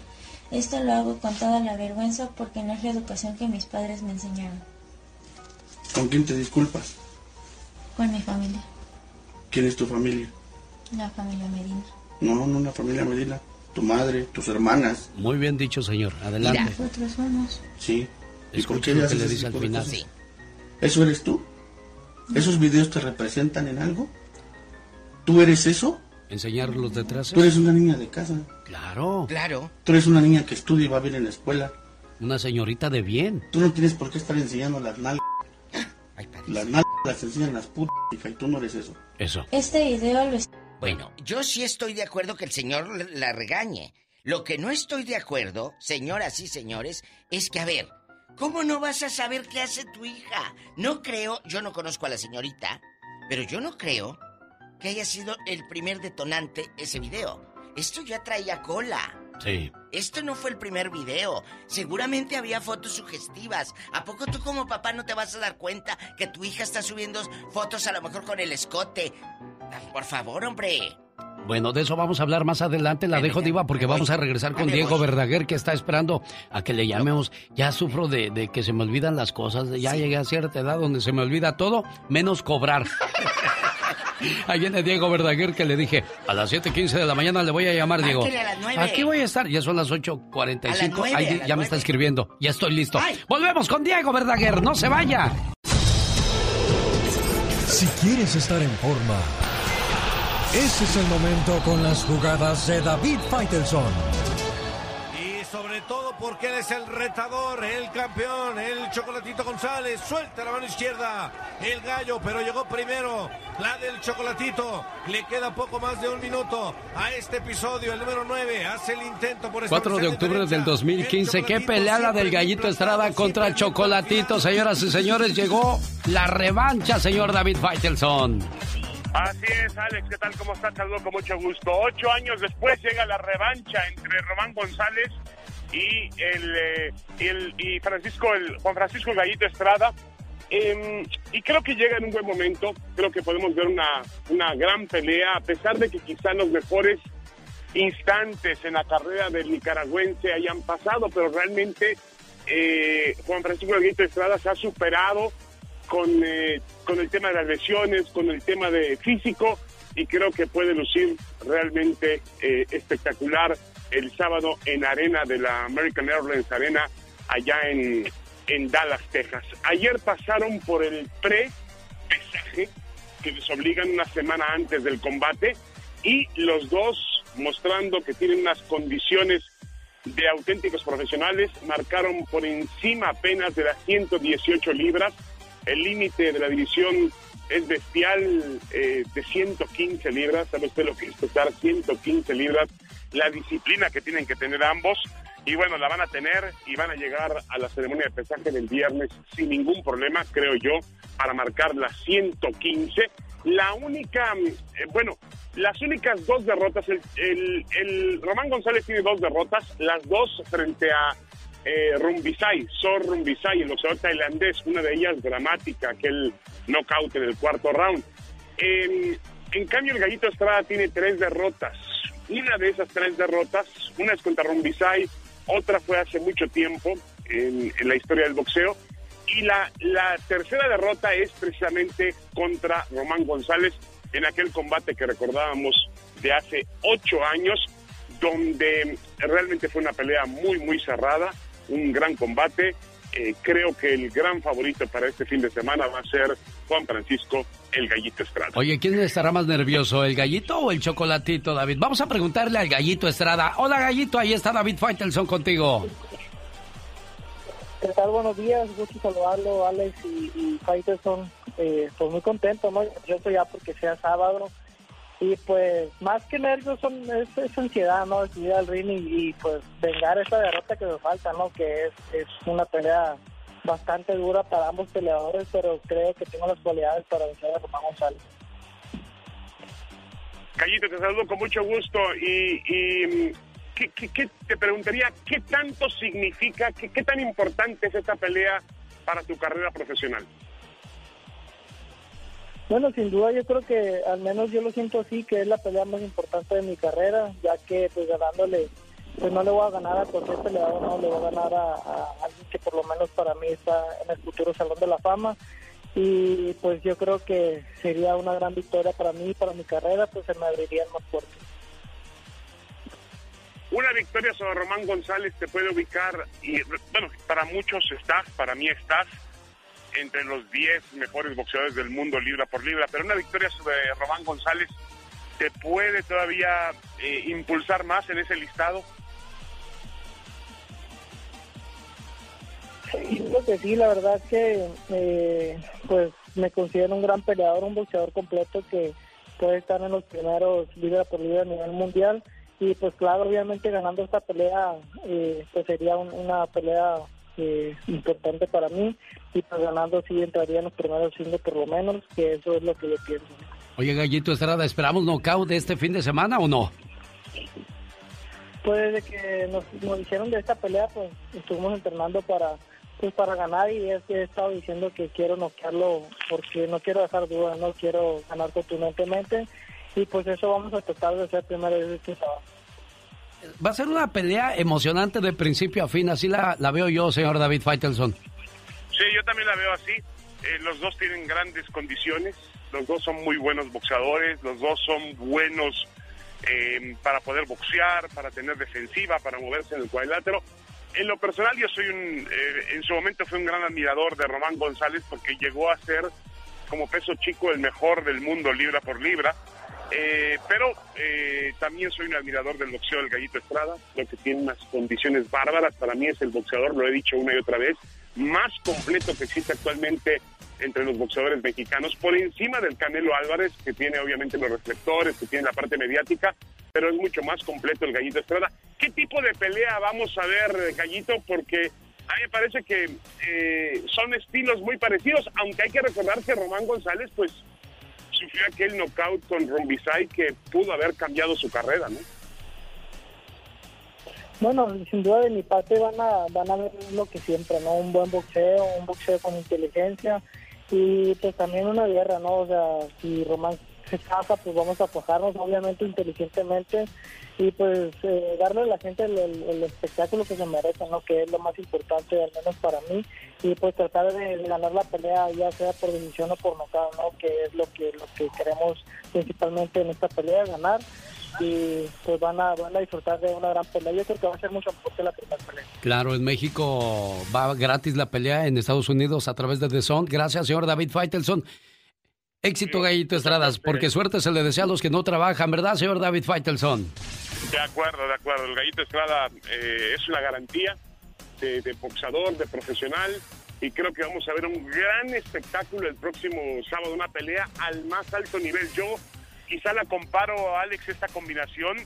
esto lo hago con toda la vergüenza porque no es la educación que mis padres me enseñaron. ¿Con quién te disculpas? Con mi familia. ¿Quién es tu familia? La familia Medina. No, no la familia Medina. Tu madre, tus hermanas. Muy bien dicho, señor. Adelante. Nosotros somos. Sí. ¿Y por Escuche qué le dice al final. cosas? ¿Eso eres tú? ¿Esos videos te representan en algo? ¿Tú eres eso? Enseñar los detrás. Tú eres una niña de casa. Claro. Claro. Tú eres una niña que estudia y va bien en la escuela. Una señorita de bien. Tú no tienes por qué estar enseñando las nalgas. Las nalgas las enseñan las putas, y tú no eres eso. Eso. Este video lo es... Bueno, yo sí estoy de acuerdo que el señor la regañe. Lo que no estoy de acuerdo, señoras y señores, es que, a ver, ¿cómo no vas a saber qué hace tu hija? No creo, yo no conozco a la señorita, pero yo no creo que haya sido el primer detonante ese video. Esto ya traía cola. Sí. Esto no fue el primer video. Seguramente había fotos sugestivas. ¿A poco tú como papá no te vas a dar cuenta que tu hija está subiendo fotos a lo mejor con el escote? Ah, Por favor, hombre. Bueno, de eso vamos a hablar más adelante. La dejo, Diva, porque vamos a regresar con me Diego. Verdaguer, que está esperando a que le llamemos. Ya sufro de, de que se me olvidan las cosas. Ya llegué a cierta edad donde se me olvida todo, menos cobrar. Ahí viene Diego Verdaguer, que le dije, a las 7.15 de la mañana le voy a llamar, Diego. Aquí voy a estar. Ya son las A las 8.45. nueve, Ahí ya me está escribiendo. Ya estoy listo. Volvemos con Diego Verdaguer. No se vaya. Si quieres estar en forma, ese es el momento con las jugadas de David Faitelson. Sobre todo porque él es el retador, el campeón, el Chocolatito González. Suelta la mano izquierda, el gallo, pero llegó primero la del Chocolatito. Le queda poco más de un minuto a este episodio. El número 9 hace el intento por 4 de octubre del 2015. Qué pelea la del Gallito Estrada contra el Chocolatito. Señoras y señores, llegó la revancha, señor David Faitelson. Así es, Alex, ¿qué tal? ¿Cómo estás? Saludo con mucho gusto. Ocho años después llega la revancha entre Román González y el, eh, el- y Francisco, el Juan Francisco Gallito Estrada. Em, y creo que llega en un buen momento. Creo que podemos ver una, una gran pelea, a pesar de que quizá los mejores instantes en la carrera del nicaragüense hayan pasado, pero realmente eh, Juan Francisco Gallito Estrada se ha superado con, eh, con el tema de las lesiones, con el tema de físico y creo que puede lucir realmente eh, espectacular el sábado en arena de la American Airlines Arena allá en, en Dallas, Texas. Ayer pasaron por el pre-pesaje que les obligan una semana antes del combate y los dos mostrando que tienen unas condiciones de auténticos profesionales, marcaron por encima apenas de las 118 libras. El límite de la división es bestial eh, de 115 libras. ¿Sabe usted lo que es pesar 115 libras? La disciplina que tienen que tener ambos. Y bueno, la van a tener y van a llegar a la ceremonia de pesaje del viernes sin ningún problema, creo yo, para marcar las 115. La única, eh, bueno, las únicas dos derrotas, el, el, el Román González tiene dos derrotas, las dos frente a eh, Rumbisai, Sor Rumbisai, el boxeador tailandés, una de ellas dramática, aquel knockout en el cuarto round. En, en cambio, el Gallito Estrada tiene tres derrotas. Una de esas tres derrotas, una es contra Rumbisai, otra fue hace mucho tiempo en, en la historia del boxeo, y la, la tercera derrota es precisamente contra Román González en aquel combate que recordábamos de hace ocho años, donde realmente fue una pelea muy, muy cerrada, un gran combate. Eh, creo que el gran favorito para este fin de semana va a ser Juan Francisco el Gallito Estrada. Oye, ¿quién estará más nervioso, el gallito o el chocolatito, David? Vamos a preguntarle al gallito Estrada. Hola, gallito, ahí está David Faitelson contigo. ¿Qué tal? Buenos días, gusto saludarlo, Alex y, y Faitelson. Eh, pues muy contento, ¿no? Yo estoy ya porque sea sábado. Y pues, más que nervios, son, es, ansiedad, ¿no? De subir al ring y, pues vengar esa derrota que me falta, ¿no? Que es, es una pelea bastante dura para ambos peleadores, pero creo que tengo las cualidades para vencer a Román González. Gallito, te saludo con mucho gusto y, y, mm, ¿qué, qué- qué- te preguntaría, ¿qué tanto significa, qué, qué tan importante es esta pelea para tu carrera profesional? Bueno, sin duda yo creo que al menos yo lo siento así, que es la pelea más importante de mi carrera, ya que pues ganándole, pues no le voy a ganar a cualquier peleador, no le voy a ganar a, alguien que por lo menos para mí está en el futuro Salón de la Fama. y pues yo creo que sería una gran victoria para mí para mi carrera, pues se me abrirían más puertas. Una victoria sobre Román González te puede ubicar, y bueno, para muchos estás, para mí estás, entre los 10 mejores boxeadores del mundo libra por libra, pero una victoria sobre Román González te puede todavía eh, impulsar más en ese listado. Sí, creo que sí, la verdad que eh, pues me considero un gran peleador, un boxeador completo que puede estar en los primeros libra por libra a nivel mundial. Y pues claro, obviamente ganando esta pelea eh, pues sería una pelea eh, importante para mí y pues ganando sí entraría en los primeros cinco por lo menos, que eso es lo que yo pienso. Oye, Gallito Estrada, ¿esperamos knockout de este fin de semana o no? Pues desde que nos, nos dijeron de esta pelea, pues estuvimos entrenando para pues para ganar y es que he estado diciendo que quiero noquearlo porque no quiero dejar duda, no quiero ganar contundentemente y pues eso vamos a tratar de hacer primero este sábado. Va a ser una pelea emocionante de principio a fin, así la, la veo yo, señor David Faitelson. Sí, yo también la veo así. Eh, los dos tienen grandes condiciones, los dos son muy buenos boxeadores, los dos son buenos eh, para poder boxear, para tener defensiva, para moverse en el cuadrilátero. En lo personal yo soy un, eh, en su momento fui un gran admirador de Román González porque llegó a ser como peso chico el mejor del mundo libra por libra. Eh, pero eh, también soy un admirador del boxeo del Gallito Estrada, lo que tiene unas condiciones bárbaras. Para mí es el boxeador, lo he dicho una y otra vez, más completo que existe actualmente entre los boxeadores mexicanos, por encima del Canelo Álvarez, que tiene obviamente los reflectores, que tiene la parte mediática, pero es mucho más completo el Gallito Estrada. ¿Qué tipo de pelea vamos a ver, Gallito? Porque a mí me parece que eh, son estilos muy parecidos, aunque hay que recordar que Román González, pues, sufrió aquel knockout con Rombisay que pudo haber cambiado su carrera, ¿no? Bueno, sin duda de mi parte van a, van a ver lo que siempre, ¿no? Un buen boxeo, un boxeo con inteligencia y pues también una guerra, ¿no? O sea, si Román se casa, pues vamos a apoyarnos obviamente inteligentemente y pues eh, darle a la gente el, espectáculo que se merece, ¿no? Que es lo más importante, al menos para mí, y pues tratar de, ganar la pelea, ya sea por decisión o por nocaut, ¿no? Que es lo que, lo que queremos principalmente en esta pelea, ganar y pues van a, van a disfrutar de una gran pelea. Yo creo que va a ser mucho mejor que la primera pelea. Claro, en México va gratis la pelea, en Estados Unidos a través de The Zone. Gracias, señor David Faitelson. Éxito, Gallito Estradas, porque suerte se le desea a los que no trabajan, ¿verdad, señor David Faitelson? De acuerdo, de acuerdo. El Gallito Estrada eh, es una garantía de, de boxador, de profesional, y creo que vamos a ver un gran espectáculo el próximo sábado, una pelea al más alto nivel. Yo quizá la comparo, Alex, esta combinación,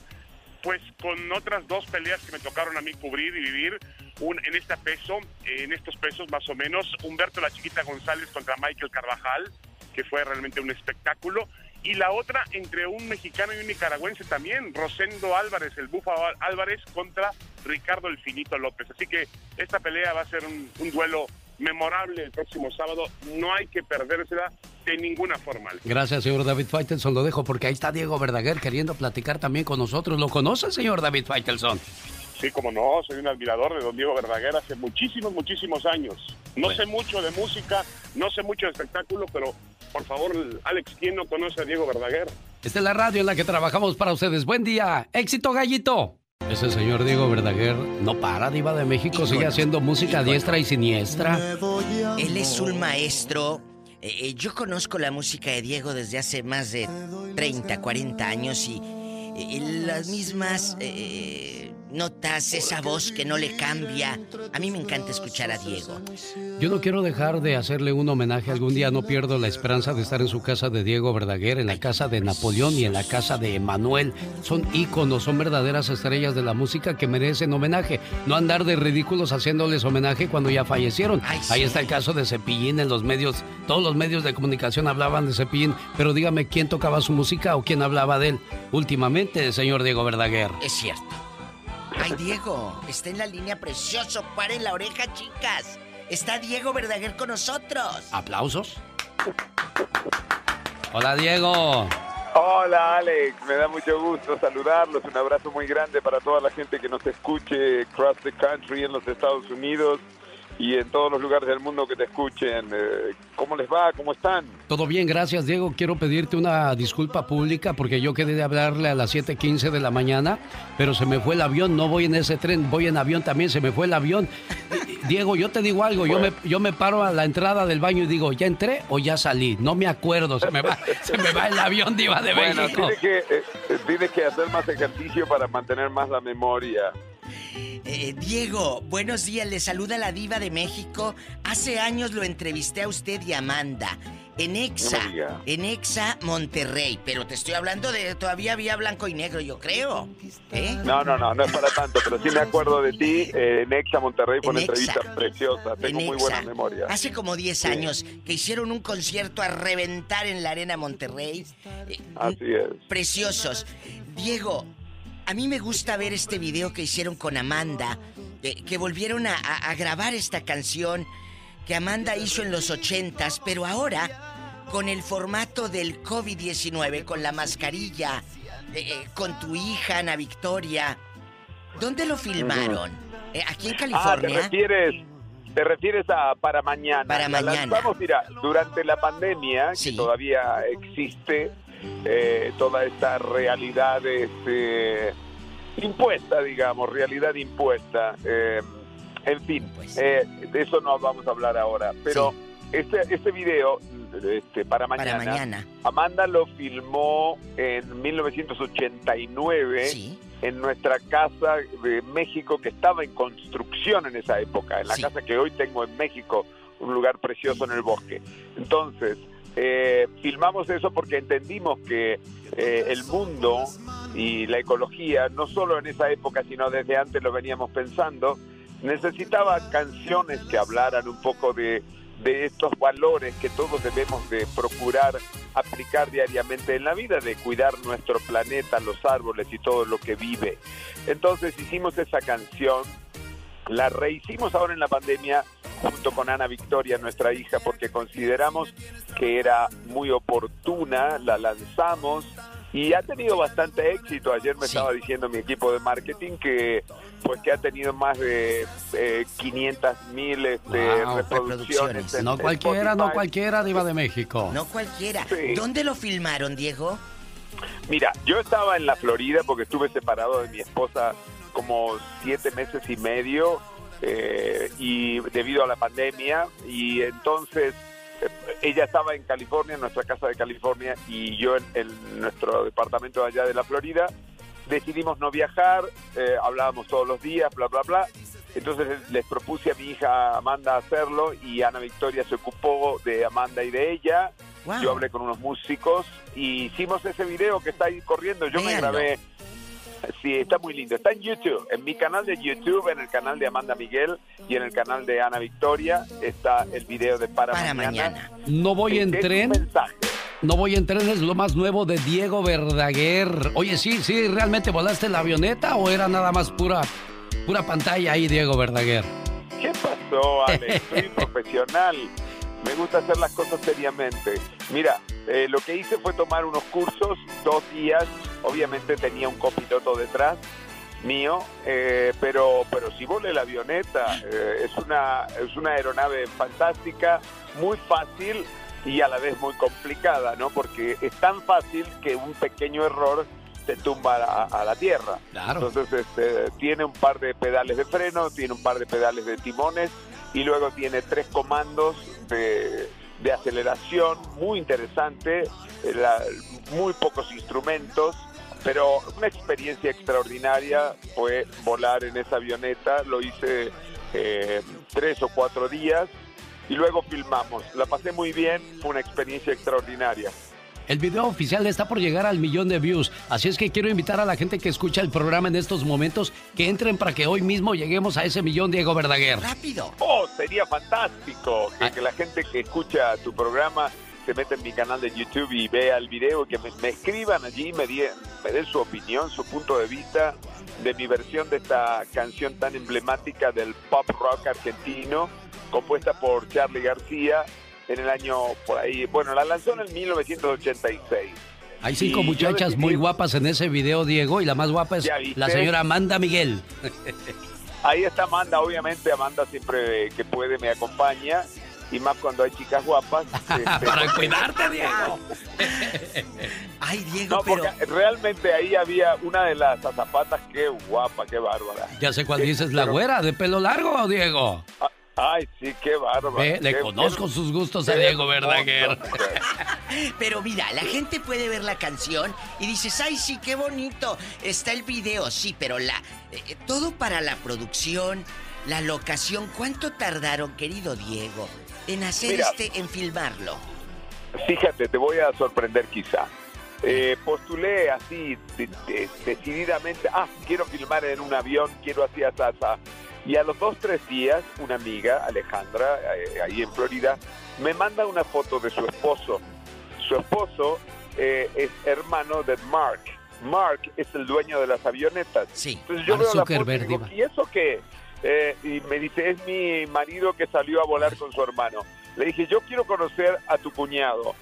pues con otras dos peleas que me tocaron a mí cubrir y vivir, un, en este peso, en estos pesos más o menos, Humberto La Chiquita González contra Michael Carvajal, que fue realmente un espectáculo, y la otra entre un mexicano y un nicaragüense también, Rosendo Álvarez, el Bufa Álvarez contra Ricardo El Finito López. Así que esta pelea va a ser un duelo memorable el próximo sábado. No hay que perdérsela de ninguna forma. Gracias, señor David Faitelson. Lo dejo porque ahí está Diego Verdaguer queriendo platicar también con nosotros. ¿Lo conoce, señor David Faitelson? Sí, como no, soy un admirador de don Diego Verdaguer hace muchísimos, muchísimos años. No sé mucho de música, no sé mucho de espectáculo, pero por favor, Alex, ¿quién no conoce a Diego Verdaguer? Esta es la radio en la que trabajamos para ustedes. Buen día, éxito gallito. Ese señor Diego Verdaguer no para, Diva de México, sigue haciendo música diestra y siniestra. Él es un maestro. Eh, eh, yo conozco la música de Diego desde hace más de 30, 40 años y eh, las mismas notas, esa voz que no le cambia. A mí me encanta escuchar a Diego. Yo no quiero dejar de hacerle un homenaje. Algún día no pierdo la esperanza de estar en su casa de Diego Verdaguer, en la casa de Napoleón y en la casa de Emanuel. Son íconos, son verdaderas estrellas de la música que merecen homenaje. No andar de ridículos haciéndoles homenaje cuando ya fallecieron. Ahí está el caso de Cepillín en los medios. Todos los medios de comunicación hablaban de Cepillín, pero dígame quién tocaba su música o quién hablaba de él. Últimamente, el señor Diego Verdaguer. Es cierto. Ay, Diego, está en la línea precioso. Paren la oreja, chicas. Está Diego Verdaguer con nosotros. ¿Aplausos? Hola, Diego. Hola, Alex. Me da mucho gusto saludarlos. Un abrazo muy grande para toda la gente que nos escuche across the country en los Estados Unidos y en todos los lugares del mundo que te escuchen. Eh, ¿Cómo les va? ¿Cómo están? Todo bien, gracias Diego. Quiero pedirte una disculpa pública porque yo quedé de hablarle a las 7.15 de la mañana, pero se me fue el avión, no voy en ese tren, voy en avión también, se me fue el avión. Diego, yo te digo algo, yo, me, yo me paro a la entrada del baño y digo, ¿ya entré o ya salí? No me acuerdo, se me va, se me va el avión, diva de bueno, México. Tienes que, eh, tienes que hacer más ejercicio para mantener más la memoria. Eh, Diego, buenos días, le saluda la diva de México. Hace años lo entrevisté a usted y Amanda. En Exa, en Exa Monterrey, pero te estoy hablando de todavía había blanco y negro, yo creo. ¿eh? No, no, no, no es para tanto, pero sí me acuerdo de ti eh, en Exa Monterrey fue una entrevista preciosa, tengo muy buena memoria. Hace como 10 años que hicieron un concierto a reventar en la Arena Monterrey. Así es. Preciosos. Diego, a mí me gusta ver este video que hicieron con Amanda, que volvieron a, grabar esta canción que Amanda hizo en los ochentas, pero ahora con el formato del COVID-19, con la mascarilla, eh, eh, con tu hija Ana Victoria. ¿Dónde lo filmaron? Eh, aquí en California. Ah, ¿te refieres, te refieres a para mañana? Para mañana. Vamos, mira, durante la pandemia, que todavía existe, eh, toda esta realidad este, impuesta, digamos, realidad impuesta. Eh, en fin, eh, de eso no vamos a hablar ahora, pero este, este video este, para, mañana, Amanda lo filmó en 1989 en nuestra casa de México que estaba en construcción en esa época, en la casa que hoy tengo en México, un lugar precioso en el bosque. Entonces, eh, filmamos eso porque entendimos que eh, el mundo y la ecología, no solo en esa época, sino desde antes lo veníamos pensando, necesitaba canciones que hablaran un poco de, de estos valores que todos debemos de procurar aplicar diariamente en la vida, de cuidar nuestro planeta, los árboles y todo lo que vive. Entonces hicimos esa canción, la rehicimos ahora en la pandemia junto con Ana Victoria, nuestra hija, porque consideramos que era muy oportuna, la lanzamos y ha tenido bastante éxito. Ayer me estaba diciendo mi equipo de marketing que pues que ha tenido más de 500 mil este, reproducciones. no cualquiera, no cualquiera, Diva de México. No cualquiera. ¿Dónde lo filmaron, Diego? Mira, yo estaba en la Florida porque estuve separado de mi esposa como siete meses y medio eh, y debido a la pandemia y entonces eh, ella estaba en California, en nuestra casa de California y yo en, nuestro departamento allá de la Florida. Decidimos no viajar, eh, hablábamos todos los días, bla, bla, bla. Entonces les propuse a mi hija Amanda hacerlo y Ana Victoria se ocupó de Amanda y de ella. Yo hablé con unos músicos y hicimos ese video que está ahí corriendo. Yo me grabé Sí, está muy lindo. Está en YouTube, en mi canal de YouTube, en el canal de Amanda Miguel y en el canal de Ana Victoria está el video de Para, mañana. No voy en tren. No voy en tren, es lo más nuevo de Diego Verdaguer. Oye, sí, sí, ¿realmente volaste la avioneta o era nada más pura, pura pantalla ahí, Diego Verdaguer? ¿Qué pasó, Alex? Soy profesional. Me gusta hacer las cosas seriamente. Mira, eh, lo que hice fue tomar unos cursos, dos días. Obviamente tenía un copiloto detrás mío, eh, pero pero si volé la avioneta. Eh, es una es una aeronave fantástica, muy fácil y a la vez muy complicada, ¿no? Porque es tan fácil que un pequeño error te tumba a, la tierra. Entonces este, tiene un par de pedales de freno, tiene un par de pedales de timones y luego tiene tres comandos de, aceleración muy interesante, eh, muy pocos instrumentos, pero una experiencia extraordinaria fue volar en esa avioneta, lo hice eh, tres o cuatro días y luego filmamos. La pasé muy bien, fue una experiencia extraordinaria. El video oficial está por llegar al millón de views, así es que quiero invitar a la gente que escucha el programa en estos momentos que entren para que hoy mismo lleguemos a ese millón, Diego Verdaguer. ¡Rápido! Oh, sería fantástico que, ah. la gente que escucha tu programa se meta en mi canal de YouTube y vea el video, que me, escriban allí, me, me den su opinión, su punto de vista de mi versión de esta canción tan emblemática del pop rock argentino, compuesta por Charlie García en el año por ahí. Bueno, la lanzó en el 1986. Hay cinco muchachas muy guapas en ese video, Diego, y la más guapa es la señora Amanda Miguel. ahí está Amanda, obviamente Amanda siempre que puede me acompaña y más cuando hay chicas guapas. Este, Para cuidarte, Diego. Ay, Diego, no, porque realmente ahí había una de las azafatas, qué guapa, qué bárbara. Ya sé cuál dices, la güera, de pelo largo, Diego. Ah, ay, sí, qué bárbara. le conozco sus gustos a Diego Verdaguer. Pero mira, la gente puede ver la canción y dices, ay, sí, qué bonito. Está el video, sí, pero la eh, todo para la producción, la locación, ¿cuánto tardaron, querido Diego? En hacer este, en filmarlo? Fíjate, te voy a sorprender quizá. Eh, postulé así decididamente, ah, quiero filmar en un avión, quiero así, así, Y a los dos, tres días, una amiga, Alejandra, eh, ahí en Florida, me manda una foto de su esposo. Su esposo eh, es hermano de Mark. Mark es el dueño de las avionetas. Sí. Entonces yo veo la foto y digo, ¿y eso qué? Eh, y me dice, es mi marido que salió a volar con su hermano. Le dije, yo quiero conocer a tu cuñado.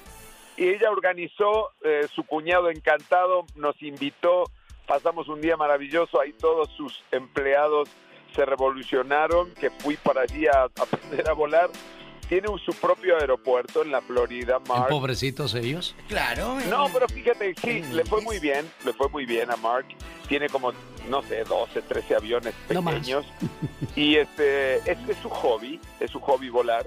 Y ella organizó, eh, su cuñado encantado nos invitó, pasamos un día maravilloso, ahí todos sus empleados se revolucionaron, que fui para allí a aprender a volar tiene su propio aeropuerto en la Florida, Mark. ¿Pobrecitos ellos? Claro. No, pero fíjate, sí, le fue muy bien, le fue muy bien a Mark. Tiene como, no sé, 12, 13 aviones pequeños. y este, es, es, su hobby, es su hobby volar.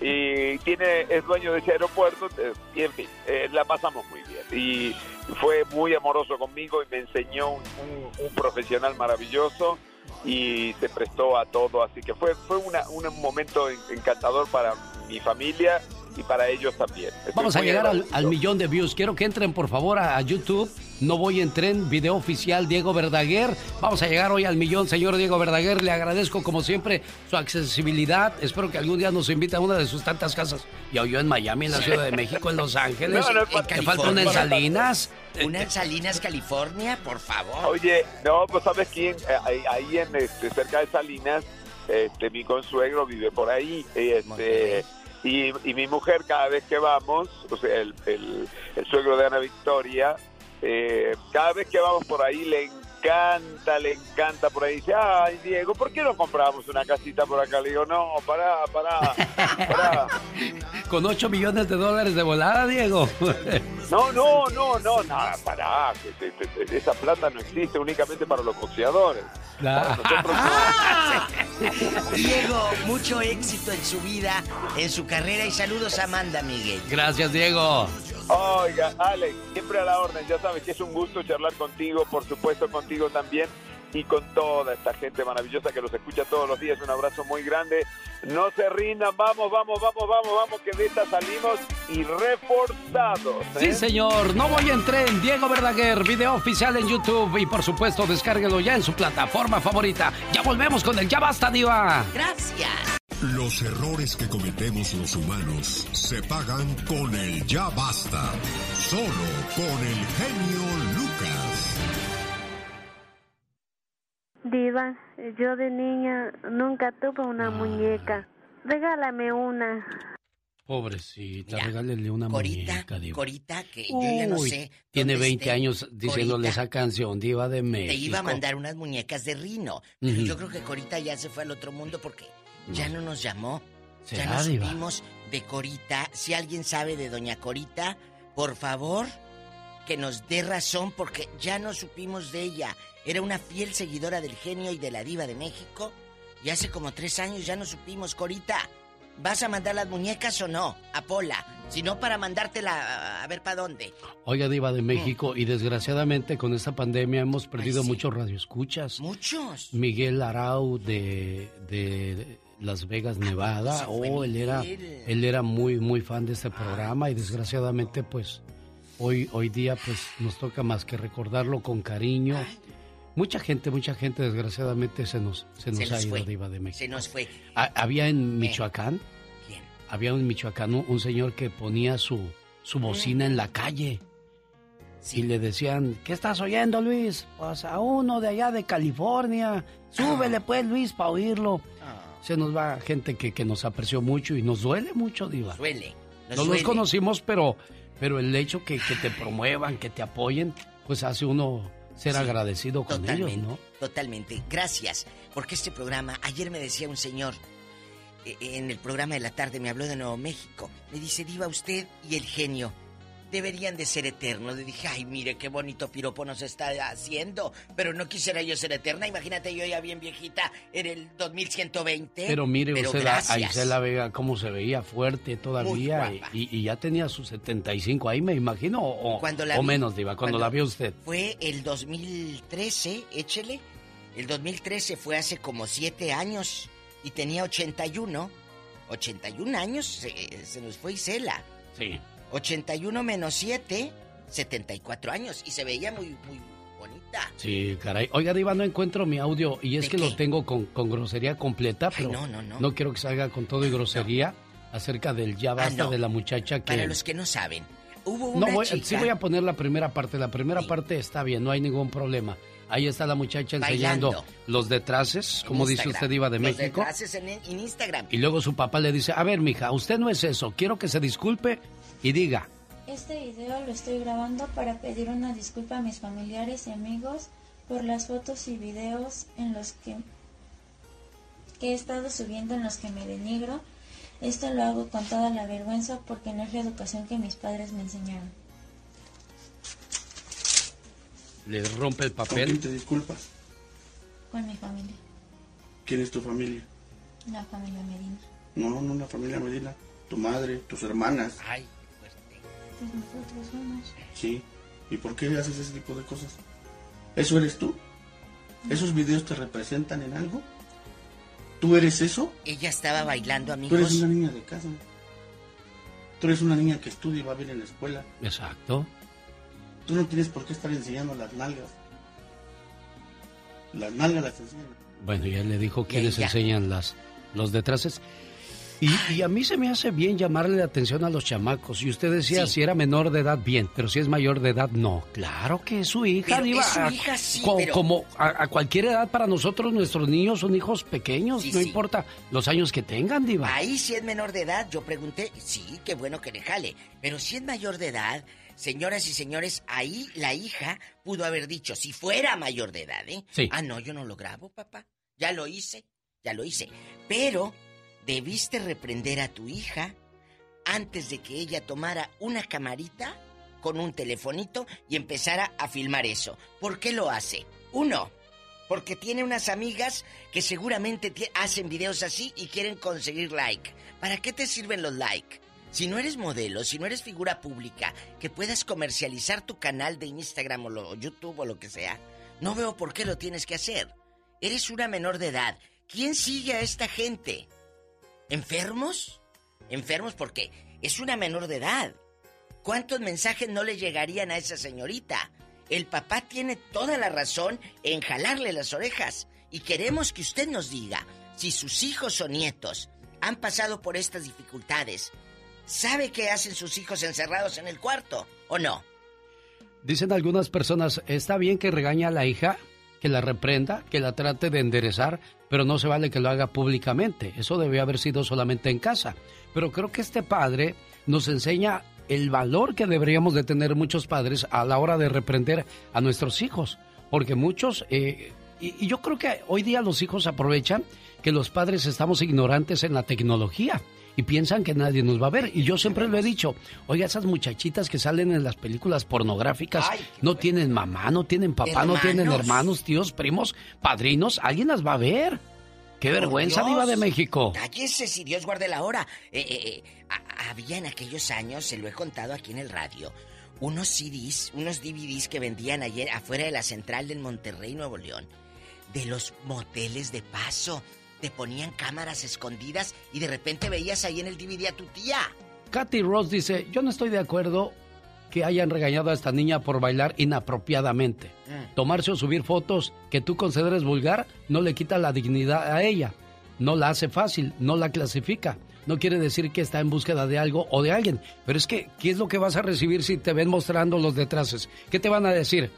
y tiene, es dueño de ese aeropuerto, y en fin, eh, la pasamos muy bien. Y fue muy amoroso conmigo y me enseñó un profesional maravilloso y se prestó a todo, así que fue, fue una, un momento encantador para mi familia y para ellos también. Vamos a llegar al, millón de views. Quiero que entren por favor a, YouTube. No voy en tren, video oficial Diego Verdaguer. Vamos a llegar hoy al millón, señor Diego Verdaguer. Le agradezco como siempre su accesibilidad. Espero que algún día nos invite a una de sus tantas casas. Ya yo en Miami, en la Ciudad de México, en Los Ángeles. No, falta una en Salinas. Una en Salinas, California, por favor. Oye, no, pues sabes quién, eh, ahí, en este, cerca de Salinas, este, mi consuegro vive por ahí. Este, y, mi mujer cada vez que vamos, o sea, el, el, suegro de Ana Victoria, eh, cada vez que vamos por ahí le encanta, le encanta por ahí. Dice, ay, Diego, ¿por qué no compramos una casita por acá? Le digo, no, pará, pará, pará. Con 8 millones de dólares de volada, Diego. no, no, no, no, nada, pará. esa plata no existe únicamente para los boxeadores. Diego, mucho éxito en su vida, en su carrera y saludos a Amanda Miguel. Gracias, Diego. Oiga, Alex, siempre a la orden, ya sabes que es un gusto charlar contigo, por supuesto contigo también y con toda esta gente maravillosa que los escucha todos los días. Un abrazo muy grande. No se rindan, vamos, vamos, vamos, vamos, vamos, que de esta salimos y reforzados. ¿eh? Sí, señor, no voy en tren. Diego Verdaguer, video oficial en YouTube y por supuesto descárguelo ya en su plataforma favorita. Ya volvemos con el Ya Basta, Diva. Gracias. Los errores que cometemos los humanos se pagan con el ya basta. Solo con el genio Lucas. Diva, yo de niña nunca tuve una muñeca. Regálame una. Pobrecita, regálele una muñeca, Diva. Corita, que yo ya no sé. Tiene 20 años diciéndole esa canción, Diva de México. Te iba a mandar unas muñecas de Rino. Pero yo creo que Corita ya se fue al otro mundo porque ya no nos llamó. Ya no supimos de Corita. Si alguien sabe de Doña Corita, por favor, que nos dé razón porque ya no supimos de ella. Era una fiel seguidora del genio y de la diva de México. Y hace como tres años ya no supimos, Corita. ¿Vas a mandar las muñecas o no? A Pola. Si no, para mandártela a ver para dónde. Oiga, Diva de México, y desgraciadamente con esta pandemia hemos perdido muchos radioescuchas. Muchos. Miguel Arau de, de las Vegas, Nevada. Oh, él era, él era muy, muy fan de este programa y desgraciadamente, pues, hoy, hoy día, pues, nos toca más que recordarlo con cariño. Mucha gente, mucha gente, desgraciadamente, se nos, se nos, ha ido, Diva de México. Se nos fue. había en Michoacán. ¿Quién? Había en Michoacán un, señor que ponía su, su bocina en la calle. Y le decían, ¿qué estás oyendo, Luis? Pues a uno de allá de California. Súbele, pues, Luis, para oírlo se nos va gente que, que nos apreció mucho y nos duele mucho, Diva. Duele. no los conocimos, pero, pero el hecho que, que te promuevan, que te apoyen, pues hace uno ser agradecido con ellos, ¿no? Totalmente. Gracias. Porque este programa, ayer me decía un señor, eh, en el programa de la tarde me habló de Nuevo México. Me dice, Diva, usted y el genio deberían de ser eternos. Le dije, ay, mire qué bonito piropo nos está haciendo. Pero no quisiera yo ser eterna. Imagínate yo ya bien viejita en el 2120. Pero mire usted a Isela Vega cómo se veía fuerte todavía. Y, ya tenía sus 75 ahí, me imagino. O, o menos, Diva, cuando, la vio usted. Fue el 2013, échele. El 2013 fue hace como 7 años. Y tenía 81. 81 años se, se nos fue Isela. Sí. 81 menos 7, 74 años. Y se veía muy, muy bonita. Sí, caray. Oiga, Diva, no encuentro mi audio. Y es que lo tengo con, con, grosería completa, pero no, no, no. no quiero que salga con todo y grosería acerca del ya ah, basta de la muchacha que... Para los que no saben, hubo una No, voy, chica... sí voy a poner la primera parte. La primera parte está bien, no hay ningún problema. Ahí está la muchacha enseñando los detraces, como dice usted, Iba de México. Los detraces en, Instagram. Y luego su papá le dice, a ver, mija, usted no es eso, quiero que se disculpe y diga. Este video lo estoy grabando para pedir una disculpa a mis familiares y amigos por las fotos y videos en los que, que he estado subiendo en los que me denigro. Esto lo hago con toda la vergüenza porque no es la educación que mis padres me enseñaron. ¿Le rompe el papel? ¿Con quién te disculpas? Con mi familia. ¿Quién es tu familia? La familia Medina. No, no la familia Medina. Tu madre, tus hermanas. Ay. Pues nosotros somos. Sí. ¿Y por qué haces ese tipo de cosas? ¿Eso eres tú? ¿Esos videos te representan en algo? ¿Tú eres eso? Ella estaba bailando, amigos. Tú eres una niña de casa. Tú eres una niña que estudia y va bien en la escuela. Exacto. Tú no tienes por qué estar enseñando las nalgas. Las nalgas las enseñan. Bueno, ya le dijo que les enseñan las, los detraces. Y, a mí se me hace bien llamarle la atención a los chamacos. Y usted decía, si era menor de edad, bien, pero si es mayor de edad, no. Claro que es su hija, Diva. su hija, sí, Como a, cualquier edad para nosotros, nuestros niños son hijos pequeños, no importa los años que tengan, Diva. Ahí si es menor de edad, yo pregunté, sí, qué bueno que le jale. Pero si es mayor de edad, señoras y señores, ahí la hija pudo haber dicho, si fuera mayor de edad, ¿eh? Sí. Ah, no, yo no lo grabo, papá. Ya lo hice, ya lo hice. Pero debiste reprender a tu hija antes de que ella tomara una camarita con un telefonito y empezara a filmar eso. ¿Por qué lo hace? Uno, porque tiene unas amigas que seguramente hacen videos así y quieren conseguir like. ¿Para qué te sirven los like? Si no eres modelo, si no eres figura pública, que puedas comercializar tu canal de Instagram o, YouTube o lo que sea, no veo por qué lo tienes que hacer. Eres una menor de edad. ¿Quién sigue a esta gente? ¿Enfermos? ¿Enfermos porque es una menor de edad? ¿Cuántos mensajes no le llegarían a esa señorita? El papá tiene toda la razón en jalarle las orejas y queremos que usted nos diga si sus hijos o nietos han pasado por estas dificultades. ¿Sabe qué hacen sus hijos encerrados en el cuarto o no? Dicen algunas personas, está bien que regaña a la hija, que la reprenda, que la trate de enderezar, pero no se vale que lo haga públicamente. Eso debe haber sido solamente en casa. Pero creo que este padre nos enseña el valor que deberíamos de tener muchos padres a la hora de reprender a nuestros hijos. Porque muchos, eh, y, yo creo que hoy día los hijos aprovechan que los padres estamos ignorantes en la tecnología y piensan que nadie nos va a ver. Y yo siempre lo he dicho, oiga, esas muchachitas que salen en las películas pornográficas no tienen mamá, no tienen papá, no tienen hermanos, tíos, primos, padrinos, alguien las va a ver. ¡Qué vergüenza, Diva de México! Cállese, si Dios guarde la hora. Eh, eh, eh, había en aquellos años, se lo he contado aquí en el radio, unos CDs, unos DVDs que vendían ayer afuera de la central del Monterrey, Nuevo León, de los moteles de paso te ponían cámaras escondidas y de repente veías ahí en el DVD a tu tía. Katy Ross dice, yo no estoy de acuerdo que hayan regañado a esta niña por bailar inapropiadamente. Mm. Tomarse o subir fotos que tú consideres vulgar no le quita la dignidad a ella. No la hace fácil, no la clasifica. No quiere decir que está en búsqueda de algo o de alguien. Pero es que, ¿qué es lo que vas a recibir si te ven mostrando los detraces? ¿Qué te van a decir?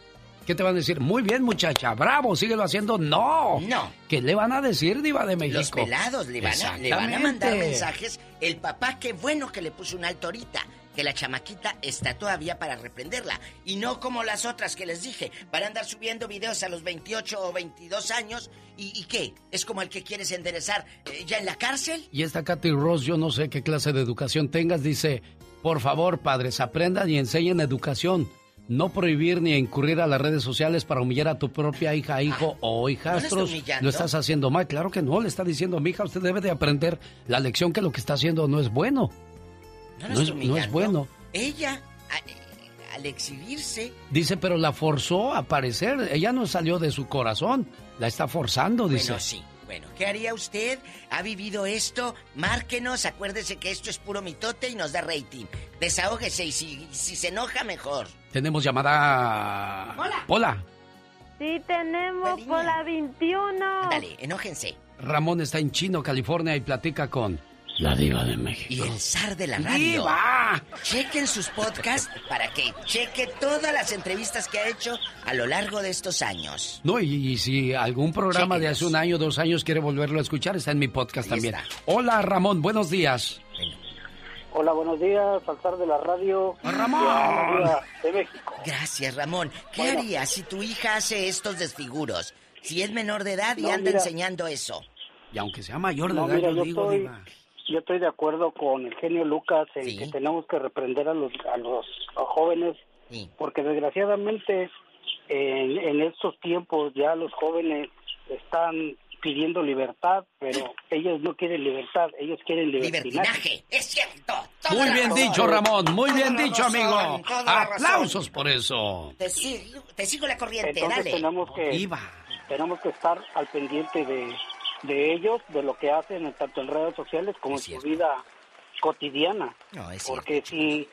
¿Qué te van a decir? Muy bien, muchacha, bravo, síguelo haciendo. No. No. ¿Qué le van a decir, Diva de México? Los pelados le van, a, le van a mandar mensajes. El papá, qué bueno que le puso un alto ahorita. que la chamaquita está todavía para reprenderla. Y no como las otras que les dije, van a andar subiendo videos a los 28 o 22 años. ¿Y, qué? ¿Es como el que quieres enderezar eh, ya en la cárcel? Y esta Katy Ross, yo no sé qué clase de educación tengas, dice, por favor, padres, aprendan y enseñen educación no prohibir ni incurrir a las redes sociales para humillar a tu propia hija, hijo o hijastros. ¿No lo estás haciendo mal. Claro que no, le está diciendo, mi hija, usted debe de aprender la lección que lo que está haciendo no es bueno. No, es, no es, bueno. Ella, al exhibirse... Dice, pero la forzó a aparecer. Ella no salió de su corazón. La está forzando, dice. Bueno, sí. Bueno, ¿qué haría usted? ¿Ha vivido esto? Márquenos, acuérdese que esto es puro mitote y nos da rating. Desahógese y si, si se enoja, mejor. Tenemos llamada... Hola. Hola. Sí, tenemos Pola 21. Dale, enójense. Ramón está en Chino, California y platica con la diva de México. Y el zar de la radio. ¡Diva! Chequen sus podcasts para que cheque todas las entrevistas que ha hecho a lo largo de estos años. No, y, si algún programa de hace un año, dos años quiere volverlo a escuchar, está en mi podcast también. Hola, Ramón, buenos días. Hola, buenos días, al zar de la radio. ¡Ramón! De México. Gracias, Ramón. ¿Qué harías si tu hija hace estos desfiguros? Si es menor de edad y anda enseñando eso. Y aunque sea mayor de edad, yo, digo, yo estoy de acuerdo con el genio Lucas en que tenemos que reprender a los, a los jóvenes, porque desgraciadamente en, en estos tiempos ya los jóvenes están pidiendo libertad, pero ellos no quieren libertad, ellos quieren libertinaje. Es cierto. Muy bien dicho, Ramón. Muy bien dicho, amigo. Aplausos por eso. Te sigo, te sigo la corriente, Entonces Tenemos que, tenemos que estar al pendiente de, de ellos, de lo que hacen tanto en redes sociales como en su vida cotidiana. Porque si,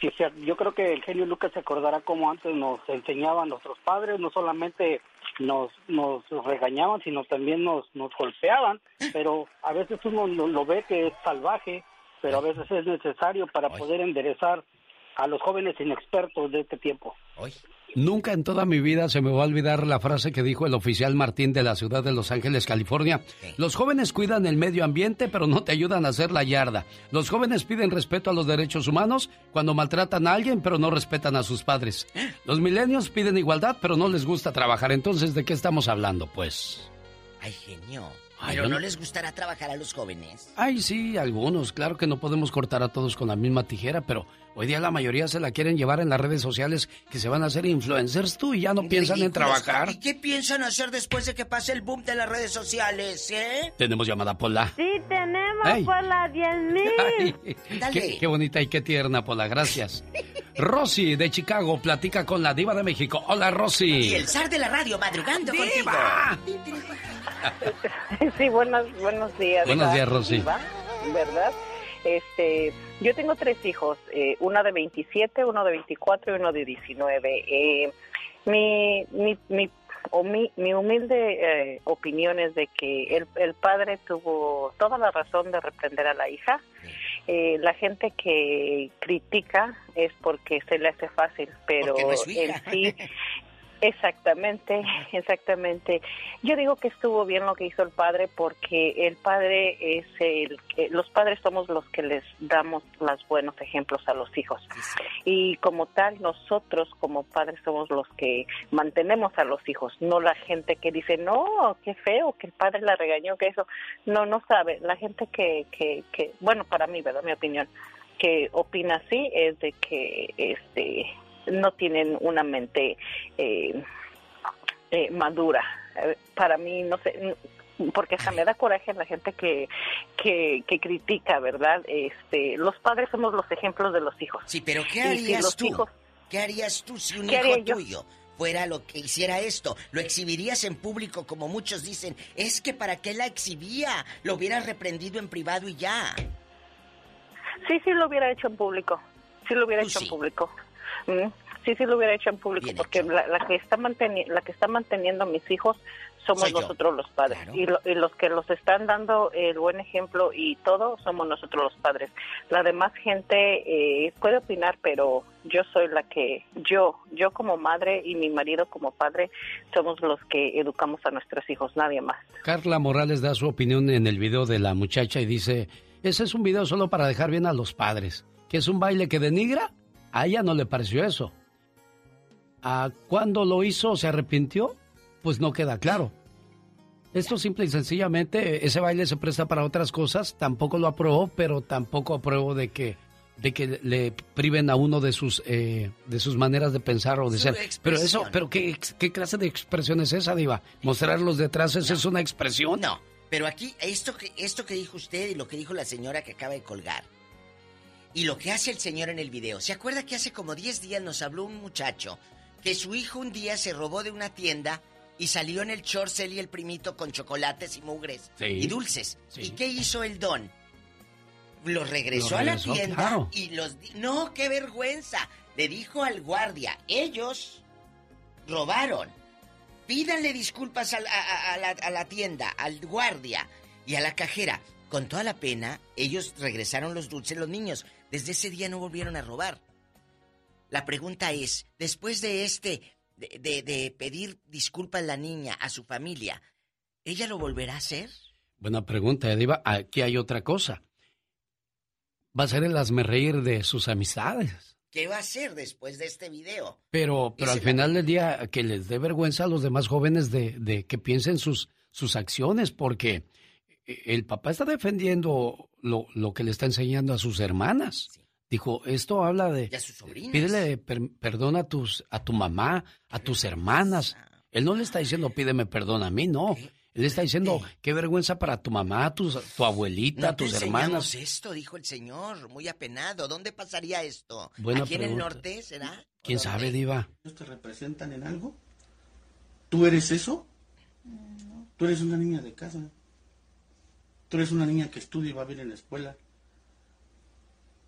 si yo creo que el genio Lucas se acordará como antes nos enseñaban nuestros padres, no solamente nos, nos regañaban, sino también nos, nos golpeaban, pero a veces uno lo, ve que es salvaje, pero a veces es necesario para poder enderezar a los jóvenes inexpertos de este tiempo. Nunca en toda mi vida se me va a olvidar la frase que dijo el oficial Martín de la ciudad de Los Ángeles, California. Los jóvenes cuidan el medio ambiente, pero no te ayudan a hacer la yarda. Los jóvenes piden respeto a los derechos humanos cuando maltratan a alguien, pero no respetan a sus padres. Los milenios piden igualdad, pero no les gusta trabajar. Entonces, ¿de qué estamos hablando, pues? Ay, genio. Pero no les gustará trabajar a los jóvenes. Ay, sí, algunos. Claro que no podemos cortar a todos con la misma tijera, pero Hoy día la mayoría se la quieren llevar en las redes sociales que se van a hacer influencers tú y ya no piensan en trabajar. ¿Y qué piensan hacer después de que pase el boom de las redes sociales, eh? Tenemos llamada Pola. Sí, tenemos Pola 10.000. Dale. Qué, bonita y qué tierna Pola, gracias. Rosy de Chicago platica con la diva de México. Hola Rosy. Y el zar de la radio madrugando ¡Diva! contigo. sí, buenos, buenos días. Buenos días Rosy. ¿Verdad? Este, yo tengo tres hijos, eh, una de 27, uno de 24 y uno de 19. Eh, mi, mi, mi, o mi, mi humilde eh, opinión es de que el, el padre tuvo toda la razón de reprender a la hija. Eh, la gente que critica es porque se le hace fácil, pero en sí Exactamente, exactamente. Yo digo que estuvo bien lo que hizo el padre porque el padre es el que, los padres somos los que les damos los buenos ejemplos a los hijos. Y como tal, nosotros como padres somos los que mantenemos a los hijos, no la gente que dice, no, qué feo, que el padre la regañó, que eso. No, no sabe. La gente que, que, que bueno, para mí, ¿verdad? Mi opinión, que opina así es de que este no tienen una mente eh, eh, madura. Eh, para mí, no sé, porque hasta me da coraje la gente que, que, critica, ¿verdad? Este, los padres somos los ejemplos de los hijos. Sí, pero ¿qué harías tú? ¿Qué harías tú si un hijo tuyo fuera lo que hiciera esto? ¿Lo exhibirías en público como muchos dicen? Es que para qué la exhibía, lo hubieras reprendido en privado y ya. Sí, sí lo hubiera hecho en público. Sí lo hubiera hecho en público. Sí, sí lo hubiera hecho en público, porque la, que está la que está manteniendo a mis hijos somos nosotros los padres. Y, los que los están dando el buen ejemplo y todo somos nosotros los padres. La demás gente eh, puede opinar, pero yo soy la que, yo, yo como madre y mi marido como padre, somos los que educamos a nuestros hijos, nadie más. Carla Morales da su opinión en el video de la muchacha y dice, ese es un video solo para dejar bien a los padres. que es un baile que denigra, a ella no le pareció eso. ¿A cuándo lo hizo se arrepintió? Pues no queda claro. Esto simple y sencillamente, ese baile se presta para otras cosas, tampoco lo aprobó, pero tampoco apruebo de que de que le priven a uno de sus eh, de sus maneras de pensar o de ser. Pero eso, pero qué, qué clase de expresión es esa, diva? Mostrarlos detrás, ¿eso es una expresión? No, pero aquí esto que esto que dijo usted y lo que dijo la señora que acaba de colgar y lo que hace el señor en el video. ¿Se acuerda que hace como 10 días nos habló un muchacho que su hijo un día se robó de una tienda y salió en el chorcel y el primito con chocolates y mugres y dulces? ¿Y qué hizo el don? Los regresó, a la tienda y los... No, qué vergüenza. Le dijo al guardia, ellos robaron. Pídanle disculpas a la, a la tienda, al guardia y a la cajera. Con toda la pena, ellos regresaron los dulces, los niños. Desde ese día no volvieron a robar. La pregunta es, después de este, de, pedir disculpas a la niña, a su familia, ¿ella lo volverá a hacer? Buena pregunta, Ediva. Aquí hay otra cosa. Va a ser el reír de sus amistades. ¿Qué va a hacer después de este video? Pero, pero al final del día, que les dé vergüenza a los demás jóvenes de, de que piensen sus, sus acciones, porque el papá está defendiendo lo, lo, que le está enseñando a sus hermanas. Dijo, esto habla de... Pídele perdón a, tus, a tu mamá, a tus hermanas. Él no le está diciendo pídeme perdón a mí, no. Él está diciendo, qué vergüenza para tu mamá, tu, tu abuelita, tus hermanas. esto, dijo el señor, muy apenado. ¿Dónde pasaría esto? ¿Aquí en el norte será? ¿Quién sabe, Diva? ¿Te representan en algo? ¿Tú eres eso? Tú eres una niña de casa. Tú eres una niña que estudia y va bien en la escuela.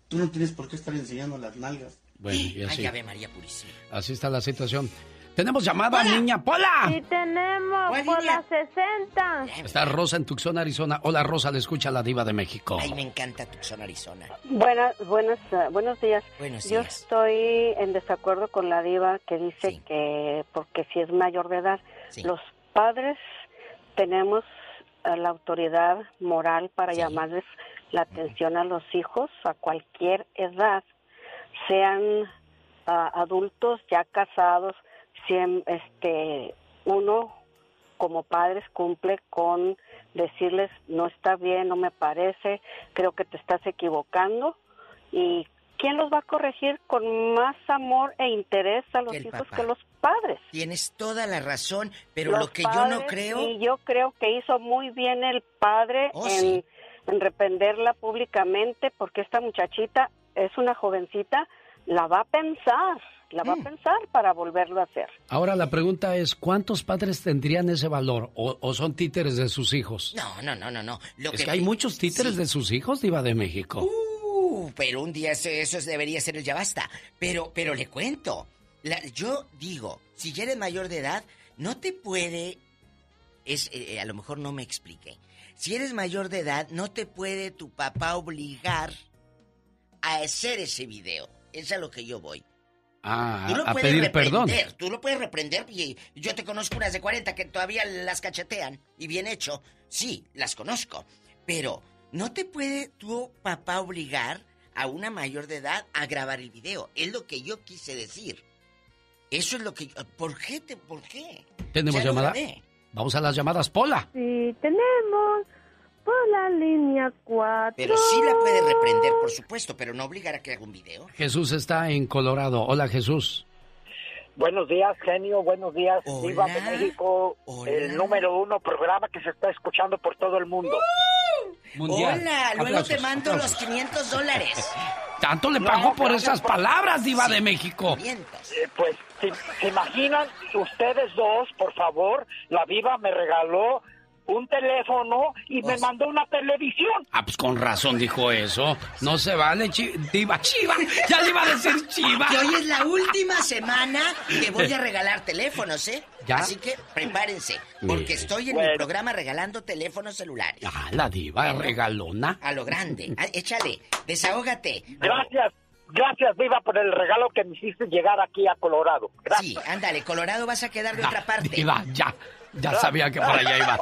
Tú no tienes por qué estar enseñando las nalgas. Bueno, y así. Ay, María Purísima. Así está la situación. Tenemos llamada, niña Pola. Sí, tenemos, Pola 60. Está Rosa en Tucson, Arizona. Hola, Rosa, le escucha la diva de México. Ay, me encanta Tucson, Arizona. Buenas, buenos, uh, buenos días. Buenos Yo estoy en desacuerdo con la diva que dice que porque si es mayor de edad, los padres tenemos la autoridad moral para llamarles la atención a los hijos a cualquier edad, sean ah, adultos ya casados, si este uno como padres cumple con decirles no está bien, no me parece, creo que te estás equivocando y ¿quién los va a corregir con más amor e interés a los hijos que los padres? Tienes toda la razón, pero lo que yo no creo... Y yo creo que hizo muy bien el padre oh, en, en reprenderla públicamente porque esta muchachita es una jovencita, la va a pensar la va a mm. pensar para volverlo a hacer. Ahora la pregunta es, ¿cuántos padres tendrían ese valor o, son títeres de sus hijos? No, no, no, no, no. es que, hay muchos títeres de sus hijos, Diva de México. Uh, pero un día eso, debería ser el ya basta. Pero, pero le cuento. Yo digo, si ya eres mayor de edad, no te puede. Es, eh, a lo mejor no me expliqué. Si eres mayor de edad, no te puede tu papá obligar a hacer ese video. Es a lo que yo voy. Ah, tú lo a puedes pedir perdón. Tú lo puedes reprender. Y yo te conozco unas de 40 que todavía las cachetean. Y bien hecho. Sí, las conozco. Pero no te puede tu papá obligar a una mayor de edad a grabar el video. Es lo que yo quise decir. Eso es lo que... ¿Por qué? Te, ¿Por qué? ¿Tenemos llamada? Vamos a las llamadas, Pola. Sí, tenemos. Pola línea 4. Pero sí la puede reprender, por supuesto, pero no obligar a que haga un video. Jesús está en Colorado. Hola, Jesús. Buenos días, genio. Buenos días, Viva de México. El número uno programa que se está escuchando por todo el mundo. Hola, luego te mando los 500 dólares. Tanto le pago por esas palabras, Diva de México. Eh, pues, ¿se imaginan ustedes dos, por favor? La Viva me regaló un teléfono y me mandó una televisión. Ah, pues con razón dijo eso. No se vale, diva, chiva. Ya le iba a decir chiva. Que hoy es la última semana que voy a regalar teléfonos, ¿eh? ¿Ya? Así que prepárense, porque estoy en el programa regalando teléfonos celulares. Ah, la diva regalona. A lo grande. Ah, échale, desahógate. Gracias. Gracias, Viva, por el regalo que me hiciste llegar aquí a Colorado. Gracias. Sí, ándale, Colorado vas a quedar de otra parte. Diva, ya. Ya sabía que por allá iba.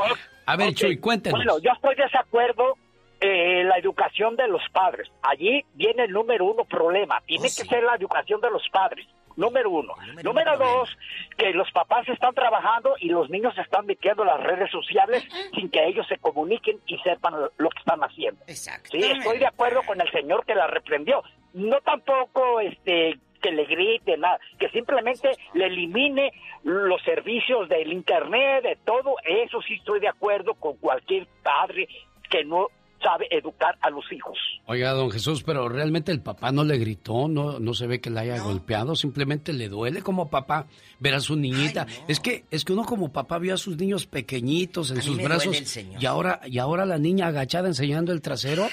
A ver, Chuy, cuéntenos. Bueno, yo estoy de desacuerdo eh, la educación de los padres. Allí viene el número uno problema. Tiene oh, que ser la educación de los padres. Número uno. Número, dos, que los papás están trabajando y los niños se están metiendo en las redes sociales sin que ellos se comuniquen y sepan lo que están haciendo. Exacto. Sí, estoy de acuerdo con el señor que la reprendió. No tampoco este que le grite nada, que simplemente le elimine los servicios del internet, de todo, eso sí estoy de acuerdo con cualquier padre que no sabe educar a los hijos. Oiga, don Jesús, pero realmente el papá no le gritó, no, no se ve que la haya golpeado, simplemente le duele como papá ver a su niñita. Es que es que uno como papá vio a sus niños pequeñitos en sus brazos y ahora y ahora la niña agachada enseñando el trasero.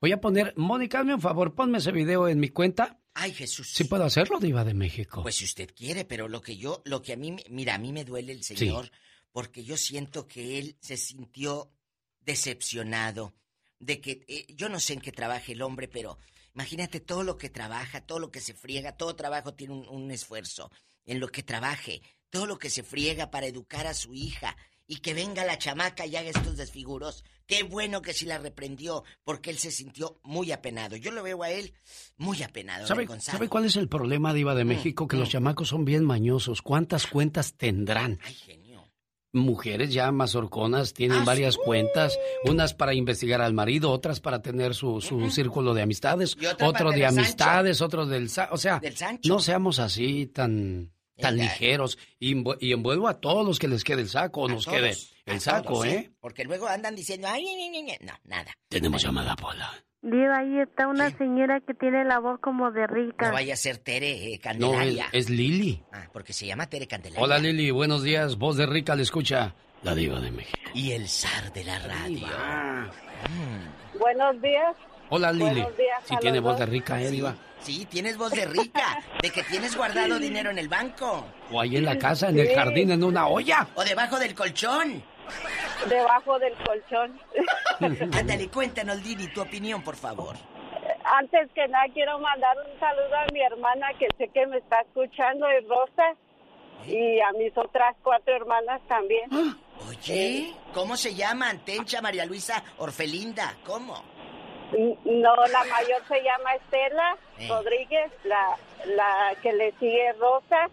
Voy a poner, Mónica, hazme un favor, ponme ese video en mi cuenta. Ay, Jesús. Sí puedo hacerlo, diva de México. Pues si usted quiere, pero lo que yo, lo que a mí, mira, a mí me duele el señor porque yo siento que él se sintió decepcionado de que eh, yo no sé en qué trabaja el hombre, pero imagínate todo lo que trabaja, todo lo que se friega, todo trabajo tiene un, esfuerzo en lo que trabaje, todo lo que se friega para educar a su hija y que venga la chamaca y haga estos desfiguros. Qué bueno que sí la reprendió, porque él se sintió muy apenado. Yo lo veo a él muy apenado. ¿Sabe, ¿sabe cuál es el problema, Diva de mm, México? que los mm. chamacos son bien mañosos. ¿Cuántas cuentas tendrán? Ay, genio mujeres ya mazorconas tienen ah, varias cuentas, unas para investigar al marido, otras para tener su, su círculo de amistades, otro de amistades, otro del... O sea, no seamos así tan tan ligeros y, envuelvo a todos los que les quede el saco o nos quede el saco, ¿eh? Porque luego andan diciendo, ay, no, nada. Tenemos llamada, Pola. Diva, ahí está una señora que tiene la voz como de rica. No vaya a ser Tere eh, Candelaria. No, es, Lili. Ah, porque se llama Tere Candelaria. Hola Lili, buenos días. Voz de rica le escucha la diva de México. Y el zar de la radio. Mm. Buenos días. Hola Lili. Buenos días. Sí tiene voz de rica, ¿eh, diva? Sí, tienes voz de rica. de que tienes guardado dinero en el banco. O ahí en la casa, en el jardín, en una olla. O debajo del colchón. Debajo del colchón. Ándale, cuéntanos, Lili, tu opinión, por favor antes que nada quiero mandar un saludo a mi hermana que sé que me está escuchando, es Rosa, y a mis otras cuatro hermanas también. Oye, ¿cómo se llaman? Tencha, María Luisa, Orfelinda, ¿cómo? No, la mayor se llama Estela. Rodríguez, la, la que le sigue Rosa,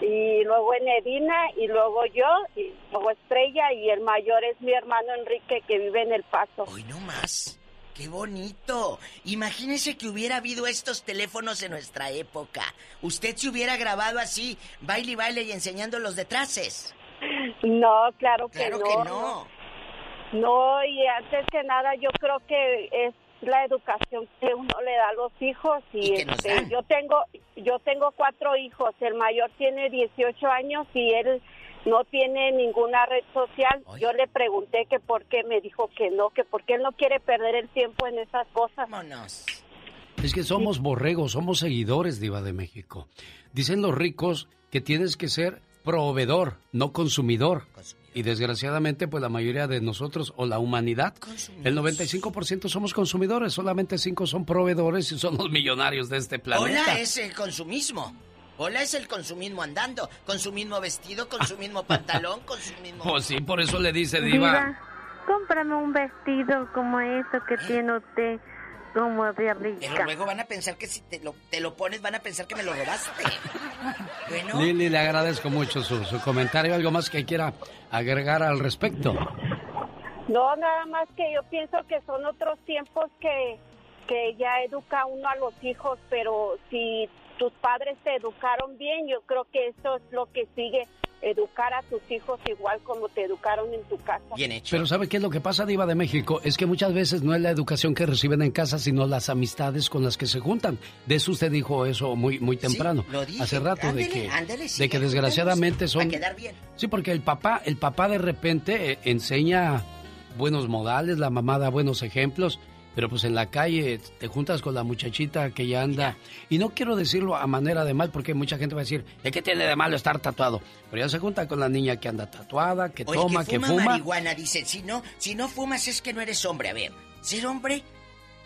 y luego Enedina, y luego yo, y luego Estrella, y el mayor es mi hermano Enrique que vive en El Paso. Hoy no más. ¡Qué bonito! Imagínese que hubiera habido estos teléfonos en nuestra época. Usted se hubiera grabado así, baile y baile y enseñando los detraces. No, claro que claro que no. No, y antes que nada yo creo que es la educación que uno le da a los hijos y, este, yo tengo yo tengo cuatro hijos, el mayor tiene 18 años y él no tiene ninguna red social. Yo le pregunté que por qué, me dijo que no, que porque él no quiere perder el tiempo en esas cosas. Vámonos. Es que somos borregos, somos seguidores, Diva de México. Dicen los ricos que tienes que ser proveedor, no consumidor. Y desgraciadamente, pues la mayoría de nosotros o la humanidad, el 95% somos consumidores, solamente 5 son proveedores y son los millonarios de este planeta. Hola, es el consumismo. Hola es el con su mismo andando, con su mismo vestido, con su mismo pantalón, con su mismo... Pues sí, por eso le dice Diva. Diva cómprame un vestido como eso que ¿Eh? tiene usted, como de rica. Pero luego van a pensar que si te lo, te lo pones, van a pensar que me lo robaste. bueno. Lili, le agradezco mucho su, su comentario. ¿Algo más que quiera agregar al respecto? No, nada más que yo pienso que son otros tiempos que, que ya educa uno a los hijos, pero si tus padres te educaron bien, yo creo que eso es lo que sigue educar a tus hijos igual como te educaron en tu casa. Bien hecho. Pero ¿sabe qué es lo que pasa, Diva de México? Es que muchas veces no es la educación que reciben en casa, sino las amistades con las que se juntan. De eso usted dijo eso muy muy temprano. Hace rato de que de que desgraciadamente son quedar bien. Sí, porque el papá, el papá de repente eh, enseña buenos modales, la mamá da buenos ejemplos pero pues en la calle te juntas con la muchachita que ya anda. Y no quiero decirlo a manera de mal, porque mucha gente va a decir, ¿de qué tiene de malo estar tatuado? Pero ya se junta con la niña que anda tatuada, que toma, que fuma. Que fuma marihuana, dice, si no, si no fumas es que no eres hombre. A ver, ser hombre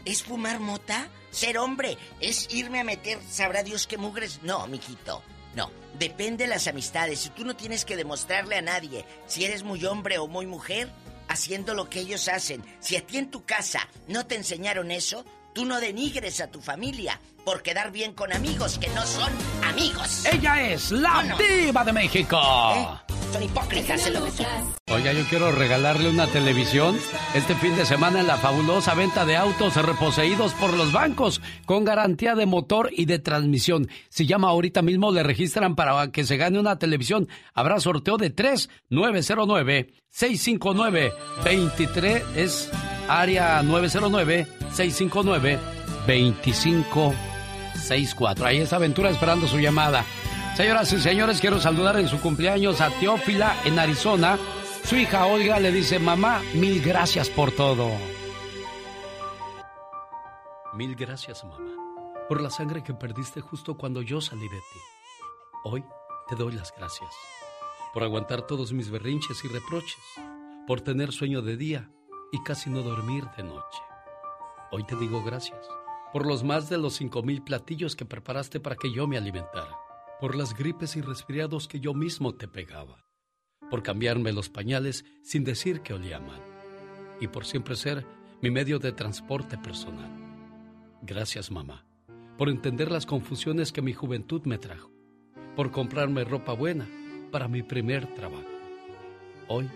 es fumar mota. Ser hombre es irme a meter, sabrá Dios qué mugres. No, mijito. No, depende de las amistades. Si tú no tienes que demostrarle a nadie si eres muy hombre o muy mujer, haciendo lo que ellos hacen. Si a ti en tu casa no te enseñaron eso, tú no denigres a tu familia por quedar bien con amigos que no son amigos. Ella es la diva de México. ¿Eh? Son Oiga, yo quiero regalarle una televisión este fin de semana en la fabulosa venta de autos reposeídos por los bancos con garantía de motor y de transmisión. Si llama ahorita mismo, le registran para que se gane una televisión. Habrá sorteo de 3 909 659 23 es área 909 659 2564. Ahí está Aventura esperando su llamada. Señoras y señores, quiero saludar en su cumpleaños a Teófila en Arizona. Su hija Olga le dice, mamá, mil gracias por todo. Mil gracias, mamá, por la sangre que perdiste justo cuando yo salí de ti. Hoy te doy las gracias por aguantar todos mis berrinches y reproches, por tener sueño de día y casi no dormir de noche. Hoy te digo gracias por los más de los cinco mil platillos que preparaste para que yo me alimentara por las gripes y resfriados que yo mismo te pegaba, por cambiarme los pañales sin decir que olía mal, y por siempre ser mi medio de transporte personal. Gracias, mamá, por entender las confusiones que mi juventud me trajo, por comprarme ropa buena para mi primer trabajo. Hoy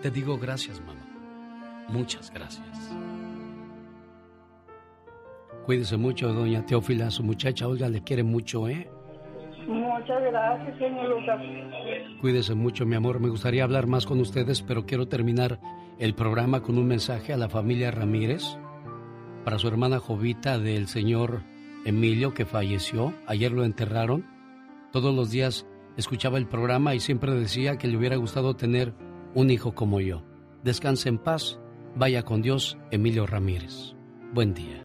te digo gracias, mamá. Muchas gracias. Cuídese mucho, doña Teófila. Su muchacha Olga le quiere mucho, ¿eh? Muchas gracias, señor Lucas. Cuídese mucho, mi amor. Me gustaría hablar más con ustedes, pero quiero terminar el programa con un mensaje a la familia Ramírez para su hermana Jovita del señor Emilio que falleció. Ayer lo enterraron. Todos los días escuchaba el programa y siempre decía que le hubiera gustado tener un hijo como yo. Descanse en paz. Vaya con Dios, Emilio Ramírez. Buen día.